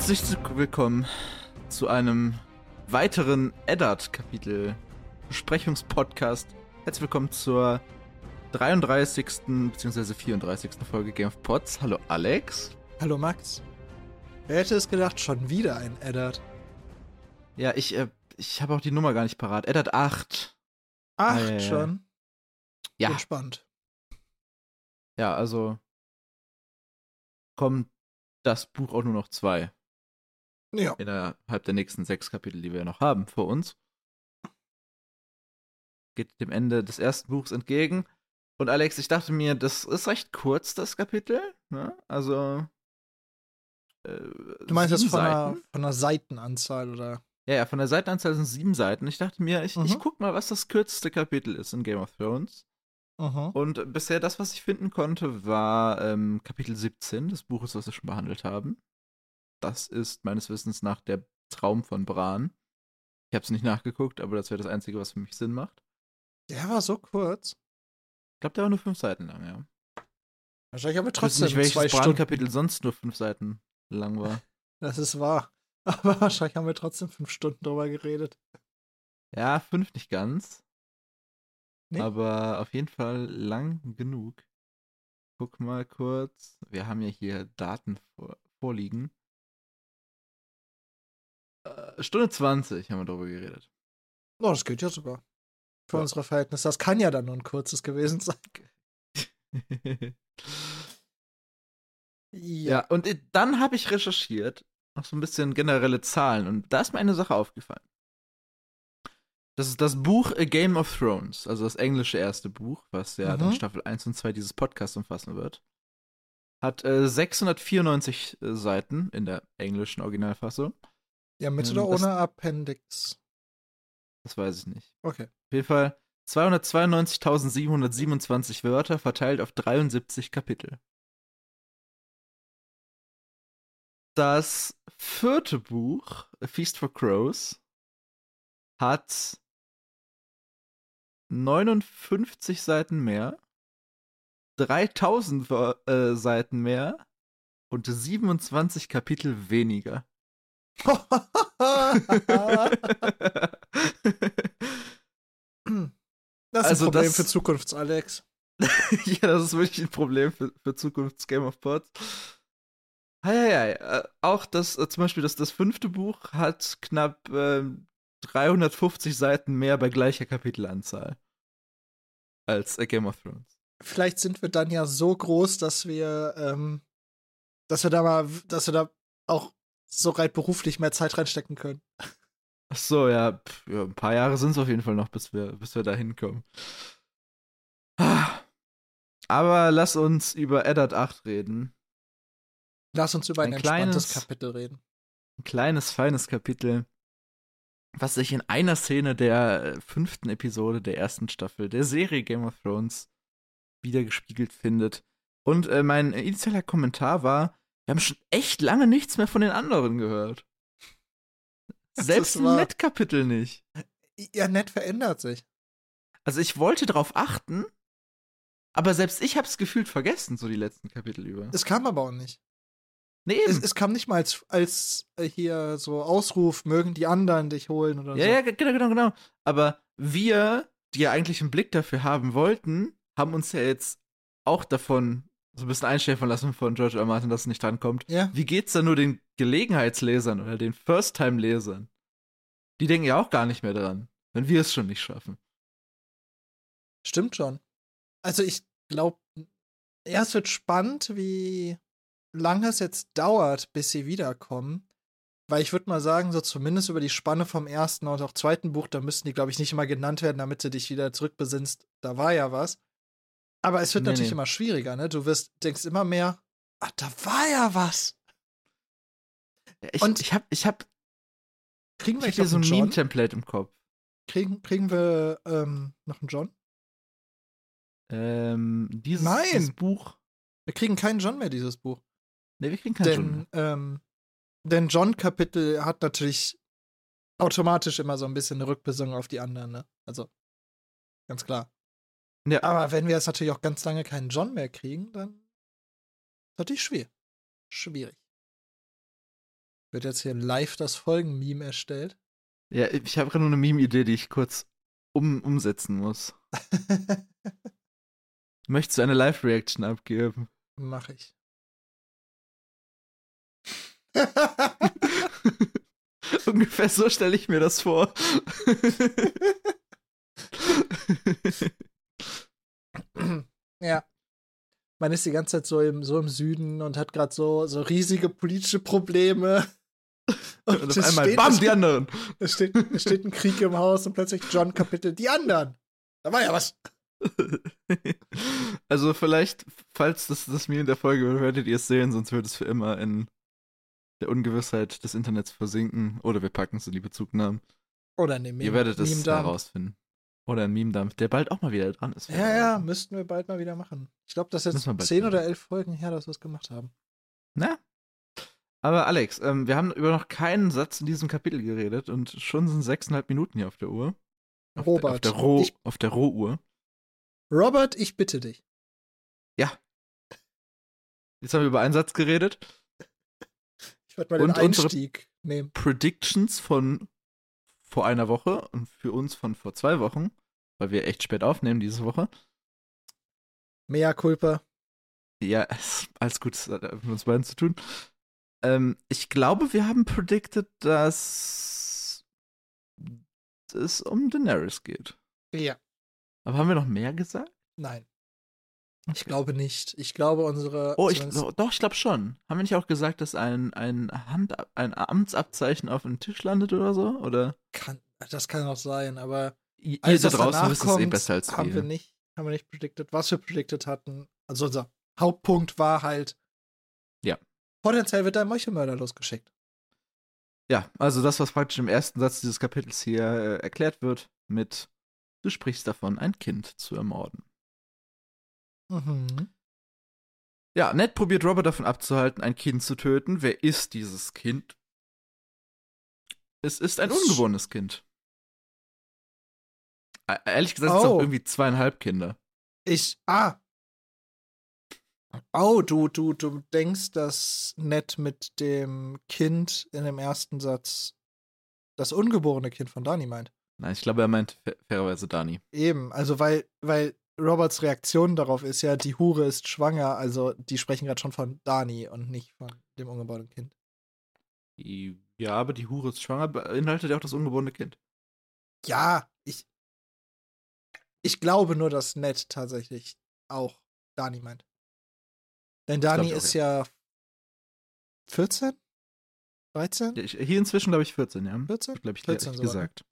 Herzlich willkommen zu einem weiteren Eddard-Kapitel Besprechungspodcast. Herzlich willkommen zur 33. bzw. 34. Folge Game of Pots. Hallo Alex. Hallo Max. Wer hätte es gedacht, schon wieder ein Eddard? Ja, ich, äh, ich habe auch die Nummer gar nicht parat. Eddard 8. Acht äh, schon? Ja. Entspannt. Ja, also kommt das Buch auch nur noch zwei. Ja. Innerhalb der nächsten sechs Kapitel, die wir noch haben vor uns. Geht dem Ende des ersten Buchs entgegen. Und Alex, ich dachte mir, das ist recht kurz, das Kapitel. Ne? Also. Äh, du meinst das von einer, von einer Seitenanzahl, oder? Ja, ja, von der Seitenanzahl sind sieben Seiten. Ich dachte mir, ich, mhm. ich guck mal, was das kürzeste Kapitel ist in Game of Thrones. Mhm. Und bisher das, was ich finden konnte, war ähm, Kapitel 17 des Buches, was wir schon behandelt haben. Das ist meines Wissens nach der Traum von Bran. Ich habe es nicht nachgeguckt, aber das wäre das Einzige, was für mich Sinn macht. Der war so kurz. Ich glaube, der war nur fünf Seiten lang, ja. Wahrscheinlich aber trotzdem ich weiß nicht, welches Bran-Kapitel sonst nur fünf Seiten lang war. Das ist wahr. Aber wahrscheinlich haben wir trotzdem fünf Stunden drüber geredet. Ja, fünf nicht ganz. Nee. Aber auf jeden Fall lang genug. Guck mal kurz. Wir haben ja hier Daten vor, vorliegen. Äh, Stunde 20 haben wir darüber geredet. Oh, das geht ja sogar. Für ja. unsere Verhältnisse. Das kann ja dann nur ein kurzes gewesen sein. ja. ja, und dann habe ich recherchiert, noch so ein bisschen generelle Zahlen, und da ist mir eine Sache aufgefallen. Das ist das Buch A Game of Thrones, also das englische erste Buch, was ja mhm. dann Staffel 1 und 2 dieses Podcasts umfassen wird. Hat äh, 694 äh, Seiten in der englischen Originalfassung. Ja, mit ähm, oder ohne Appendix? Das weiß ich nicht. Okay. Auf jeden Fall 292.727 Wörter verteilt auf 73 Kapitel. Das vierte Buch, A Feast for Crows, hat 59 Seiten mehr, 3000 äh, Seiten mehr und 27 Kapitel weniger. das ist also ein Problem das, für Zukunfts-Alex. ja, das ist wirklich ein Problem für, für Zukunfts-Game of Pods. Ja, ja, ja. Auch das, äh, zum Beispiel das, das fünfte Buch hat knapp äh, 350 Seiten mehr bei gleicher Kapitelanzahl als A Game of Thrones. Vielleicht sind wir dann ja so groß, dass wir, ähm, dass wir da mal, dass wir da auch so rein beruflich mehr Zeit reinstecken können. Ach so, ja, pff, ja ein paar Jahre sind es auf jeden Fall noch, bis wir, bis wir da hinkommen. Aber lass uns über Eddard 8 reden. Lass uns über ein, ein kleines Kapitel reden. Ein kleines, feines Kapitel, was sich in einer Szene der äh, fünften Episode der ersten Staffel der Serie Game of Thrones wiedergespiegelt findet. Und äh, mein initialer Kommentar war, wir haben schon echt lange nichts mehr von den anderen gehört. Selbst ein Nett-Kapitel nicht. Ja, Nett verändert sich. Also ich wollte darauf achten, aber selbst ich hab's gefühlt vergessen, so die letzten Kapitel über. Es kam aber auch nicht. Nee, es, es, kam nicht mal als, als äh, hier so Ausruf, mögen die anderen dich holen oder ja, so. Ja, genau, genau, genau. Aber wir, die ja eigentlich einen Blick dafür haben wollten, haben uns ja jetzt auch davon so ein bisschen einschläfern lassen von George R. Martin, dass es nicht drankommt. Ja. Wie geht's dann nur den Gelegenheitslesern oder den First-Time-Lesern? Die denken ja auch gar nicht mehr dran, wenn wir es schon nicht schaffen. Stimmt schon. Also ich glaube, ja, es wird spannend, wie lange es jetzt dauert, bis sie wiederkommen. Weil ich würde mal sagen, so zumindest über die Spanne vom ersten und auch zweiten Buch, da müssten die, glaube ich, nicht immer genannt werden, damit du dich wieder zurückbesinnst. Da war ja was. Aber es wird nee, natürlich nee. immer schwieriger, ne? Du wirst, denkst immer mehr, ach, da war ja was. ich, und ich hab, ich hab, kriegen wir ich hab hier so ein Meme-Template im Kopf. Kriegen, kriegen wir ähm, noch einen John? Ähm, dieses, Nein. dieses Buch. Wir kriegen keinen John mehr, dieses Buch. Nee, wir kriegen keinen denn, John mehr. Ähm, denn John-Kapitel hat natürlich automatisch immer so ein bisschen eine Rückbesinnung auf die anderen, ne? Also, ganz klar. Ja. Aber wenn wir jetzt natürlich auch ganz lange keinen John mehr kriegen, dann ist natürlich schwer. Schwierig. Wird jetzt hier live das Folgen-Meme erstellt? Ja, ich habe gerade nur eine Meme-Idee, die ich kurz um, umsetzen muss. Möchtest du eine Live-Reaction abgeben? Mach ich. Ungefähr so stelle ich mir das vor. ja. Man ist die ganze Zeit so im, so im Süden und hat gerade so, so riesige politische Probleme. Und, und auf einmal, steht, bam, die anderen. Es steht, es steht ein Krieg im Haus und plötzlich John Kapitel, die anderen. Da war ja was. Also vielleicht, falls das, das mir in der Folge wird, werdet ihr es sehen, sonst wird es für immer in der Ungewissheit des Internets versinken. Oder wir packen es in die Bezugnahmen. Oder Meme Ihr werdet es herausfinden. Oder ein Meme-Dampf, der bald auch mal wieder dran ist. Ja, ja, müssten wir bald mal wieder machen. Ich glaube, das ist jetzt zehn oder elf Folgen her, dass wir es gemacht haben. Na? Aber Alex, ähm, wir haben über noch keinen Satz in diesem Kapitel geredet und schon sind sechseinhalb Minuten hier auf der Uhr. Auf Robert. Der, auf, der Roh, ich, auf der Rohuhr. Robert, ich bitte dich. Ja. Jetzt haben wir über einen Satz geredet. Ich werde mal und den Einstieg nehmen. Predictions von vor einer Woche und für uns von vor zwei Wochen, weil wir echt spät aufnehmen diese Woche. Mea culpa. Ja, alles gut, das hat mit uns beiden zu tun. Ähm, ich glaube, wir haben predicted, dass es um Daenerys geht. Ja. Aber haben wir noch mehr gesagt? Nein. Okay. Ich glaube nicht. Ich glaube, unsere. Oh, ich, doch, ich glaube schon. Haben wir nicht auch gesagt, dass ein, ein, Hand, ein Amtsabzeichen auf dem Tisch landet oder so? Oder? Kann, das kann auch sein, aber. Ihr da draußen wisst es eh besser als haben wir. Nicht, haben wir nicht predicted, was wir predicted hatten. Also unser Hauptpunkt war halt. Ja. Potenziell wird ein Meuchelmörder losgeschickt. Ja, also das, was praktisch im ersten Satz dieses Kapitels hier äh, erklärt wird, mit Du sprichst davon, ein Kind zu ermorden. Mhm. Ja, Ned probiert Robert davon abzuhalten, ein Kind zu töten. Wer ist dieses Kind? Es ist ein ungeborenes Kind. Ehrlich gesagt, oh. es sind auch irgendwie zweieinhalb Kinder. Ich, ah. Oh, du, du, du denkst, dass Ned mit dem Kind in dem ersten Satz das ungeborene Kind von Dani meint. Nein, ich glaube, er meint fairerweise Dani. Eben, also weil, weil Roberts Reaktion darauf ist ja, die Hure ist schwanger, also die sprechen gerade schon von Dani und nicht von dem ungeborenen Kind. Ja, aber die Hure ist schwanger beinhaltet ja auch das ungeborene Kind. Ja, ich. Ich glaube nur, dass Ned tatsächlich auch Dani meint. Denn Dani ist ja 14? 13? Ja, hier inzwischen glaube ich 14, ja. 14? Glaube ich, 14 so gesagt.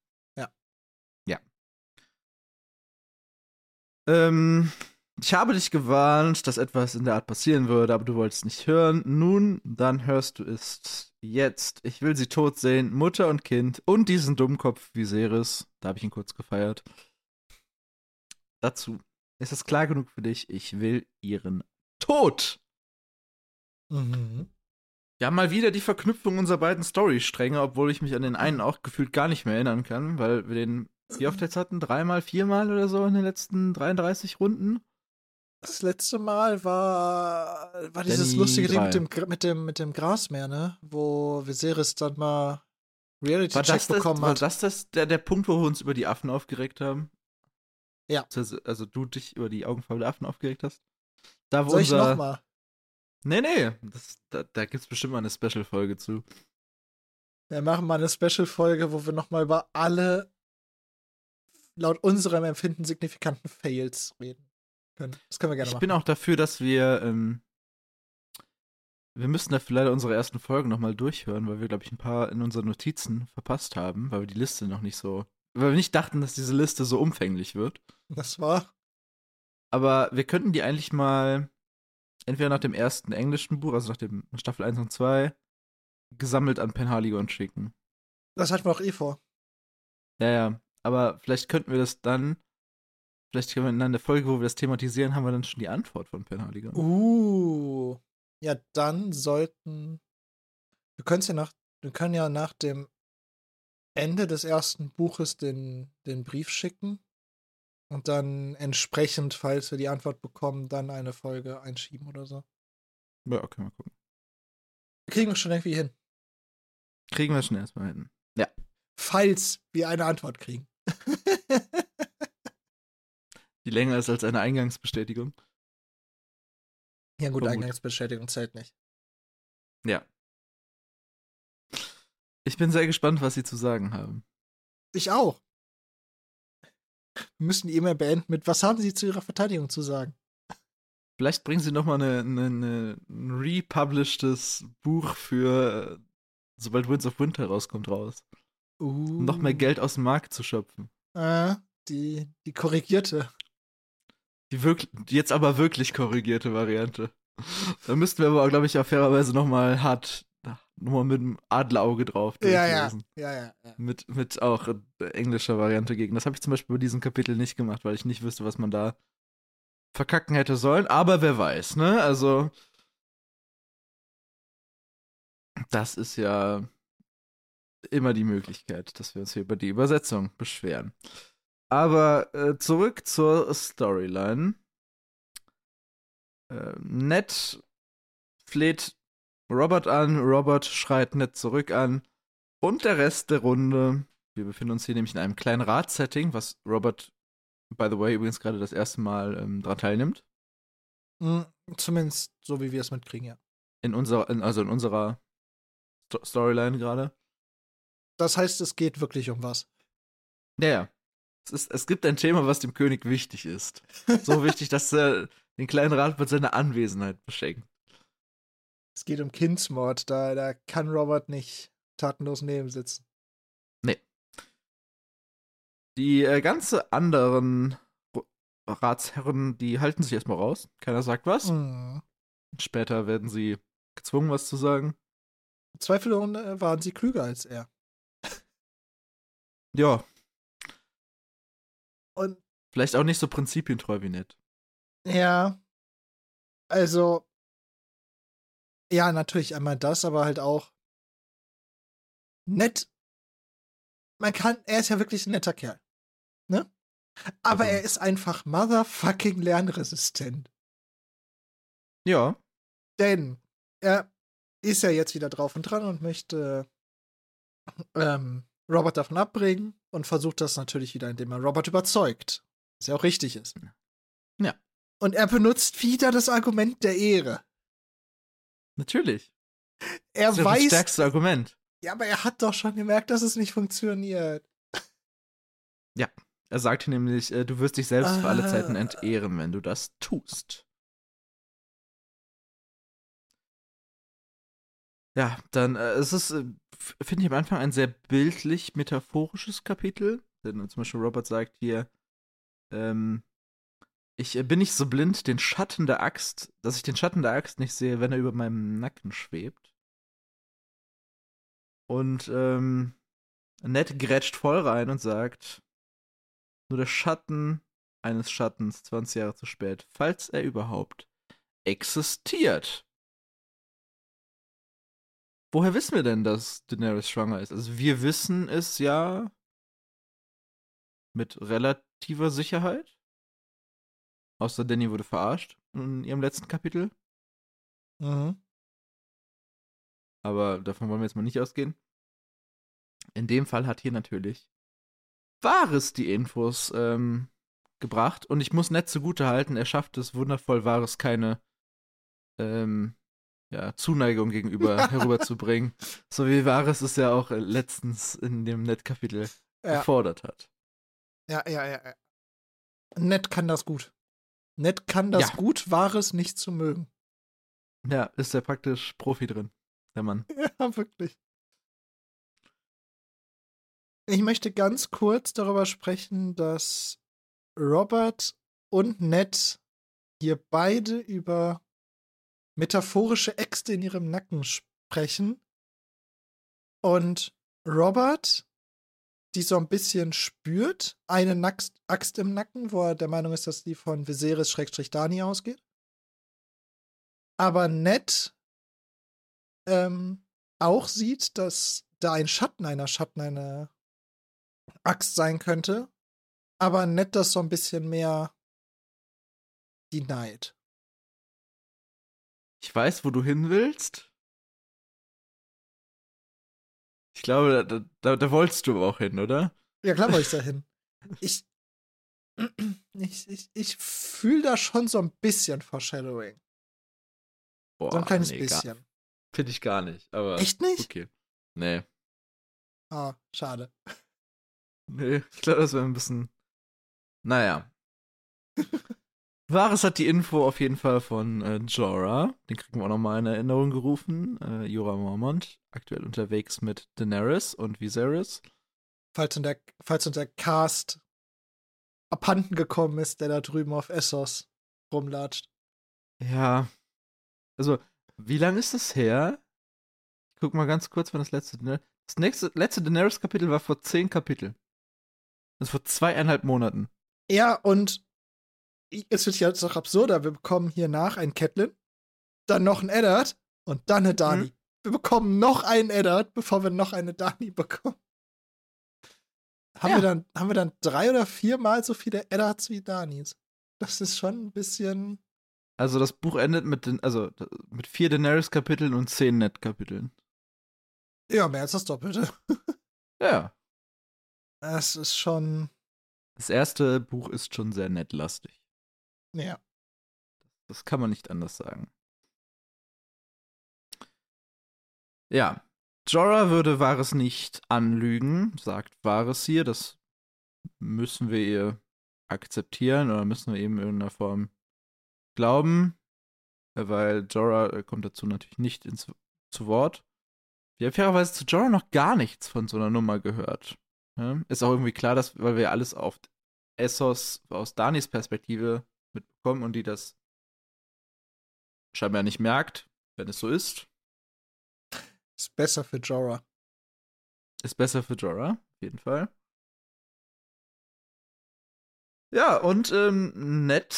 Ähm, ich habe dich gewarnt, dass etwas in der Art passieren würde, aber du wolltest nicht hören. Nun, dann hörst du es jetzt. Ich will sie tot sehen, Mutter und Kind und diesen Dummkopf Viserys. Da habe ich ihn kurz gefeiert. Dazu ist es klar genug für dich. Ich will ihren Tod. Mhm. Wir haben mal wieder die Verknüpfung unserer beiden Storystränge, obwohl ich mich an den einen auch gefühlt gar nicht mehr erinnern kann, weil wir den wie oft jetzt hatten? Dreimal, viermal oder so in den letzten 33 Runden? Das letzte Mal war, war dieses Danny lustige Ding mit dem, mit, dem, mit dem Grasmeer, ne? Wo Viserys dann mal Reality-Check bekommen das, hat. War das, das der, der Punkt, wo wir uns über die Affen aufgeregt haben? Ja. Also, also du dich über die Augenfarbe der Affen aufgeregt hast? Da, wo Soll unser... ich nochmal? Nee, nee, das, da, da gibt's bestimmt mal eine Special-Folge zu. Wir machen mal eine Special-Folge, wo wir nochmal über alle laut unserem Empfinden signifikanten Fails reden können. Das können wir gerne ich machen. Ich bin auch dafür, dass wir ähm, wir müssen dafür leider unsere ersten Folgen nochmal durchhören, weil wir, glaube ich, ein paar in unseren Notizen verpasst haben, weil wir die Liste noch nicht so, weil wir nicht dachten, dass diese Liste so umfänglich wird. Das war. Aber wir könnten die eigentlich mal entweder nach dem ersten englischen Buch, also nach dem Staffel 1 und 2, gesammelt an Penhaligon schicken. Das hatten wir auch eh vor. Ja, ja. Aber vielleicht könnten wir das dann, vielleicht können wir in einer Folge, wo wir das thematisieren, haben wir dann schon die Antwort von Penhaligon. Uh. Ja, dann sollten. Wir können ja nach, wir können ja nach dem Ende des ersten Buches den, den Brief schicken und dann entsprechend, falls wir die Antwort bekommen, dann eine Folge einschieben oder so. Ja, okay, mal gucken. Kriegen wir schon irgendwie hin. Kriegen wir schon erstmal hin. Ja. Falls wir eine Antwort kriegen. Die länger ist als eine Eingangsbestätigung. Ja, gut, Vermut. Eingangsbestätigung zählt nicht. Ja. Ich bin sehr gespannt, was Sie zu sagen haben. Ich auch. Wir müssen die E-Mail beenden mit, was haben Sie zu Ihrer Verteidigung zu sagen? Vielleicht bringen Sie noch mal eine, eine, eine, ein republishedes Buch für, sobald Winds of Winter rauskommt, raus. Uh. Um noch mehr uh. Geld aus dem Markt zu schöpfen. Äh, die, die korrigierte. Die, wirklich, jetzt aber wirklich korrigierte Variante. Da müssten wir aber, glaube ich, auch fairerweise noch mal hart nochmal mit dem Adlerauge drauf. Ja, ja. ja, ja, ja. Mit, mit auch englischer Variante gegen. Das habe ich zum Beispiel bei diesem Kapitel nicht gemacht, weil ich nicht wüsste, was man da verkacken hätte sollen. Aber wer weiß, ne? Also. Das ist ja immer die Möglichkeit, dass wir uns hier über die Übersetzung beschweren. Aber äh, zurück zur Storyline. Äh, Ned fleht Robert an, Robert schreit Ned zurück an und der Rest der Runde. Wir befinden uns hier nämlich in einem kleinen Radsetting, was Robert, by the way, übrigens gerade das erste Mal ähm, daran teilnimmt. Mhm, zumindest so, wie wir es mitkriegen, ja. In unserer, in, also in unserer Sto Storyline gerade. Das heißt, es geht wirklich um was. Ja, ja. Es, ist, es gibt ein Thema, was dem König wichtig ist. So wichtig, dass er den kleinen Rat mit seiner Anwesenheit beschenkt. Es geht um Kindsmord, da, da kann Robert nicht tatenlos neben sitzen. Nee. Die äh, ganze anderen Ratsherren, die halten sich erstmal raus. Keiner sagt was. Mhm. Später werden sie gezwungen, was zu sagen. Zweifelsohne waren sie klüger als er. ja. Und vielleicht auch nicht so prinzipientreu wie nett. Ja. Also, ja, natürlich einmal das, aber halt auch nett. Man kann, er ist ja wirklich ein netter Kerl. Ne? Aber also. er ist einfach motherfucking lernresistent. Ja. Denn er ist ja jetzt wieder drauf und dran und möchte ähm, Robert davon abbringen und versucht das natürlich wieder, indem er Robert überzeugt. Was ja auch richtig ist. Ja. Und er benutzt wieder das Argument der Ehre. Natürlich. Er das ist weiß. Das stärkste Argument. Ja, aber er hat doch schon gemerkt, dass es nicht funktioniert. Ja. Er sagte nämlich, äh, du wirst dich selbst ah. für alle Zeiten ah. entehren, wenn du das tust. Ja, dann äh, es ist äh, finde ich am Anfang ein sehr bildlich metaphorisches Kapitel. Denn zum Beispiel Robert sagt hier, ähm, ich äh, bin nicht so blind, den Schatten der Axt, dass ich den Schatten der Axt nicht sehe, wenn er über meinem Nacken schwebt. Und ähm, Ned grätscht voll rein und sagt, nur der Schatten eines Schattens 20 Jahre zu spät, falls er überhaupt existiert. Woher wissen wir denn, dass Daenerys schwanger ist? Also wir wissen es ja mit relativer Sicherheit. Außer Danny wurde verarscht in ihrem letzten Kapitel. Mhm. Aber davon wollen wir jetzt mal nicht ausgehen. In dem Fall hat hier natürlich Wahres die Infos ähm, gebracht. Und ich muss nett zugute halten, er schafft es wundervoll, Wahres keine ähm, ja, Zuneigung gegenüber herüberzubringen. So wie Wahres es ja auch äh, letztens in dem Nett-Kapitel ja. gefordert hat. Ja, ja, ja, ja. Nett kann das gut. Ned kann das ja. gut, Wahres nicht zu mögen. Ja, ist er praktisch Profi drin, der Mann. Ja, wirklich. Ich möchte ganz kurz darüber sprechen, dass Robert und Ned hier beide über metaphorische Äxte in ihrem Nacken sprechen. Und Robert die so ein bisschen spürt, eine Axt im Nacken, wo er der Meinung ist, dass die von Viserys-Dani ausgeht. Aber Ned ähm, auch sieht, dass da ein Schatten einer Schatten eine Axt sein könnte. Aber Ned das so ein bisschen mehr denied. Ich weiß, wo du hin willst. Ich glaube, da, da, da wolltest du auch hin, oder? Ja, klar wollte ich da hin. Ich, ich, ich, ich fühle da schon so ein bisschen Foreshadowing. Boah, so ein kleines nee, bisschen. Finde ich gar nicht, aber. Echt nicht? Okay. Nee. Ah, schade. Nee, ich glaube, das wäre ein bisschen. Naja. Varys hat die Info auf jeden Fall von äh, Jorah. Den kriegen wir auch nochmal in Erinnerung gerufen. Äh, Jorah Mormont, aktuell unterwegs mit Daenerys und Viserys. Falls unser, falls unser Cast abhanden gekommen ist, der da drüben auf Essos rumlatscht. Ja. Also, wie lange ist das her? Ich guck mal ganz kurz, wann das letzte. Ne? Das nächste, letzte Daenerys-Kapitel war vor zehn Kapiteln. Das ist vor zweieinhalb Monaten. Ja, und es wird jetzt noch absurder. Wir bekommen hier nach einen Catelyn, dann noch einen Eddard und dann eine Dani. Mhm. Wir bekommen noch einen Eddard, bevor wir noch eine Dani bekommen. Haben, ja. wir dann, haben wir dann drei oder viermal so viele Eddards wie Danis? Das ist schon ein bisschen. Also das Buch endet mit den, also mit vier Daenerys-Kapiteln und zehn Ned-Kapiteln. Ja, mehr als das Doppelte. ja. Es ist schon. Das erste Buch ist schon sehr nettlastig. Ja. Das kann man nicht anders sagen. Ja. Jorah würde Varys nicht anlügen, sagt Varys hier. Das müssen wir ihr akzeptieren oder müssen wir eben in irgendeiner Form glauben. Weil Jorah kommt dazu natürlich nicht ins, zu Wort. Wir haben fairerweise zu Jorah noch gar nichts von so einer Nummer gehört. Ja? Ist auch irgendwie klar, dass, weil wir alles auf Essos aus Danis Perspektive mitbekommen und die das scheinbar nicht merkt, wenn es so ist. Ist besser für Jorah. Ist besser für Jorah, auf jeden Fall. Ja, und ähm, Ned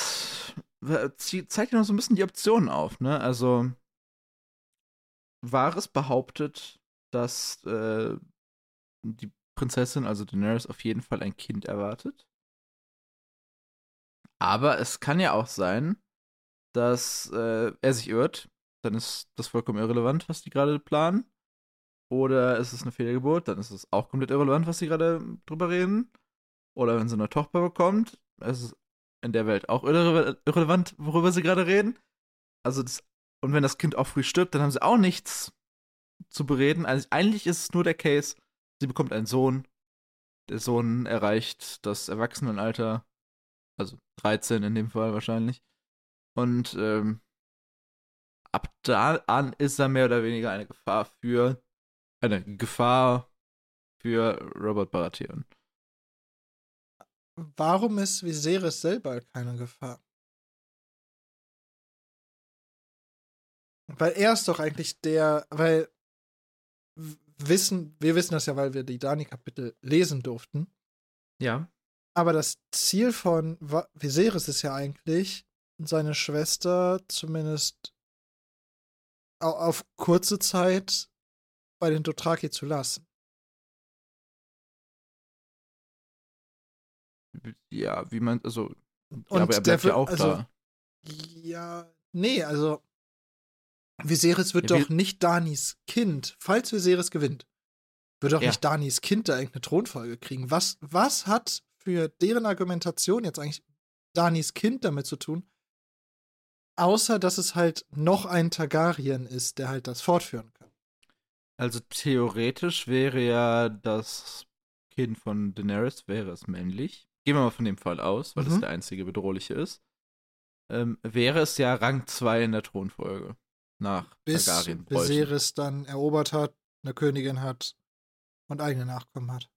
zeigt ja noch so ein bisschen die Optionen auf, ne? Also, Varys behauptet, dass äh, die Prinzessin, also Daenerys, auf jeden Fall ein Kind erwartet. Aber es kann ja auch sein, dass äh, er sich irrt. Dann ist das vollkommen irrelevant, was die gerade planen. Oder ist es eine Fehlgeburt, dann ist es auch komplett irrelevant, was sie gerade drüber reden. Oder wenn sie eine Tochter bekommt, ist es in der Welt auch irre irrelevant, worüber sie gerade reden. Also das, und wenn das Kind auch früh stirbt, dann haben sie auch nichts zu bereden. Also eigentlich ist es nur der Case, sie bekommt einen Sohn. Der Sohn erreicht das Erwachsenenalter also 13 in dem Fall wahrscheinlich. Und ähm, ab da an ist er mehr oder weniger eine Gefahr für eine Gefahr für Robert Baratheon. Warum ist Viserys selber keine Gefahr? Weil er ist doch eigentlich der, weil wissen, wir wissen das ja, weil wir die Dani-Kapitel lesen durften. Ja. Aber das Ziel von Viserys ist ja eigentlich, seine Schwester zumindest auf kurze Zeit bei den Dothraki zu lassen. Ja, wie man, also, Und ja, aber er bleibt ja auch also, da. Ja, nee, also Viserys wird ja, doch nicht Danis Kind, falls Viserys gewinnt. Wird doch ja. nicht Danis Kind da irgendeine Thronfolge kriegen. Was, was hat für deren Argumentation jetzt eigentlich Danis Kind damit zu tun, außer dass es halt noch ein Targaryen ist, der halt das fortführen kann. Also theoretisch wäre ja das Kind von Daenerys, wäre es männlich. Gehen wir mal von dem Fall aus, weil mhm. das der einzige bedrohliche ist. Ähm, wäre es ja Rang 2 in der Thronfolge. Nach Bis Targaryen. Bis Viserys dann erobert hat, eine Königin hat und eigene Nachkommen hat.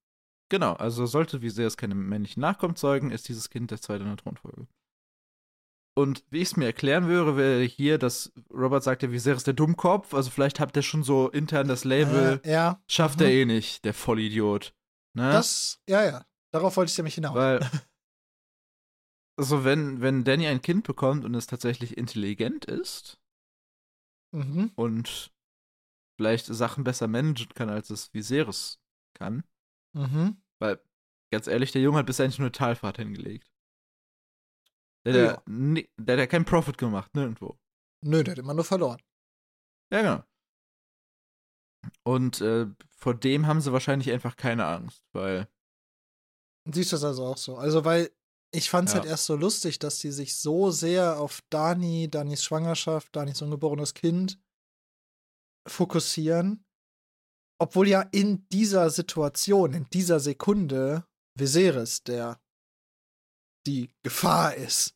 Genau, also sollte Viserys keine männlichen Nachkommen zeugen, ist dieses Kind der zweite in der Thronfolge. Und wie ich es mir erklären würde, wäre hier, dass Robert sagte, Viserys der Dummkopf, also vielleicht habt ihr schon so intern das Label, äh, ja. schafft mhm. er eh nicht, der Vollidiot. Ne? Das, ja, ja, darauf wollte ich nämlich hinaus. Weil, also wenn, wenn Danny ein Kind bekommt und es tatsächlich intelligent ist mhm. und vielleicht Sachen besser managen kann, als es Viserys kann, Mhm. Weil, ganz ehrlich, der Junge hat bisher eigentlich nur eine Talfahrt hingelegt. Der, ja. der, der, hat keinen Profit gemacht, nirgendwo. Nö, der hat immer nur verloren. Ja, genau. Und äh, vor dem haben sie wahrscheinlich einfach keine Angst, weil. Siehst du das also auch so? Also, weil ich fand es ja. halt erst so lustig, dass sie sich so sehr auf Dani, Danis Schwangerschaft, Danis ungeborenes Kind fokussieren. Obwohl ja in dieser Situation, in dieser Sekunde, Viserys der die Gefahr ist.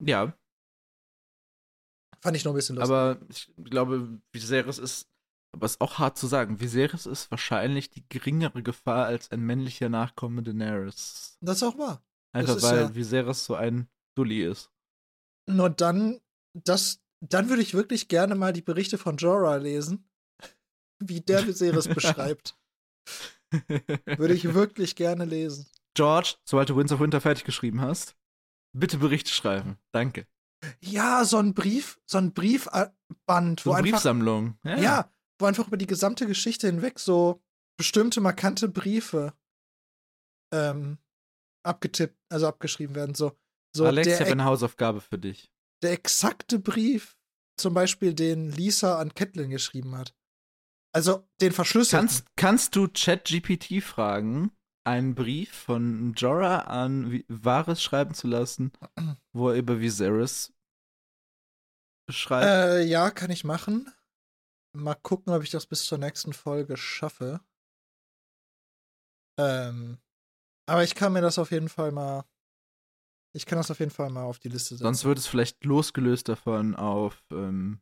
Ja. Fand ich noch ein bisschen lustig. Aber ich glaube, Viserys ist aber es ist auch hart zu sagen. Viserys ist wahrscheinlich die geringere Gefahr als ein männlicher Nachkomme Daenerys. Das ist auch wahr. Einfach weil ja Viserys so ein Dulli ist. Nur dann, das, dann würde ich wirklich gerne mal die Berichte von Jorah lesen, wie der Viserys beschreibt. würde ich wirklich gerne lesen. George, sobald du Winds of Winter fertig geschrieben hast, bitte Berichte schreiben. Danke. Ja, so ein Brief, so ein Briefband. So eine Briefsammlung. Ja. ja, wo einfach über die gesamte Geschichte hinweg so bestimmte markante Briefe ähm, abgetippt, also abgeschrieben werden. So, so Alex, ich habe eine Hausaufgabe für dich. Der exakte Brief, zum Beispiel, den Lisa an Catelyn geschrieben hat. Also den verschlüsselt. Kannst, kannst du ChatGPT fragen, einen Brief von Jorah an Varys schreiben zu lassen, wo er über Viserys beschreibt? Äh, ja, kann ich machen. Mal gucken, ob ich das bis zur nächsten Folge schaffe. Ähm, aber ich kann mir das auf jeden Fall mal. Ich kann das auf jeden Fall mal auf die Liste setzen. Sonst wird es vielleicht losgelöst davon auf ähm,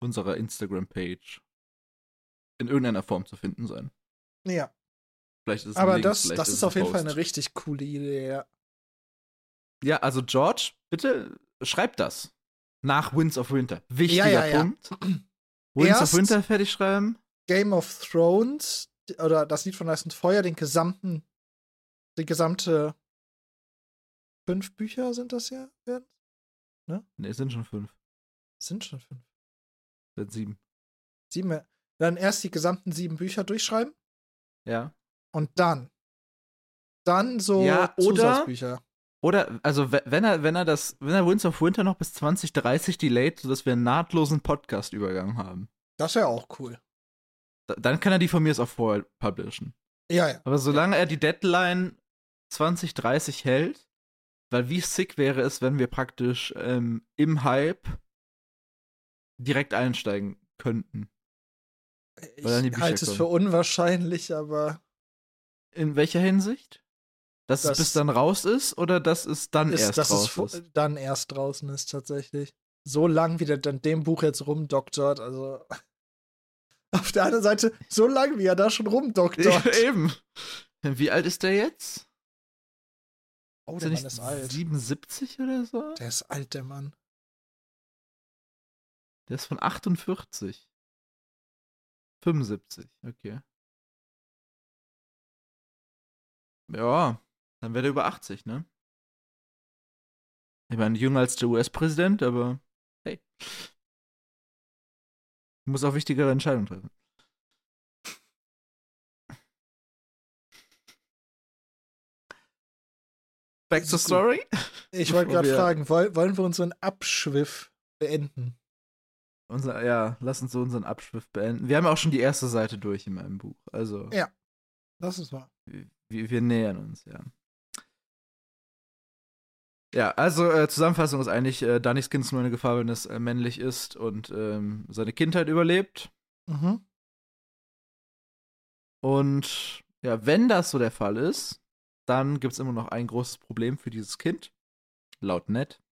unserer Instagram-Page in irgendeiner Form zu finden sein. Ja. Vielleicht ist es Aber Link, das, das ist, ist auf jeden Fall eine richtig coole Idee, ja. Ja, also George, bitte schreib das. Nach Winds of Winter. Wichtiger ja, ja, Punkt. Winds Erst of Winter fertig schreiben. Game of Thrones oder das Lied von Eis und Feuer, den gesamten, die gesamte fünf Bücher sind das ja, werden? Ne? Ne, es sind schon fünf. Sind schon fünf. Sind sieben. Sieben. Dann erst die gesamten sieben Bücher durchschreiben. Ja. Und dann. Dann so ja, oder, Zusatzbücher. Oder, also wenn er, wenn er das, wenn er Winds of Winter noch bis 2030 delayt, sodass wir einen nahtlosen Podcast-Übergang haben. Das wäre auch cool. Da, dann kann er die von mir auch vorher publishen. Ja, ja. Aber solange er die Deadline 2030 hält, weil wie sick wäre es, wenn wir praktisch ähm, im Hype direkt einsteigen könnten. Ich halte es für unwahrscheinlich, aber. In welcher Hinsicht? Dass das es bis dann raus ist oder dass es dann ist, erst dass raus es ist? dann erst draußen ist, tatsächlich. So lang, wie der dann dem Buch jetzt rumdoktort, also. Auf der anderen Seite, so lang, wie er da schon rumdoktort. Ja, eben. Wie alt ist der jetzt? Oh, der ist Mann ist alt. 77 oder so? Der ist alt, der Mann. Der ist von 48. 75, okay. Ja, dann wäre er über 80, ne? Ich meine, jünger als der US-Präsident, aber hey. Muss auch wichtigere Entscheidungen treffen. Back to story? Ich wollte gerade fragen, wollen wir unseren Abschwiff beenden? Unser, ja, lass uns so unseren Abschrift beenden. Wir haben auch schon die erste Seite durch in meinem Buch. Also. Ja, das ist wahr. Wir, wir nähern uns, ja. Ja, also äh, Zusammenfassung ist eigentlich, äh, Dannys Kind ist nur eine Gefahr, wenn es äh, männlich ist und ähm, seine Kindheit überlebt. Mhm. Und ja, wenn das so der Fall ist, dann gibt es immer noch ein großes Problem für dieses Kind, laut Ned.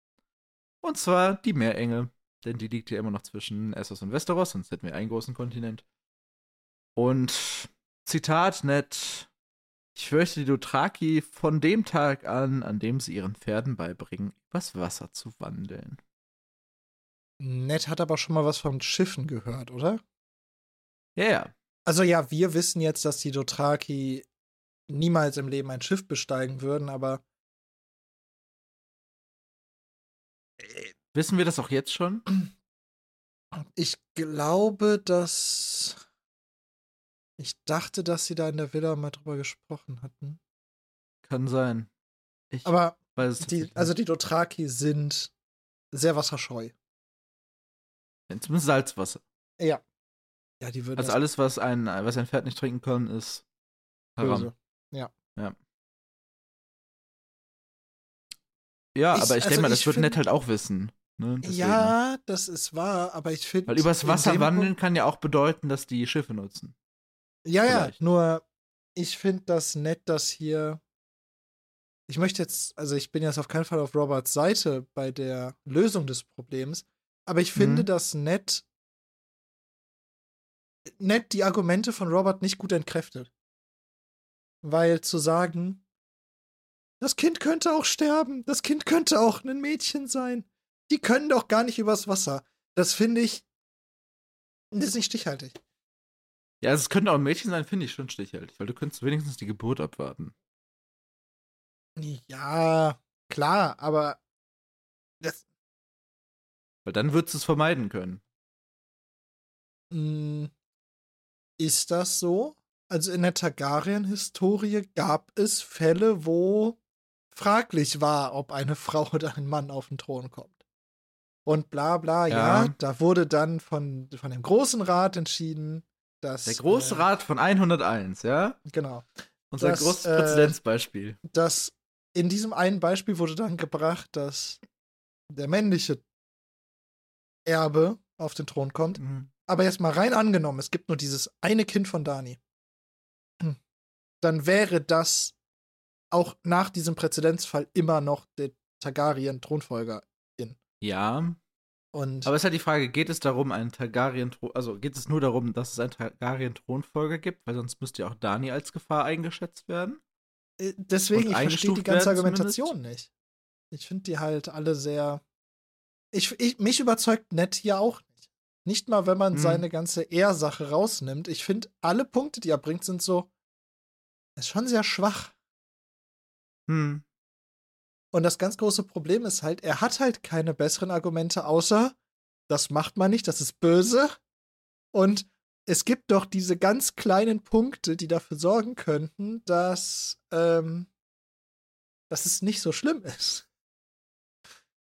Und zwar die Meerenge. Denn die liegt ja immer noch zwischen Essos und Westeros, sonst hätten wir einen großen Kontinent. Und Zitat nett. Ich fürchte, die Dothraki von dem Tag an, an dem sie ihren Pferden beibringen, übers Wasser zu wandeln. Ned hat aber schon mal was von Schiffen gehört, oder? Ja, ja. Also ja, wir wissen jetzt, dass die Dothraki niemals im Leben ein Schiff besteigen würden, aber Wissen wir das auch jetzt schon? Ich glaube, dass. Ich dachte, dass sie da in der Villa mal drüber gesprochen hatten. Kann sein. Ich Aber die, also die Dothraki sind sehr wasserscheu. Zumindest Salzwasser. Ja. Ja, die würden. Also alles, was ein, was ein Pferd nicht trinken kann, ist haram. böse. Ja. Ja. Ja, Ich- aber ich also denke mal, das wird Ned halt auch wissen. Ne? Ja, das ist wahr, aber ich finde. Weil übers Wasser wandeln kann ja auch bedeuten, dass die Schiffe nutzen. Ja, ja, vielleicht. nur ich finde das nett, dass hier. Ich möchte jetzt, also ich bin jetzt auf keinen Fall auf Roberts Seite bei der Lösung des Problems, aber ich finde Mhm. das nett, nett die Argumente von Robert nicht gut entkräftet. Weil zu sagen, das Kind könnte auch sterben, das Kind könnte auch ein Mädchen sein, die können doch gar nicht übers Wasser. Das finde ich, das ist nicht stichhaltig. Ja, also es könnte auch ein Mädchen sein, finde ich schon stichhaltig, weil du könntest wenigstens die Geburt abwarten. Ja, klar, aber das, Weil dann würdest du es vermeiden können. mh, mm, ist das so? Also in der Targaryen-Historie gab es Fälle, wo fraglich war, ob eine Frau oder ein Mann auf den Thron kommt. Und bla bla, ja, Ja. da wurde dann von, von dem Großen Rat entschieden, dass. Der große äh, Rat von 101, ja? Genau. Unser Das, großes äh, Präzedenzbeispiel. dass in diesem einen Beispiel wurde dann gebracht, dass der männliche Erbe auf den Thron kommt. Mhm. Aber jetzt mal rein angenommen, es gibt nur dieses eine Kind von Dani. Hm. Dann wäre das auch nach diesem Präzedenzfall immer noch der Targaryen-Thronfolger. Ja, Und aber es ist halt die Frage, geht es darum, einen Targaryen, also geht es nur darum, dass es einen Targaryen-Thronfolger gibt, weil sonst müsste ja auch Dani als Gefahr eingeschätzt werden. äh, deswegen, ich verstehe die ganze Argumentation nicht. Ich finde die halt alle sehr. Ich, ich, mich überzeugt Ned hier auch nicht. Nicht mal, wenn man Hm. seine ganze Ehrsache rausnimmt. Ich finde, alle Punkte, die er bringt, sind so. Ist schon sehr schwach. Hm. Und das ganz große Problem ist halt, er hat halt keine besseren Argumente, außer, das macht man nicht, das ist böse. Und es gibt doch diese ganz kleinen Punkte, die dafür sorgen könnten, dass, ähm, dass es nicht so schlimm ist.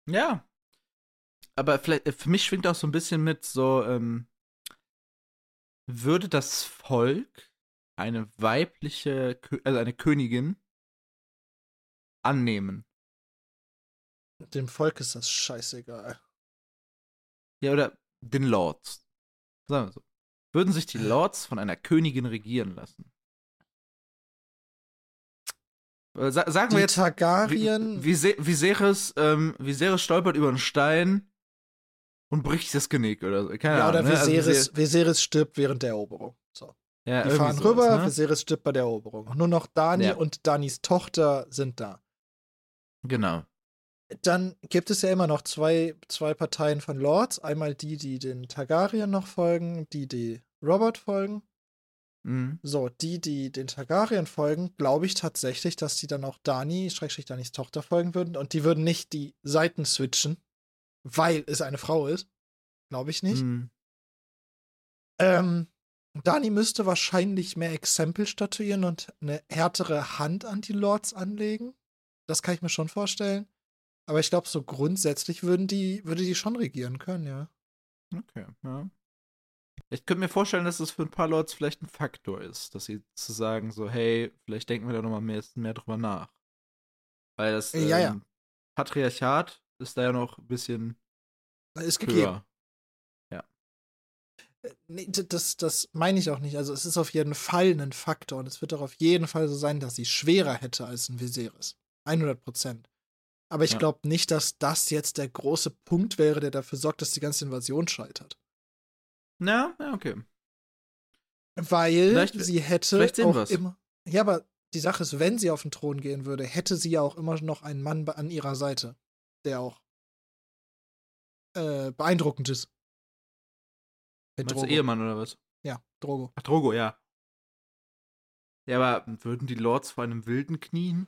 Ja. Aber vielleicht, äh, für mich schwingt auch so ein bisschen mit so, ähm, würde das Volk eine weibliche, also eine Königin annehmen? Dem Volk ist das scheißegal. Ja, oder den Lords. Sagen wir so. Würden sich die Lords von einer Königin regieren lassen? Äh, Sa sagen Die wir jetzt, Targaryen, Wie, Vise- Viserys, ähm, Viserys stolpert über einen Stein und bricht das Genick oder so. Keine ja, oder Ahnung. ne? Also Viserys, Viser- Viserys stirbt während der Eroberung. So. ja, Die fahren sowas, rüber, Ne? Viserys stirbt bei der Eroberung. Nur noch Dani Ja. und Danis Tochter sind da. Genau. Dann gibt es ja immer noch zwei, zwei Parteien von Lords. Einmal die, die den Targaryen noch folgen, die, die Robert folgen. Mhm. So, die, die den Targaryen folgen, glaube ich tatsächlich, dass die dann auch Dani, Schrägstrich Danis Tochter folgen würden. Und die würden nicht die Seiten switchen, weil es eine Frau ist. Glaube ich nicht. Mhm. Ähm, Dani müsste wahrscheinlich mehr Exempel statuieren und eine härtere Hand an die Lords anlegen. Das kann ich mir schon vorstellen. Aber ich glaube, so grundsätzlich würden die, würde die schon regieren können, ja. Okay, ja. Ich könnte mir vorstellen, dass es für ein paar Lords vielleicht ein Faktor ist, dass sie zu sagen, so, hey, vielleicht denken wir da nochmal mehr, mehr drüber nach. Weil das Äh, ja, ja. ähm, Patriarchat ist da ja noch ein bisschen Ist gegeben. höher. Nee, d- das, das meine ich auch nicht. Also es ist auf jeden Fall ein Faktor und es wird auch auf jeden Fall so sein, dass sie schwerer hätte als ein Viserys. 100 Prozent. Aber ich Ja. glaube nicht, dass das jetzt der große Punkt wäre, der dafür sorgt, dass die ganze Invasion scheitert. Ja, ja, okay. Weil Vielleicht- sie hätte vielleicht auch wir's. immer. Ja, aber die Sache ist, wenn sie auf den Thron gehen würde, hätte sie ja auch immer noch einen Mann an ihrer Seite, der auch äh, beeindruckend ist. Mit Meinst Drogo. Ehemann oder was? Ja, Drogo. Ach, Drogo, ja. Ja, aber würden die Lords vor einem Wilden knien?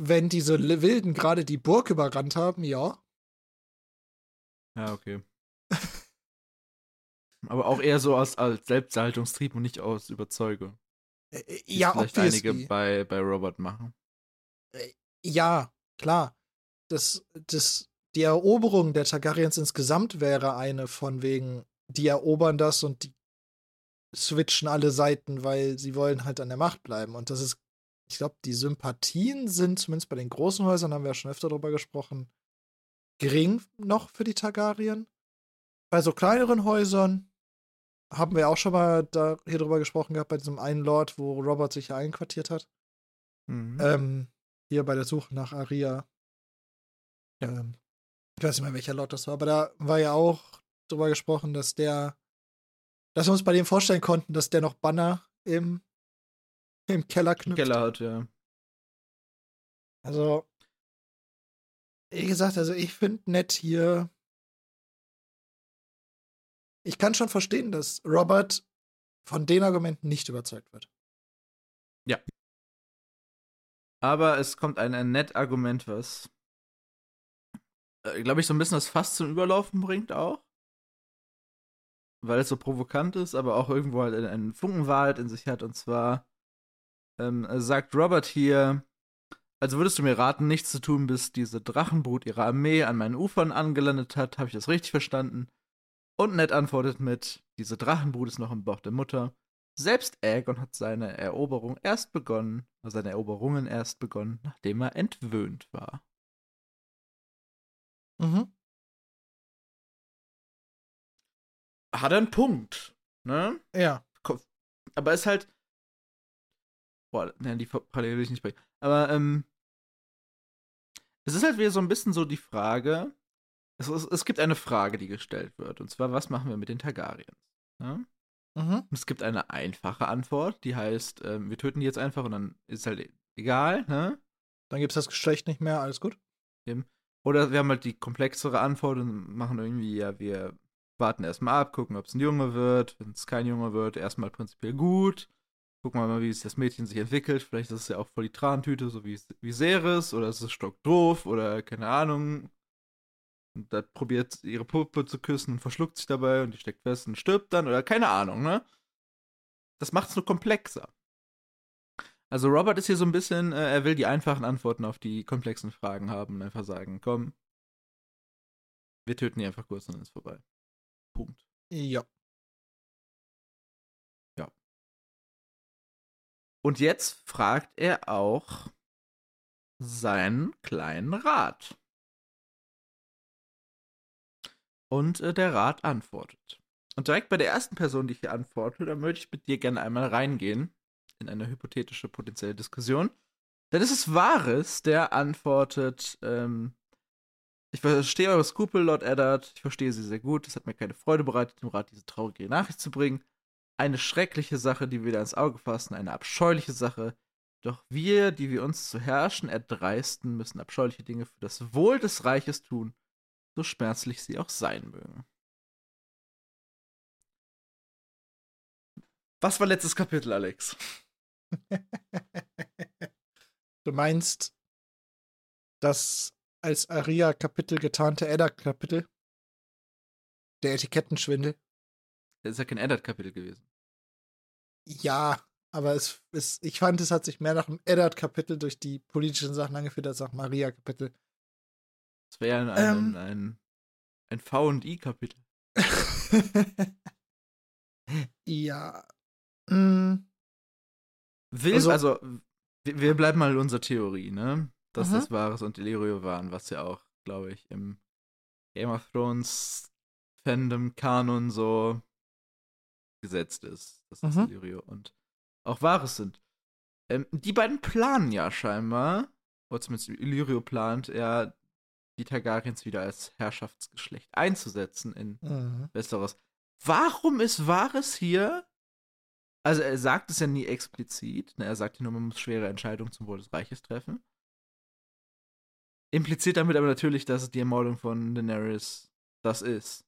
Wenn diese Wilden gerade die Burg überrannt haben, ja. Ja, okay. aber auch eher so aus, als Selbsterhaltungstrieb und nicht aus Überzeugung. Äh, ja, vielleicht obviously. einige bei, bei Robert machen. Ja, klar. Das, das, die Eroberung der Targaryens insgesamt wäre eine von wegen, die erobern das und die switchen alle Seiten, weil sie wollen halt an der Macht bleiben. Und das ist, ich glaube, die Sympathien sind, zumindest bei den großen Häusern, haben wir ja schon öfter drüber gesprochen, gering noch für die Targaryen. Bei so kleineren Häusern haben wir auch schon mal da hier drüber gesprochen gehabt, bei diesem einen Lord, wo Robert sich ja einquartiert hat. Mhm. Ähm, hier bei der Suche nach Aria. Ähm, ich weiß nicht mehr, welcher Lord das war, aber da war ja auch drüber gesprochen, dass der, dass wir uns bei dem vorstellen konnten, dass der noch Banner im, im Keller knüpft. Im Keller hat, ja. Also, wie gesagt, also ich finde nett hier. Ich kann schon verstehen, dass Robert von den Argumenten nicht überzeugt wird. Ja. Aber es kommt ein, ein nett Argument, was, äh, glaube ich, so ein bisschen das Fass zum Überlaufen bringt auch. Weil es so provokant ist, aber auch irgendwo halt einen Funkenwahrheit in sich hat. Und zwar ähm, sagt Robert hier, also würdest du mir raten, nichts zu tun, bis diese Drachenbrut ihrer Armee an meinen Ufern angelandet hat? Habe ich das richtig verstanden? Und Ned antwortet mit, diese Drachenbrut ist noch im Bauch der Mutter. Selbst Aegon hat seine Eroberung erst begonnen, also seine Eroberungen erst begonnen, nachdem er entwöhnt war. Mhm. Hat er einen Punkt, ne? Ja. Aber ist halt. Boah, ne, die Parallele will ich nicht bringen. Aber ähm, es ist halt wieder so ein bisschen so die Frage. Es, es, es gibt eine Frage, die gestellt wird. Und zwar, was machen wir mit den Targaryens? Ja? Mhm. Es gibt eine einfache Antwort, die heißt, ähm, wir töten die jetzt einfach und dann ist halt egal, ne? Dann gibt es das Geschlecht nicht mehr, alles gut. Eben. Oder wir haben halt die komplexere Antwort und machen irgendwie, ja, wir warten erstmal ab, gucken, ob es ein Junge wird. Wenn es kein Junge wird, erstmal prinzipiell gut. Gucken wir mal, wie das Mädchen sich entwickelt. Vielleicht ist es ja auch voll die Trantüte, so wie, wie Ceres, oder ist es stockdoof, oder keine Ahnung. Und da probiert ihre Puppe zu küssen und verschluckt sich dabei und die steckt fest und stirbt dann, oder keine Ahnung, ne? Das macht es nur komplexer. Also Robert ist hier so ein bisschen, äh, er will die einfachen Antworten auf die komplexen Fragen haben und einfach sagen, komm, wir töten die einfach kurz und dann ist vorbei. Punkt. Ja. Und jetzt fragt er auch seinen kleinen Rat. Und äh, der Rat antwortet. Und direkt bei der ersten Person, die hier antwortet, da möchte ich mit dir gerne einmal reingehen in eine hypothetische potenzielle Diskussion. Denn es ist Wahres, der antwortet, ähm, ich verstehe eure Skrupel, Lord Eddard, ich verstehe sie sehr gut, es hat mir keine Freude bereitet, dem Rat diese traurige Nachricht zu bringen eine schreckliche Sache, die wir da ins Auge fassen, eine abscheuliche Sache. Doch wir, die wir uns zu herrschen erdreisten, müssen abscheuliche Dinge für das Wohl des Reiches tun, so schmerzlich sie auch sein mögen. Was war letztes Kapitel, Alex? du meinst das als Aria-Kapitel getarnte Edda-Kapitel? Der Etikettenschwindel? Das ist ja kein Eddard-Kapitel gewesen. Ja, aber es, es, ich fand, es hat sich mehr nach dem Eddard-Kapitel durch die politischen Sachen angefühlt als nach Maria-Kapitel. Das wäre ja ein, ähm, ein, ein V&I-Kapitel. ja. Mm. Will, also, also wir, wir, bleiben mal in unserer Theorie, ne? Dass mhm. das Wahres und Illyrio waren, was ja auch, glaube ich, im Game of Thrones Fandom Kanon so gesetzt ist, dass das mhm. Illyrio und auch Wahres sind. Ähm, die beiden planen ja scheinbar, oder zumindest Illyrio plant, ja, die Targaryens wieder als Herrschaftsgeschlecht einzusetzen in mhm. Westeros. Warum ist Wahres hier? Also er sagt es ja nie explizit. Ne? Er sagt ja nur, man muss schwere Entscheidungen zum Wohl des Reiches treffen. Impliziert damit aber natürlich, dass die Ermordung von Daenerys das ist.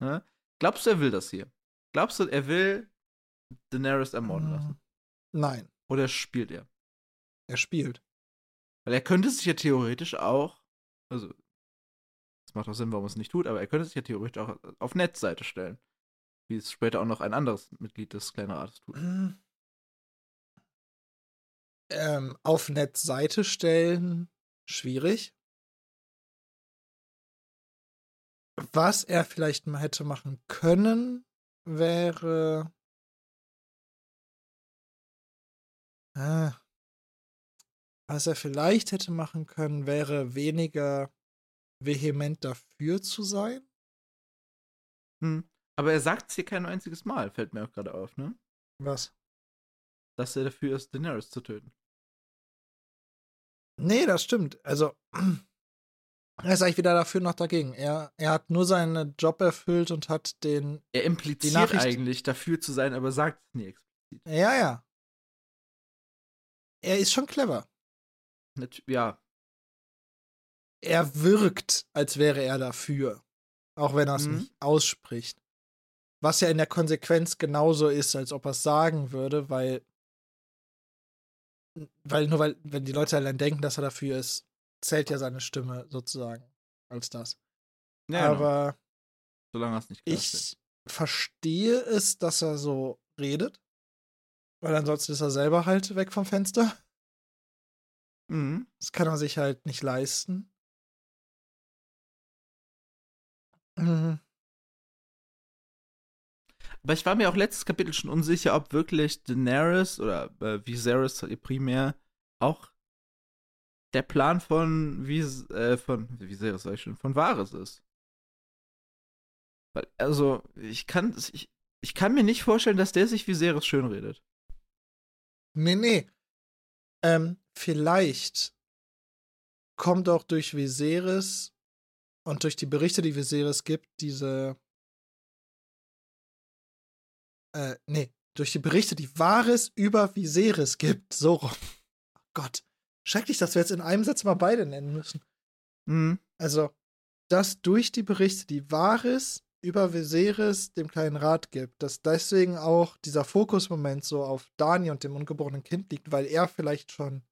Ne? Glaubst du, er will das hier? Glaubst du, er will Daenerys ermorden lassen? Hm, nein. Oder spielt er? Er spielt. Weil er könnte sich ja theoretisch auch, also, es macht auch Sinn, warum er es nicht tut, aber er könnte sich ja theoretisch auch auf Netzseite stellen. Wie es später auch noch ein anderes Mitglied des kleinen Rates tut. Hm. Ähm, auf Netzseite stellen, schwierig. Was er vielleicht mal hätte machen können, wäre. Ah, was er vielleicht hätte machen können, wäre weniger vehement dafür zu sein. Hm. Aber er sagt es hier kein einziges Mal, fällt mir auch gerade auf, ne? Was? Dass er dafür ist, Daenerys zu töten. Nee, das stimmt. Also, er ist eigentlich wieder dafür noch dagegen. Er, er hat nur seinen Job erfüllt und hat den. Er impliziert eigentlich dafür zu sein, aber sagt es nie explizit. Ja, ja. Er ist schon clever. Ja. Er wirkt, als wäre er dafür. Auch wenn er es mhm. nicht ausspricht. Was ja in der Konsequenz genauso ist, als ob er es sagen würde, weil. Weil nur weil, wenn die Leute allein denken, dass er dafür ist, zählt ja seine Stimme sozusagen als das. Ja, genau. Aber. Genau. Solange es nicht Ich wird. verstehe es, dass er so redet. Weil ansonsten ist er selber halt weg vom Fenster. Mhm. Das kann man sich halt nicht leisten. Mhm. Aber ich war mir auch letztes Kapitel schon unsicher, ob wirklich Daenerys oder äh, Viserys primär auch der Plan von wie äh, von Viserys sag ich schon, von Varys ist. Weil, also, ich kann ich, ich kann mir nicht vorstellen, dass der sich Viserys schönredet. Nee, nee. Ähm, vielleicht kommt auch durch Viserys und durch die Berichte, die Viserys gibt, diese äh, nee, durch die Berichte, die Wahres über Viserys gibt. So rum. Oh Gott. Schrecklich, dass wir jetzt in einem Satz mal beide nennen müssen. Mhm. Also, dass durch die Berichte, die Wahres über Viserys dem kleinen Rat gibt, dass deswegen auch dieser Fokusmoment so auf Dani und dem ungeborenen Kind liegt, weil er vielleicht schon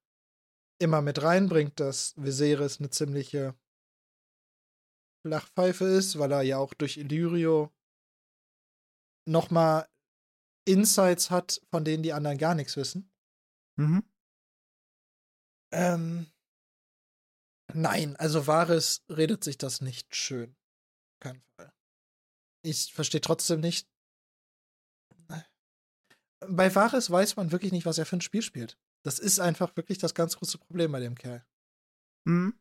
immer mit reinbringt, dass Viserys eine ziemliche Flachpfeife ist, weil er ja auch durch Illyrio nochmal Insights hat, von denen die anderen gar nichts wissen. Mhm. Ähm, nein, also Vares redet sich das nicht schön. Kein Fall. Ich verstehe trotzdem nicht. Bei Vares weiß man wirklich nicht, was er für ein Spiel spielt. Das ist einfach wirklich das ganz große Problem bei dem Kerl. Mhm.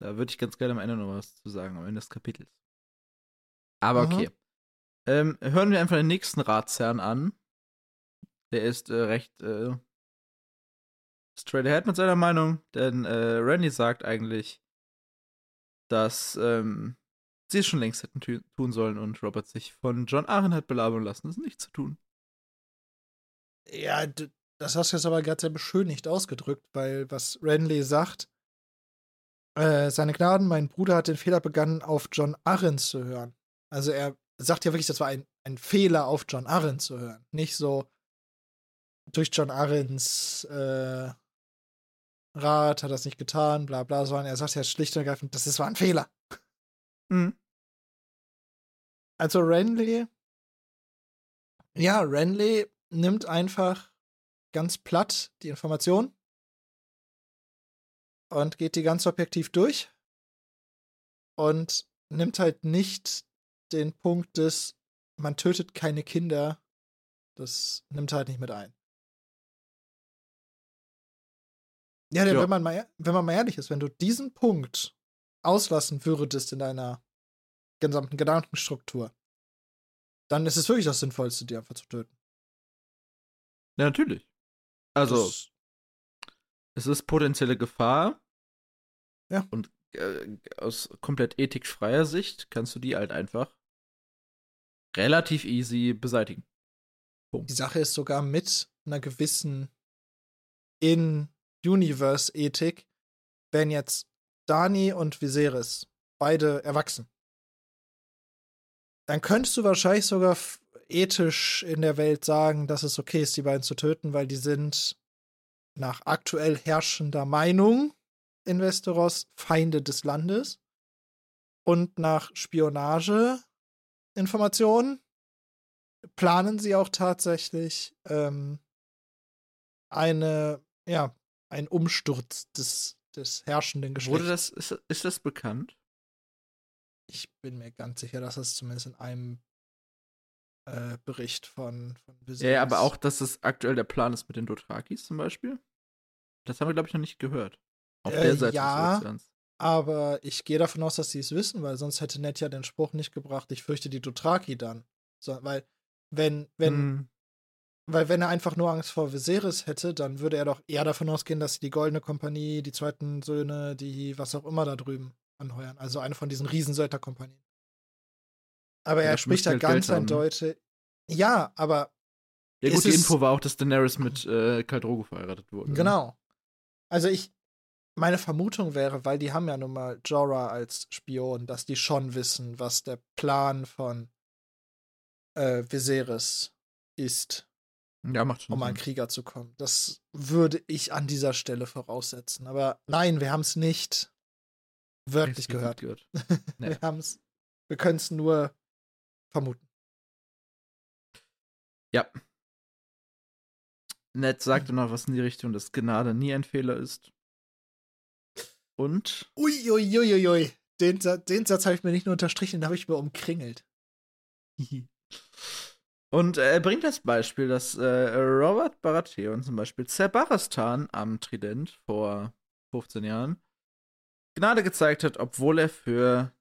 Da würde ich ganz gerne am Ende noch was zu sagen, am Ende des Kapitels. Aber okay. Mhm. Ähm, hören wir einfach den nächsten Ratsherrn an. Der ist äh, recht äh, straight ahead mit seiner Meinung, denn äh, Randy sagt eigentlich, dass ähm, sie es schon längst hätten tun sollen und Robert sich von John Aaron hat belabern lassen, es nicht zu tun. Ja, das hast du jetzt aber gerade sehr beschönigt ausgedrückt, weil was Renly sagt, äh, seine Gnaden, mein Bruder hat den Fehler begangen, auf John Arryn zu hören. Also er sagt ja wirklich, das war ein, ein Fehler, auf John Arryn zu hören. Nicht so durch John Arryns äh, Rat hat das nicht getan, bla bla, sondern er sagt ja schlicht und ergreifend, das ist, war ein Fehler. Mhm. Also Renly, ja, Renly nimmt einfach ganz platt die Information und geht die ganz objektiv durch und nimmt halt nicht den Punkt des, man tötet keine Kinder, das nimmt halt nicht mit ein. Ja, denn ja. Wenn, man mal, wenn man mal ehrlich ist, wenn du diesen Punkt auslassen würdest in deiner gesamten Gedankenstruktur, dann ist es wirklich das Sinnvollste, die einfach zu töten. Ja, natürlich. Also, das es ist potenzielle Gefahr. Ja. Und äh, aus komplett ethikfreier Sicht kannst du die halt einfach relativ easy beseitigen. Punkt. Die Sache ist sogar mit einer gewissen In-Universe-Ethik, wenn jetzt Dani und Viserys beide erwachsen. Dann könntest du wahrscheinlich sogar ethisch in der Welt sagen, dass es okay ist, die beiden zu töten, weil die sind nach aktuell herrschender Meinung in Westeros Feinde des Landes. Und nach Spionage Informationen planen sie auch tatsächlich ähm, eine, ja, ein Umsturz des, des herrschenden Geschlechts. Wurde das, ist, ist das bekannt? ich bin mir ganz sicher, dass das zumindest in einem äh, Bericht von, von. Ja, aber auch, dass es aktuell der Plan ist mit den Dothrakis zum Beispiel. Das haben wir, glaube ich, noch nicht gehört. Auf äh, der Seite ja, des Ozeans. Aber ich gehe davon aus, dass sie es wissen, weil sonst hätte Ned ja den Spruch nicht gebracht, ich fürchte die Dothraki dann. So, weil, wenn, wenn, hm. Weil wenn er einfach nur Angst vor Viserys hätte, dann würde er doch eher davon ausgehen, dass sie die Goldene Kompanie, die zweiten Söhne, die was auch immer da drüben anheuern. Also eine von diesen Riesensöldnerkompanien. Aber ja, er spricht da ganz ne? eindeutig. Ja, aber. Ja, gut, die Info war auch, dass Daenerys mit äh, Khal Drogo verheiratet wurde. Ne? Genau. Also ich, meine Vermutung wäre, weil die haben ja nun mal Jorah als Spion, dass die schon wissen, was der Plan von äh, Viserys ist. Ja, macht schon um an Krieger zu kommen. Das würde ich an dieser Stelle voraussetzen. Aber nein, wir haben es nicht wörtlich gehört. gehört. Nee. wir haben's, wir können es nur vermuten. Ja. Ned sagte noch was in die Richtung, dass Gnade nie ein Fehler ist. Und? Uiuiuiui. Ui, ui, ui. Den, den Satz habe ich mir nicht nur unterstrichen, den habe ich mir umkringelt. Und er bringt das Beispiel, dass äh, Robert Baratheon zum Beispiel Zerbaristan am Trident vor 15 Jahren Gnade gezeigt hat, obwohl er für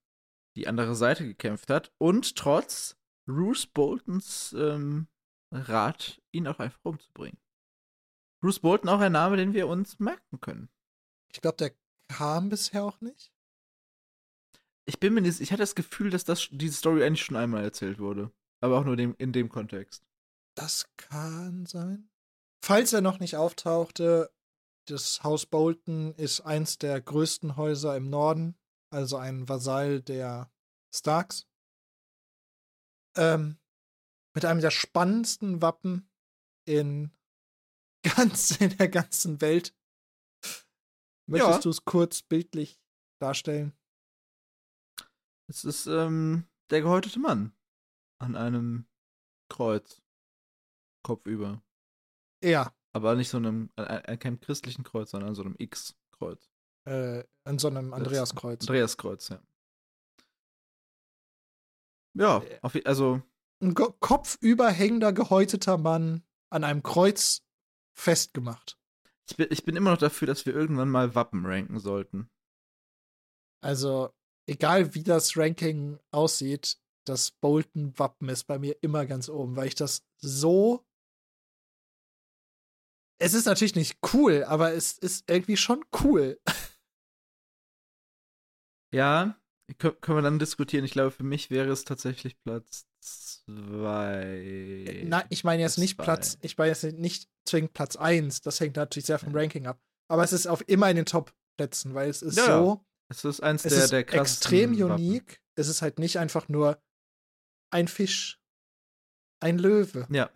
die andere Seite gekämpft hat und trotz Bruce Boltons ähm, Rat, ihn auch einfach umzubringen. Bruce Bolton auch ein Name, den wir uns merken können. Ich glaube, der kam bisher auch nicht. Ich bin mir nicht, ich hatte das Gefühl, dass das, diese Story eigentlich schon einmal erzählt wurde. Aber auch nur dem, in dem Kontext. Das kann sein. Falls er noch nicht auftauchte, das Haus Bolton ist eins der größten Häuser im Norden, also ein Vasall der Starks. Ähm, mit einem der spannendsten Wappen in ganz in der ganzen Welt. Möchtest ja. du es kurz bildlich darstellen? Es ist ähm, der gehäutete Mann an einem Kreuz. Kopfüber. Ja. Aber nicht so einem, an, an keinem christlichen Kreuz, sondern an so einem X-Kreuz. Äh, an so einem Andreaskreuz. Andreaskreuz, ja. Ja, äh, auf, also. Ein kopfüberhängender, gehäuteter Mann an einem Kreuz festgemacht. Ich bin, ich bin immer noch dafür, dass wir irgendwann mal Wappen ranken sollten. Also, egal wie das Ranking aussieht, das Bolton-Wappen ist bei mir immer ganz oben, weil ich das so es ist natürlich nicht cool, aber es ist irgendwie schon cool. Ja, können wir dann diskutieren. Ich glaube, für mich wäre es tatsächlich Platz zwei. Nein, ich meine jetzt nicht zwei. Platz, ich meine jetzt nicht zwingend Platz eins. Das hängt natürlich sehr vom Ranking ab. Aber es ist auf immer in den Top-Plätzen, weil es ist ja, so. Es ist eins es der, ist der extrem unique. Wappen. Es ist halt nicht einfach nur ein Fisch, ein Löwe, ja.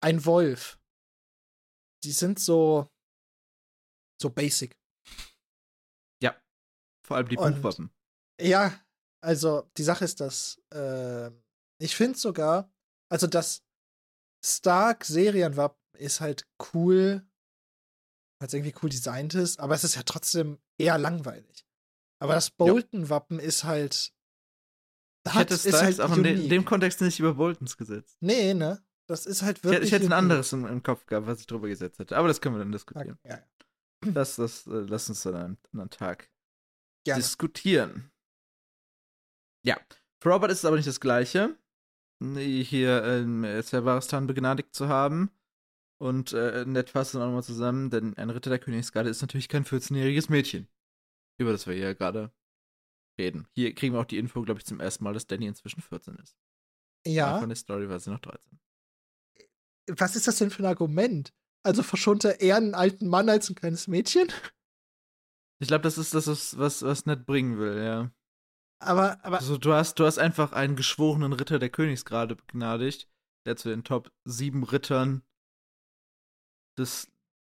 ein Wolf, die sind so, so basic. Ja. Vor allem die Und, Buchwappen. Ja, also die Sache ist, dass äh, ich finde sogar, also das Stark-Serienwappen ist halt cool, weil es irgendwie cool designt ist, aber es ist ja trotzdem eher langweilig. Aber das Bolton-Wappen ist halt. Ich hätte es halt auch in dem Kontext nicht über Boltons gesetzt. Nee, ne? Das ist halt wirklich. Ich, ich hätte ein anderes im, im, Kopf gehabt, was ich drüber gesetzt hätte. Aber das können wir dann diskutieren. Ja, ja. Das, das, äh, lass uns dann an einem Tag Gerne. diskutieren. Ja. Für Robert ist es aber nicht das Gleiche, hier in äh, Servaristan begnadigt zu haben. Und äh, nett fassen wir nochmal zusammen, denn ein Ritter der Königsgarde ist natürlich kein 14-jähriges Mädchen. Über das wir hier gerade reden. Hier kriegen wir auch die Info, glaube ich, zum ersten Mal, dass Danny inzwischen 14 ist. Ja. Von der Story war sie noch 13 was ist das denn für ein Argument? Also verschont er eher einen alten Mann als ein kleines Mädchen? Ich glaube, das ist das, was, was Ned bringen will, ja. Aber, aber. Also, du hast, du hast einfach einen geschworenen Ritter der Königsgrade begnadigt, der zu den Top 7 Rittern des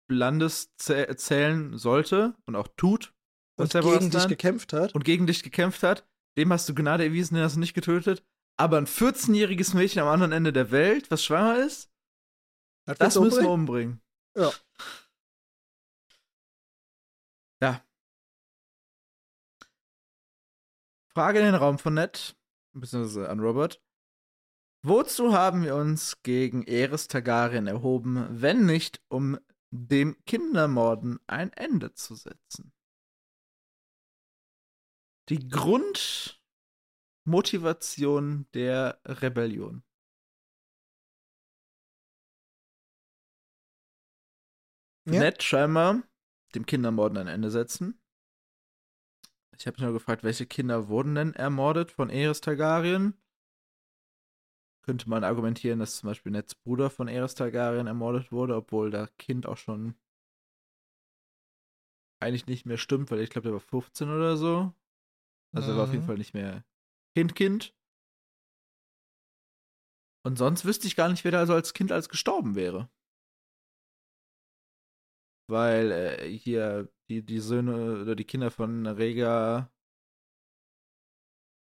Landes zählen sollte und auch tut. Und gegen dich gekämpft hat. Und gegen dich gekämpft hat. Dem hast du Gnade erwiesen, den hast du nicht getötet. Aber ein 14-jähriges Mädchen am anderen Ende der Welt, was schwanger ist, das, das müssen wir umbringen. Ja. Ja. Frage in den Raum von Ned, beziehungsweise an Robert. Wozu haben wir uns gegen Eris Targaryen erhoben, wenn nicht, um dem Kindermorden ein Ende zu setzen? Die Grundmotivation der Rebellion. Ja. Ned scheinbar dem Kindermorden ein Ende setzen. Ich habe mich nur gefragt, welche Kinder wurden denn ermordet von Eris Targaryen? Könnte man argumentieren, dass zum Beispiel Neds Bruder von Eris Targaryen ermordet wurde, obwohl das Kind auch schon eigentlich nicht mehr stimmt, weil ich glaube, der war 15 oder so. Also mhm. er war auf jeden mhm. Fall nicht mehr Kind-Kind. Und sonst wüsste ich gar nicht, wer da also als Kind als gestorben wäre weil äh, hier die, die Söhne oder die Kinder von Rega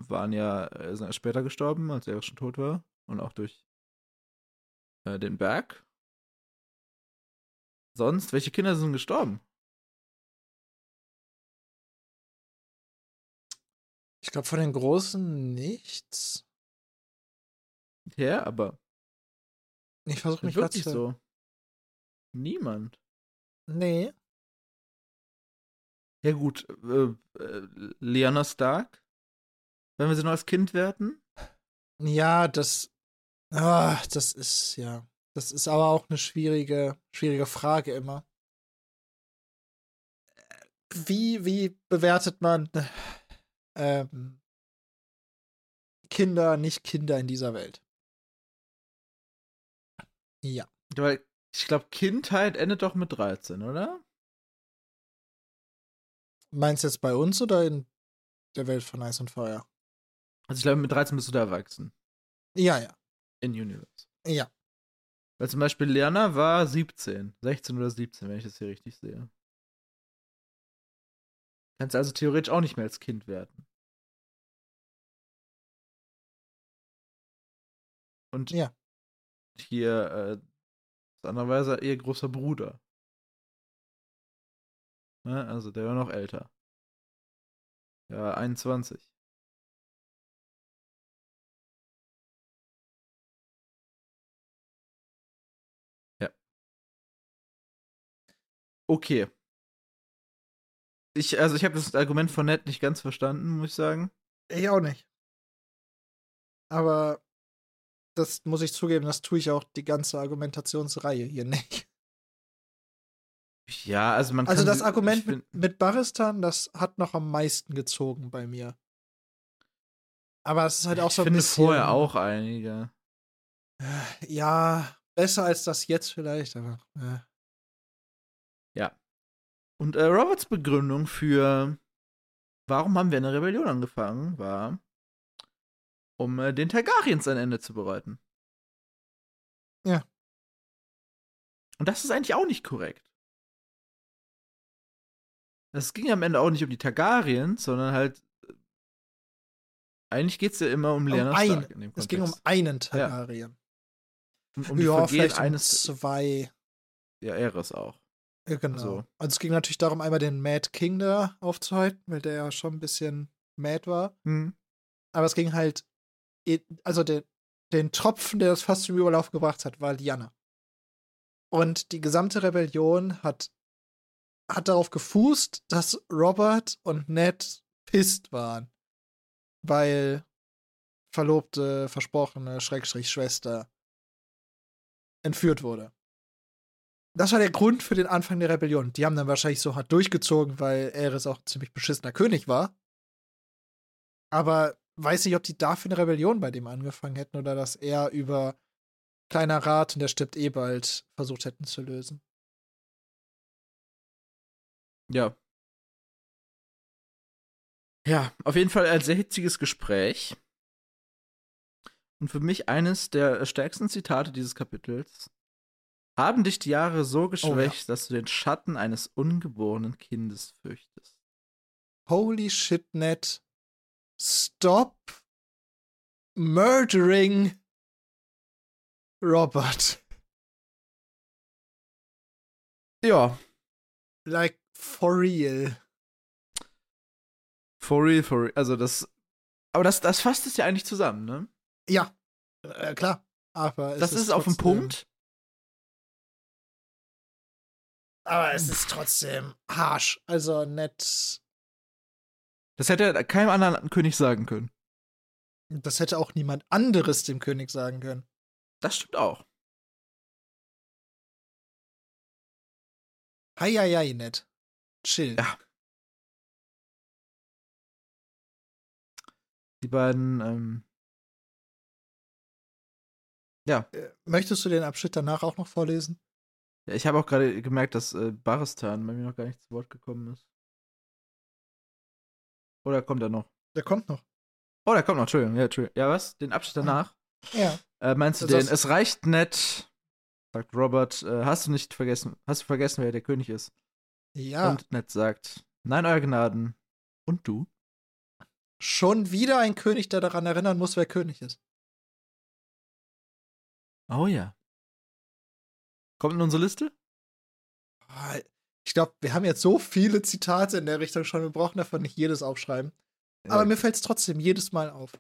waren ja äh, später gestorben, als er schon tot war. Und auch durch äh, den Berg. Sonst, welche Kinder sind gestorben? Ich glaube, von den Großen nichts. Ja, aber. Ich versuche mich wirklich so. Niemand. Nee. Ja, gut. Äh, äh, Leona Stark? Wenn wir sie noch als Kind werten? Ja, das. Ah, das ist, ja. Das ist aber auch eine schwierige, schwierige Frage immer. Wie, wie bewertet man ähm, Kinder, nicht Kinder in dieser Welt? Ja. Weil ich glaube, Kindheit endet doch mit 13, oder? Meinst du jetzt bei uns oder in der Welt von Eis und Feuer? Also ich glaube, mit 13 bist du da erwachsen. Ja, ja. In Universe. Ja. Weil zum Beispiel Lerner war 17, 16 oder 17, wenn ich das hier richtig sehe. Kannst also theoretisch auch nicht mehr als Kind werden. Und ja. hier äh, andererweise ihr großer Bruder. Ne? Also der war noch älter. Ja, 21. Ja. Okay. Ich, also ich habe das Argument von Ned nicht ganz verstanden, muss ich sagen. Ich auch nicht. Aber das muss ich zugeben, das tue ich auch die ganze Argumentationsreihe hier nicht. Ja, also man Also das Argument mit, mit Baristan, das hat noch am meisten gezogen bei mir. Aber es ist halt auch so ein bisschen. Ich finde vorher auch einige. Ja, besser als das jetzt vielleicht, aber. Äh. Ja. Und äh, Roberts Begründung für, warum haben wir eine Rebellion angefangen, war, um äh, den Targaryens ein Ende zu bereiten. Ja. Und das ist eigentlich auch nicht korrekt. Es ging am Ende auch nicht um die Targaryens, sondern halt. Äh, eigentlich geht es ja immer um Lyanna um ein, Stark in dem Es ging um einen Targaryen. Ja. Um, um ja, vielleicht eines. Um zwei. Ja, Eris auch. Ja, genau. So. Also es ging natürlich darum, einmal den Mad King da aufzuhalten, weil der ja schon ein bisschen mad war. Mhm. Aber es ging halt also den, den Tropfen, der das fast zum Überlauf gebracht hat, war Liana. Und die gesamte Rebellion hat, hat darauf gefußt, dass Robert und Ned pisst waren. Weil Verlobte, versprochene, Schrägstrich Schwester entführt wurde. Das war der Grund für den Anfang der Rebellion. Die haben dann wahrscheinlich so hart durchgezogen, weil Eris auch ein ziemlich beschissener König war. Aber weiß nicht, ob die dafür eine Rebellion bei dem angefangen hätten oder das eher über kleiner Rat und der stirbt eh bald versucht hätten zu lösen. Ja. Ja, auf jeden Fall ein sehr hitziges Gespräch. Und für mich eines der stärksten Zitate dieses Kapitels. Haben dich die Jahre so geschwächt, oh, ja. dass du den Schatten eines ungeborenen Kindes fürchtest? Holy shit, Ned. Stop murdering Robert. Ja. Like, for real. For real, for real. Also, das Aber das, das fasst es ja eigentlich zusammen, ne? Ja, äh, klar. Aber das ist, ist auf den Punkt. Aber es ist trotzdem harsh. Also nett. Das hätte keinem anderen König sagen können. Das hätte auch niemand anderes dem König sagen können. Das stimmt auch. Heieiei, nett. Chill. Ja. Die beiden, ähm, ja. Äh, möchtest du den Abschnitt danach auch noch vorlesen? Ja, ich habe auch gerade gemerkt, dass äh, Baristan bei mir noch gar nicht zu Wort gekommen ist. Oder kommt er noch? Der kommt noch. Oh, der kommt noch, Entschuldigung. Ja, Entschuldigung. ja was? Den Abschnitt danach? Ja. Äh, meinst du also den? Es reicht nett, sagt Robert. Äh, hast du nicht vergessen, hast du vergessen, wer der König ist? Ja. Und nett sagt, nein, euer Gnaden. Und du? Schon wieder ein König, der daran erinnern muss, wer König ist. Oh ja. Kommt in unsere Liste? Ich glaube, wir haben jetzt so viele Zitate in der Richtung schon, wir brauchen davon nicht jedes aufschreiben. Ja. Aber mir fällt es trotzdem jedes Mal auf.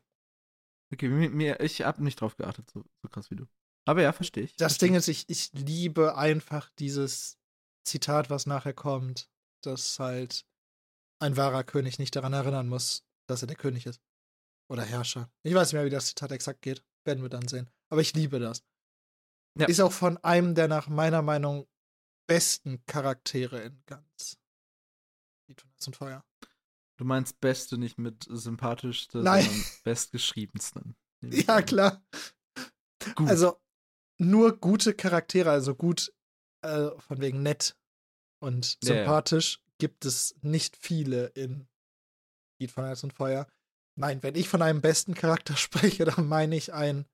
Okay, mir, ich habe nicht drauf geachtet, so, so, krass wie du. Aber ja, verstehe ich. Das Ding ist, ich, ich liebe einfach dieses Zitat, was nachher kommt, dass halt ein wahrer König nicht daran erinnern muss, dass er der König ist. Oder Herrscher. Ich weiß nicht mehr, wie das Zitat exakt geht. Werden wir dann sehen. Aber ich liebe das. Ja. Ist auch von einem der nach meiner Meinung besten Charaktere in ganz Lied von Eis und Feuer. Du meinst beste nicht mit sympathischste, Nein. sondern bestgeschriebensten. Ja, klar. Gut. Also nur gute Charaktere, also gut äh, von wegen nett und sympathisch, ja, ja. gibt es nicht viele in Lied von Eis und Feuer. Nein, wenn ich von einem besten Charakter spreche, dann meine ich einen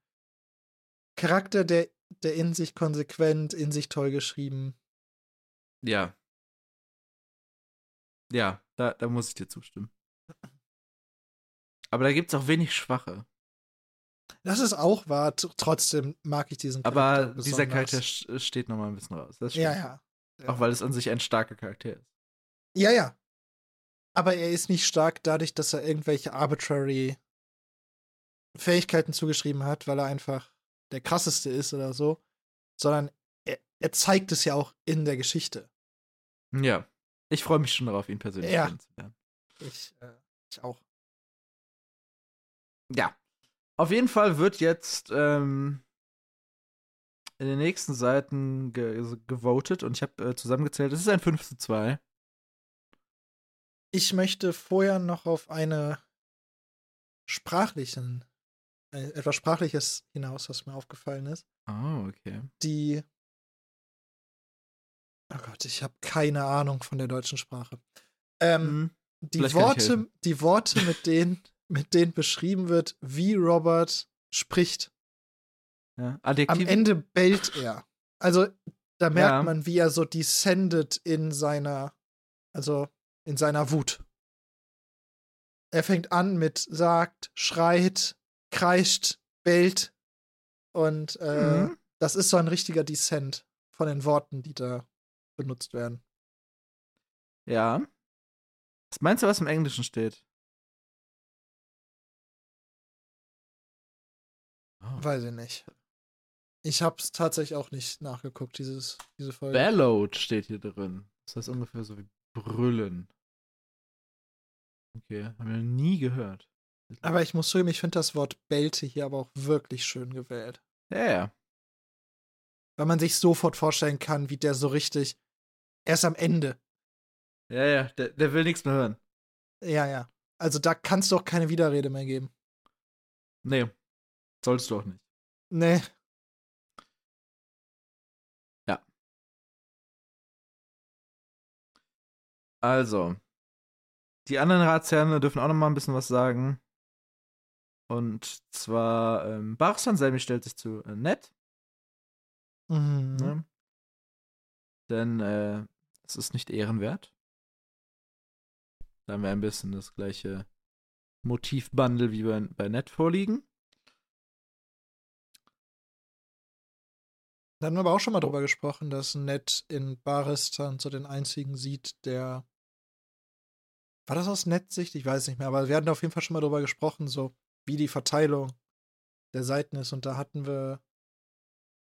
Charakter, der, der in sich konsequent, in sich toll geschrieben. Ja. Ja, da, da muss ich dir zustimmen. Aber da gibt es auch wenig Schwache. Das ist auch wahr, trotzdem mag ich diesen Charakter. Aber besonders. dieser Charakter steht nochmal ein bisschen raus. ja, ja, ja. Auch weil es an sich ein starker Charakter ist. Ja, ja. Aber er ist nicht stark dadurch, dass er irgendwelche arbitrary Fähigkeiten zugeschrieben hat, weil er einfach der krasseste ist oder so, sondern er, er zeigt es ja auch in der Geschichte. Ja. Ich freue mich schon darauf, ihn persönlich ja. kennenzulernen. Ich, äh, ich auch. Ja. Auf jeden Fall wird jetzt ähm, in den nächsten Seiten ge gewotet und ich habe äh, zusammengezählt, es ist ein 5 zu 2. Ich möchte vorher noch auf eine sprachlichen, äh, etwas Sprachliches hinaus, was mir aufgefallen ist. Oh, okay. Die. Oh Gott, ich habe keine Ahnung von der deutschen Sprache. Ähm, hm, die Worte, die Worte, mit denen, mit denen beschrieben wird, wie Robert spricht. Ja, Am Ende bellt er. Also da merkt ja. man, wie er so descendet in seiner, also in seiner Wut. Er fängt an mit sagt, schreit, kreischt, bellt und äh, mhm. das ist so ein richtiger Descent von den Worten, die da benutzt werden. Ja. Was meinst du, was im Englischen steht? Oh. Weiß ich nicht. Ich hab's tatsächlich auch nicht nachgeguckt, dieses, diese Folge. Bellowed steht hier drin. Das heißt ungefähr so wie brüllen. Okay, haben wir nie gehört. Aber ich muss zugeben, ich finde das Wort Belte hier aber auch wirklich schön gewählt. Ja, ja. Weil man sich sofort vorstellen kann, wie der so richtig erst am Ende. Ja, ja, der, der will nichts mehr hören. Ja, ja. Also da kannst du auch keine Widerrede mehr geben. Nee. Sollst du auch nicht. Nee. Also, die anderen Ratsherren dürfen auch noch mal ein bisschen was sagen. Und zwar, ähm, Bachsan Selmi stellt sich zu äh, nett. Mhm. Ne? Denn äh, es ist nicht ehrenwert. Da haben wir ein bisschen das gleiche Motivbundle wie bei, bei Nett vorliegen. Da hatten wir aber auch schon mal drüber gesprochen, dass Nett in Baristan so den einzigen sieht, der war das aus Netzsicht? Ich weiß nicht mehr, aber wir hatten auf jeden Fall schon mal darüber gesprochen, so wie die Verteilung der Seiten ist. Und da hatten wir,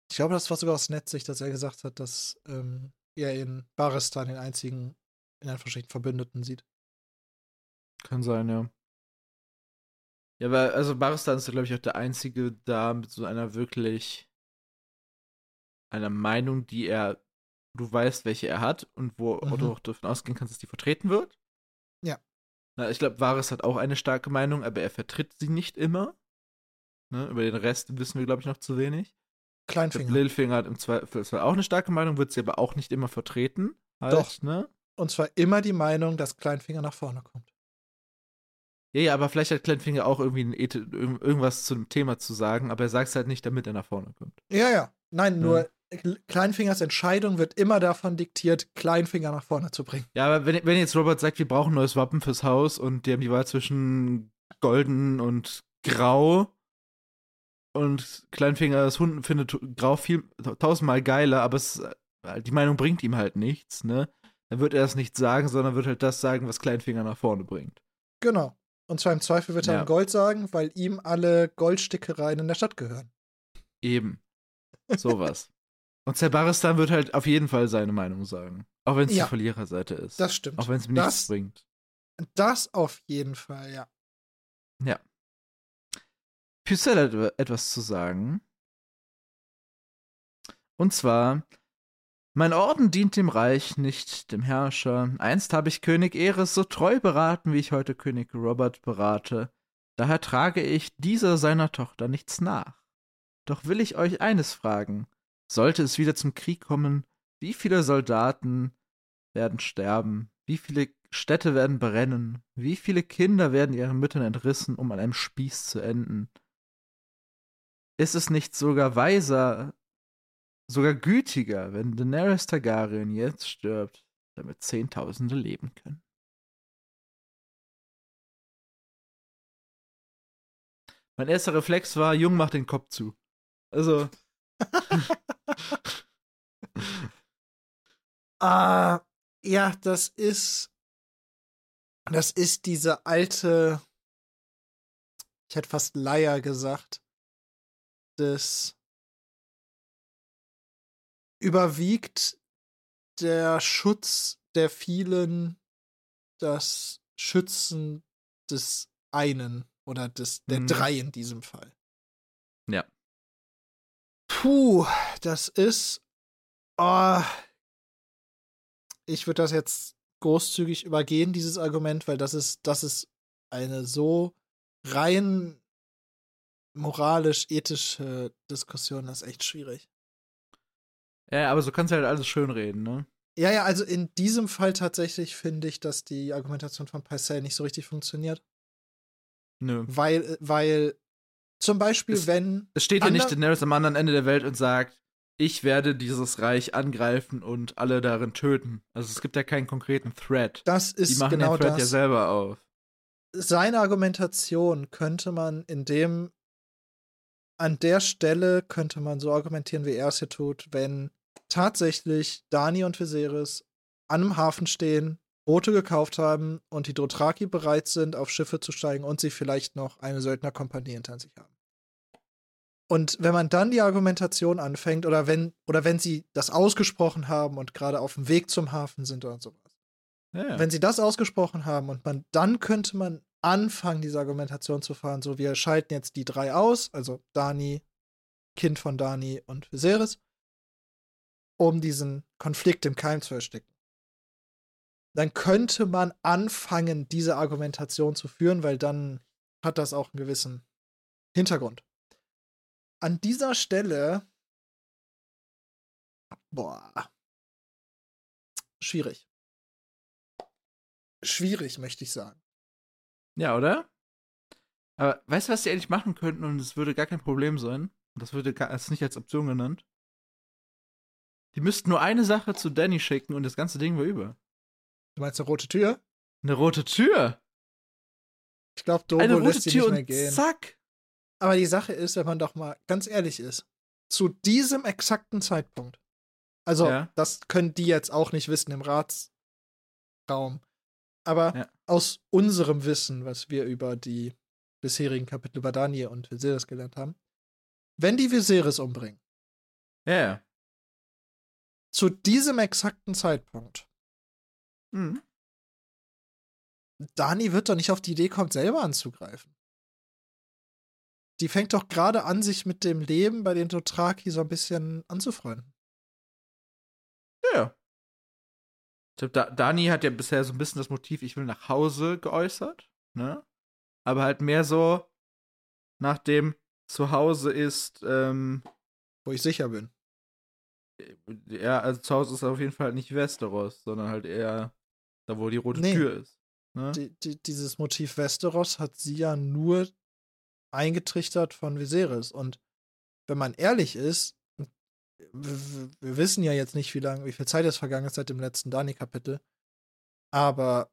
ich glaube, das war sogar aus Netzsicht, dass er gesagt hat, dass ähm, er in Baristan den einzigen, in Anführungsstrichen, Verbündeten sieht. Kann sein, ja. Ja, weil, also Baristan ist, glaube ich, auch der einzige da mit so einer wirklich einer Meinung, die er, du weißt, welche er hat und wo mhm. du auch davon ausgehen kannst, dass die vertreten wird. Ja. Na, ich glaube, Varys hat auch eine starke Meinung, aber er vertritt sie nicht immer. Ne? Über den Rest wissen wir, glaube ich, noch zu wenig. Kleinfinger. Littlefinger hat im Zweifel auch eine starke Meinung, wird sie aber auch nicht immer vertreten. Halt, Doch. Ne? Und zwar immer die Meinung, dass Kleinfinger nach vorne kommt. Ja, ja, aber vielleicht hat Kleinfinger auch irgendwie ein Eth irgendwas zum Thema zu sagen, aber er sagt es halt nicht, damit er nach vorne kommt. Ja, ja. Nein, nur Kleinfingers Entscheidung wird immer davon diktiert, Kleinfinger nach vorne zu bringen. Ja, aber wenn, wenn jetzt Robert sagt, wir brauchen ein neues Wappen fürs Haus und die haben die Wahl zwischen golden und grau und Kleinfinger das Hund findet grau viel tausendmal geiler, aber es, die Meinung bringt ihm halt nichts, ne? Dann wird er das nicht sagen, sondern wird halt das sagen, was Kleinfinger nach vorne bringt. Genau. Und zwar im Zweifel wird er ja. Gold sagen, weil ihm alle Goldstickereien in der Stadt gehören. Eben. Sowas. Und Zerbaristan wird halt auf jeden Fall seine Meinung sagen. Auch wenn es ja, die Verliererseite ist. Das stimmt. Auch wenn es ihm das, nichts bringt. Das auf jeden Fall, ja. Ja. Pucelle hat etwas zu sagen. Und zwar, mein Orden dient dem Reich, nicht dem Herrscher. Einst habe ich König Eres so treu beraten, wie ich heute König Robert berate. Daher trage ich dieser seiner Tochter nichts nach. Doch will ich euch eines fragen. Sollte es wieder zum Krieg kommen, wie viele Soldaten werden sterben? Wie viele Städte werden brennen? Wie viele Kinder werden ihren Müttern entrissen, um an einem Spieß zu enden? Ist es nicht sogar weiser, sogar gütiger, wenn Daenerys Targaryen jetzt stirbt, damit Zehntausende leben können? Mein erster Reflex war, Jung macht den Kopf zu. Also. ah, ja, das ist. Das ist diese alte. Ich hätte fast Leier gesagt. Das überwiegt der Schutz der vielen das Schützen des einen oder des der mhm. drei in diesem Fall. Ja. Puh, das ist. Oh, ich würde das jetzt großzügig übergehen, dieses Argument, weil das ist, das ist eine so rein moralisch-ethische Diskussion, das ist echt schwierig. Ja, aber so kannst du halt alles schönreden, ne? Ja, ja, also in diesem Fall tatsächlich finde ich, dass die Argumentation von Parcell nicht so richtig funktioniert. Nö. Weil, weil zum Beispiel, es, wenn. Es steht ja nicht Daenerys am anderen Ende der Welt und sagt, ich werde dieses Reich angreifen und alle darin töten. Also es gibt ja keinen konkreten Thread. Das ist Die machen genau den Thread das. ja selber auf. Seine Argumentation könnte man in dem an der Stelle könnte man so argumentieren, wie er es hier tut, wenn tatsächlich Dani und Viserys an einem Hafen stehen, Boote gekauft haben und die Dothraki bereit sind, auf Schiffe zu steigen und sie vielleicht noch eine Söldnerkompanie hinter sich haben. Und wenn man dann die Argumentation anfängt, oder wenn, oder wenn sie das ausgesprochen haben und gerade auf dem Weg zum Hafen sind oder sowas. Ja. Wenn sie das ausgesprochen haben und man, dann könnte man anfangen, diese Argumentation zu fahren, so wir schalten jetzt die drei aus, also Dani, Kind von Dani und Viserys, um diesen Konflikt im Keim zu ersticken dann könnte man anfangen, diese Argumentation zu führen, weil dann hat das auch einen gewissen Hintergrund. An dieser Stelle, boah, schwierig. Schwierig, möchte ich sagen. Ja, oder? Aber weißt du, was die eigentlich machen könnten und es würde gar kein Problem sein? Das würde gar, das nicht als Option genannt. Die müssten nur eine Sache zu Danny schicken und das ganze Ding war über. Du meinst eine rote Tür? Eine rote Tür? Ich glaube, Dobo eine rote lässt Tür nicht mehr gehen. Zack. Aber die Sache ist, wenn man doch mal ganz ehrlich ist, zu diesem exakten Zeitpunkt, also ja. das können die jetzt auch nicht wissen im Ratsraum, aber ja. Aus unserem Wissen, was wir über die bisherigen Kapitel über Daniel und Viserys gelernt haben, wenn die Viserys umbringen. Ja. Yeah. Zu diesem exakten Zeitpunkt. Mhm. Dani wird doch nicht auf die Idee kommen, selber anzugreifen. Die fängt doch gerade an, sich mit dem Leben bei den Dothraki so ein bisschen anzufreunden. Ja. Ich glaube, da Dani hat ja bisher so ein bisschen das Motiv, ich will nach Hause geäußert, ne? Aber halt mehr so nach dem Zuhause ist, ähm, Wo ich sicher bin. Ja, also zu Hause ist auf jeden Fall nicht Westeros, sondern halt eher da, wo die rote nee. Tür ist. Ne? Die, die, dieses Motiv Westeros hat sie ja nur eingetrichtert von Viserys. Und wenn man ehrlich ist, wir, wissen ja jetzt nicht, wie lange, wie viel Zeit es vergangen ist seit dem letzten Dani-Kapitel, aber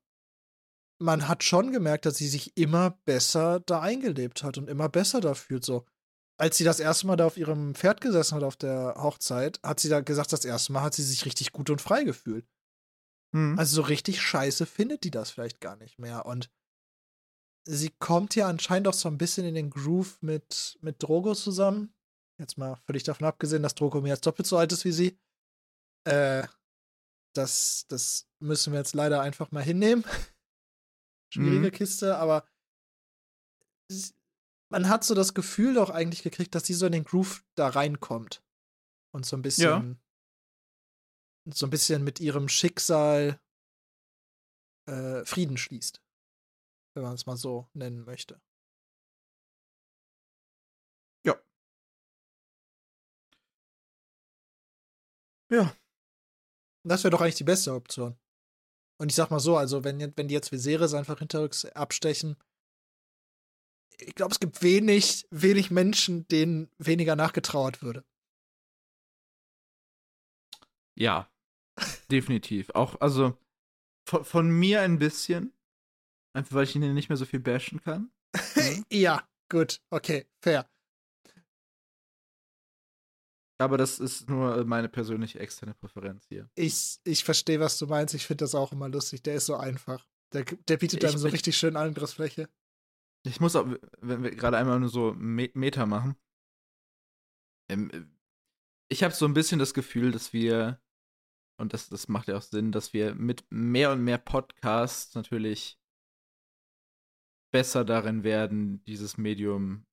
man hat schon gemerkt, dass sie sich immer besser da eingelebt hat und immer besser da fühlt. So, als sie das erste Mal da auf ihrem Pferd gesessen hat auf der Hochzeit, hat sie da gesagt, das erste Mal hat sie sich richtig gut und frei gefühlt. Mhm. Also so richtig scheiße findet die das vielleicht gar nicht mehr. Und sie kommt ja anscheinend auch so ein bisschen in den Groove mit, mit Drogo zusammen. Jetzt mal völlig davon abgesehen, dass Drogo mehr als doppelt so alt ist wie sie. Äh, das, das müssen wir jetzt leider einfach mal hinnehmen. Schwierige mhm. Kiste, aber man hat so das Gefühl doch eigentlich gekriegt, dass sie so in den Groove da reinkommt. Und so ein bisschen, ja. so ein bisschen mit ihrem Schicksal äh, Frieden schließt. Wenn man es mal so nennen möchte. Ja. Das wäre doch eigentlich die beste Option. Und ich sag mal so, also wenn, wenn die jetzt Viserys einfach hinterrücks abstechen, ich glaube, es gibt wenig, wenig Menschen, denen weniger nachgetrauert würde. Ja, definitiv. Auch, also von, von, mir ein bisschen. Einfach weil ich ihn nicht mehr so viel bashen kann. Ne? ja, gut, okay, fair. Aber das ist nur meine persönliche externe Präferenz hier. Ich, ich verstehe, was du meinst. Ich finde das auch immer lustig. Der ist so einfach. Der, der bietet einem so richtig schön Angriffsfläche. Ich muss auch, wenn wir gerade einmal nur so Meta machen. Ähm, ich habe so ein bisschen das Gefühl, dass wir, und das, das macht ja auch Sinn, dass wir mit mehr und mehr Podcasts natürlich besser darin werden, dieses Medium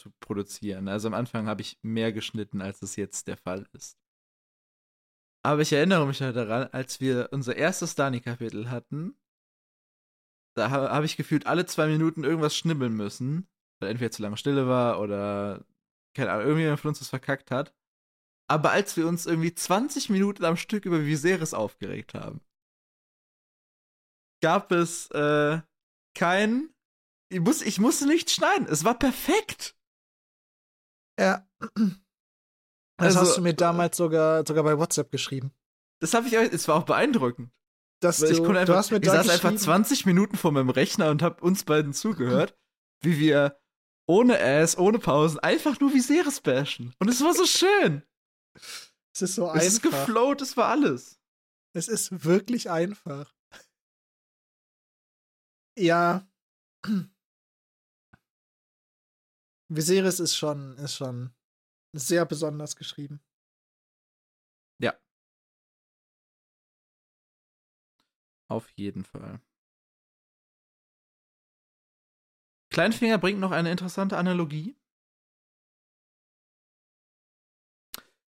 zu produzieren. Also am Anfang habe ich mehr geschnitten, als es jetzt der Fall ist. Aber ich erinnere mich halt daran, als wir unser erstes Dani-Kapitel hatten, da habe ich gefühlt alle zwei Minuten irgendwas schnibbeln müssen, weil entweder zu lange Stille war oder keine Ahnung, irgendjemand von uns das verkackt hat. Aber als wir uns irgendwie 20 Minuten am Stück über Viserys aufgeregt haben, gab es äh, kein. Ich, muss, ich musste nicht schneiden. Es war perfekt. Ja. Das also, hast du mir damals sogar, sogar bei WhatsApp geschrieben. Das habe ich euch, es war auch beeindruckend. Dass du, ich, einfach, du hast mir ich saß einfach 20 Minuten vor meinem Rechner und habe uns beiden zugehört, wie wir ohne Ass, ohne Pausen, einfach nur wie Seres bashen. Und es war so schön. Es ist so einfach. Es ist geflowt, es war alles. Es ist wirklich einfach. Ja. Viserys ist schon, ist schon sehr besonders geschrieben. Ja. Auf jeden Fall. Kleinfinger bringt noch eine interessante Analogie.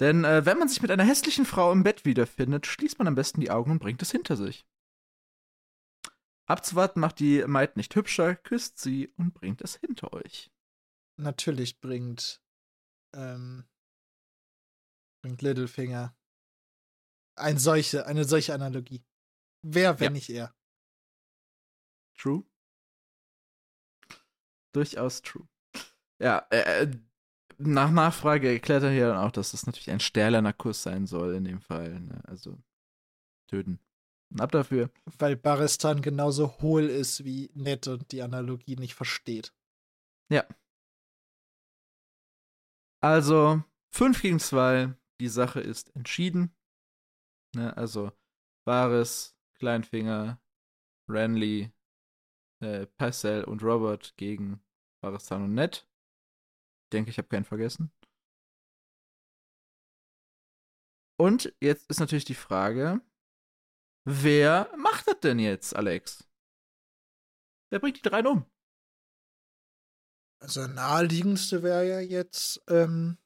Denn äh, wenn man sich mit einer hässlichen Frau im Bett wiederfindet, schließt man am besten die Augen und bringt es hinter sich. Abzuwarten macht die Maid nicht hübscher, küsst sie und bringt es hinter euch natürlich bringt, ähm, bringt Littlefinger ein solche, eine solche Analogie. Wer, wenn ja. nicht er? True. Durchaus true. Ja, äh, äh, nach Nachfrage erklärt er hier dann auch, dass das natürlich ein stählerner Kuss sein soll in dem Fall. Ne? Also töten. Ab dafür. Weil Baristan genauso hohl ist wie nett und die Analogie nicht versteht. Ja, also 5 gegen 2, die Sache ist entschieden. Ne, also Baris, Kleinfinger, Renly äh, Parcell und Robert gegen Baristan und Ned. Ich denke, ich habe keinen vergessen. Und jetzt ist natürlich die Frage, wer macht das denn jetzt, Alex? Wer bringt die dreien um? Also naheliegendste wäre ja jetzt, ähm,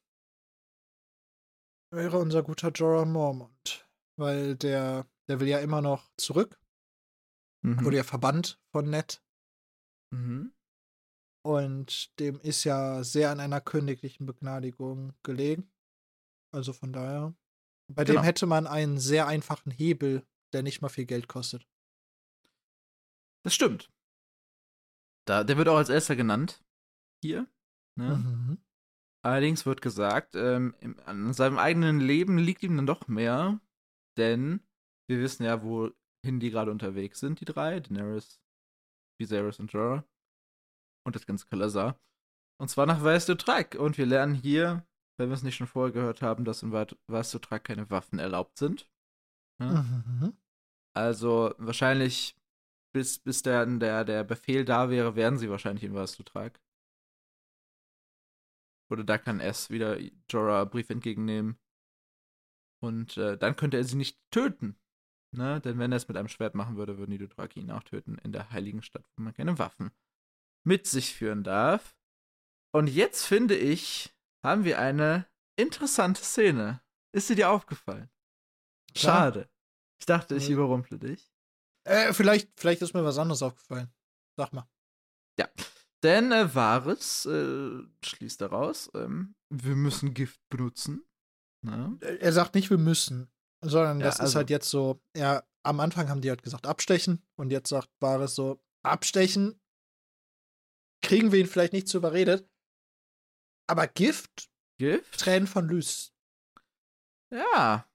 wäre unser guter Jorah Mormont. Weil der, der will ja immer noch zurück. Mhm. Wurde ja verbannt von Ned. Mhm. Und dem ist ja sehr an einer königlichen Begnadigung gelegen. Also von daher. Bei genau. dem hätte man einen sehr einfachen Hebel, der nicht mal viel Geld kostet. Das stimmt. Da, der wird auch als erster genannt. Hier. Ne? Mhm. Allerdings wird gesagt, ähm, im, an seinem eigenen Leben liegt ihm dann doch mehr, denn wir wissen ja, wohin die gerade unterwegs sind, die drei, Daenerys, Viserys und Jorah und das ganze Kalazar. Und zwar nach Weißdotrak. Und wir lernen hier, wenn wir es nicht schon vorher gehört haben, dass in Weißdotrak keine Waffen erlaubt sind. Ja? Mhm. Also wahrscheinlich, bis, bis der, der, der Befehl da wäre, werden sie wahrscheinlich in Weißdotrak. Oder da kann S wieder Jorah Brief entgegennehmen. Und äh, dann könnte er sie nicht töten. Ne? Denn wenn er es mit einem Schwert machen würde, würden die Dothraki ihn auch töten in der heiligen Stadt, wo man keine Waffen mit sich führen darf. Und jetzt finde ich, haben wir eine interessante Szene. Ist sie dir aufgefallen? Schade. Ich dachte, ich überrumple dich. Äh, vielleicht, vielleicht ist mir was anderes aufgefallen. Sag mal. Ja. Denn äh, Varys äh, schließt daraus, ähm, wir müssen Gift benutzen. Ne? Er sagt nicht, wir müssen, sondern ja, das also, ist halt jetzt so, ja, am Anfang haben die halt gesagt, abstechen und jetzt sagt Varys so, abstechen, kriegen wir ihn vielleicht nicht zu überredet, aber Gift? Gift? Tränen von Lys. Ja.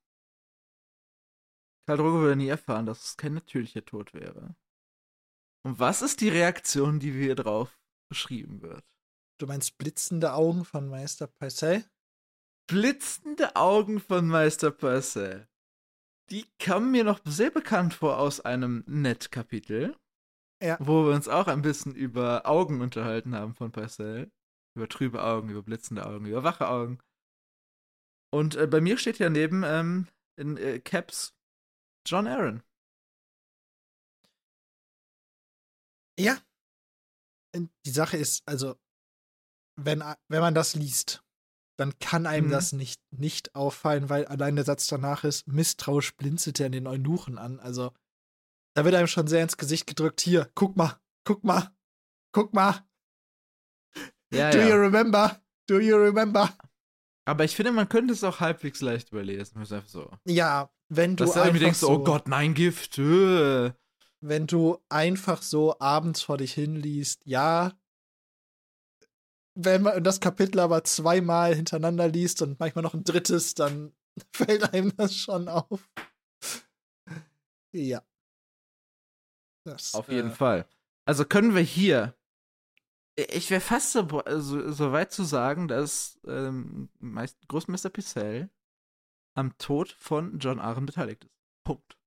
Karl Drogo würde nie erfahren, dass es kein natürlicher Tod wäre. Und was ist die Reaktion, die wir drauf beschrieben wird. Du meinst blitzende Augen von Meister Parcell? Blitzende Augen von Meister Parcell. Die kamen mir noch sehr bekannt vor aus einem Net-Kapitel. Ja. Wo wir uns auch ein bisschen über Augen unterhalten haben von Parcell. Über trübe Augen, über blitzende Augen, über wache Augen. Und äh, bei mir steht ja neben ähm, in äh, Caps John Aaron. Ja, die Sache ist, also, wenn, wenn man das liest, dann kann einem mhm. das nicht, nicht auffallen, weil allein der Satz danach ist, misstrauisch blinzelte er in den Eunuchen an. Also, da wird einem schon sehr ins Gesicht gedrückt, hier, guck mal, guck mal, guck mal. Ja, Do ja. you remember? Do you remember? Aber ich finde, man könnte es auch halbwegs leicht überlesen. Einfach so. Ja, wenn du Dass einfach du denkst, oh so, oh Gott, nein, Gift. Äh wenn du einfach so abends vor dich hinliest, ja. Wenn man das Kapitel aber zweimal hintereinander liest und manchmal noch ein drittes, dann fällt einem das schon auf. Ja. Das, auf jeden äh, Fall. Also können wir hier. Ich wäre fast so, so, so, weit zu sagen, dass ähm, Großmeister Picel am Tod von John Aaron beteiligt ist. Punkt.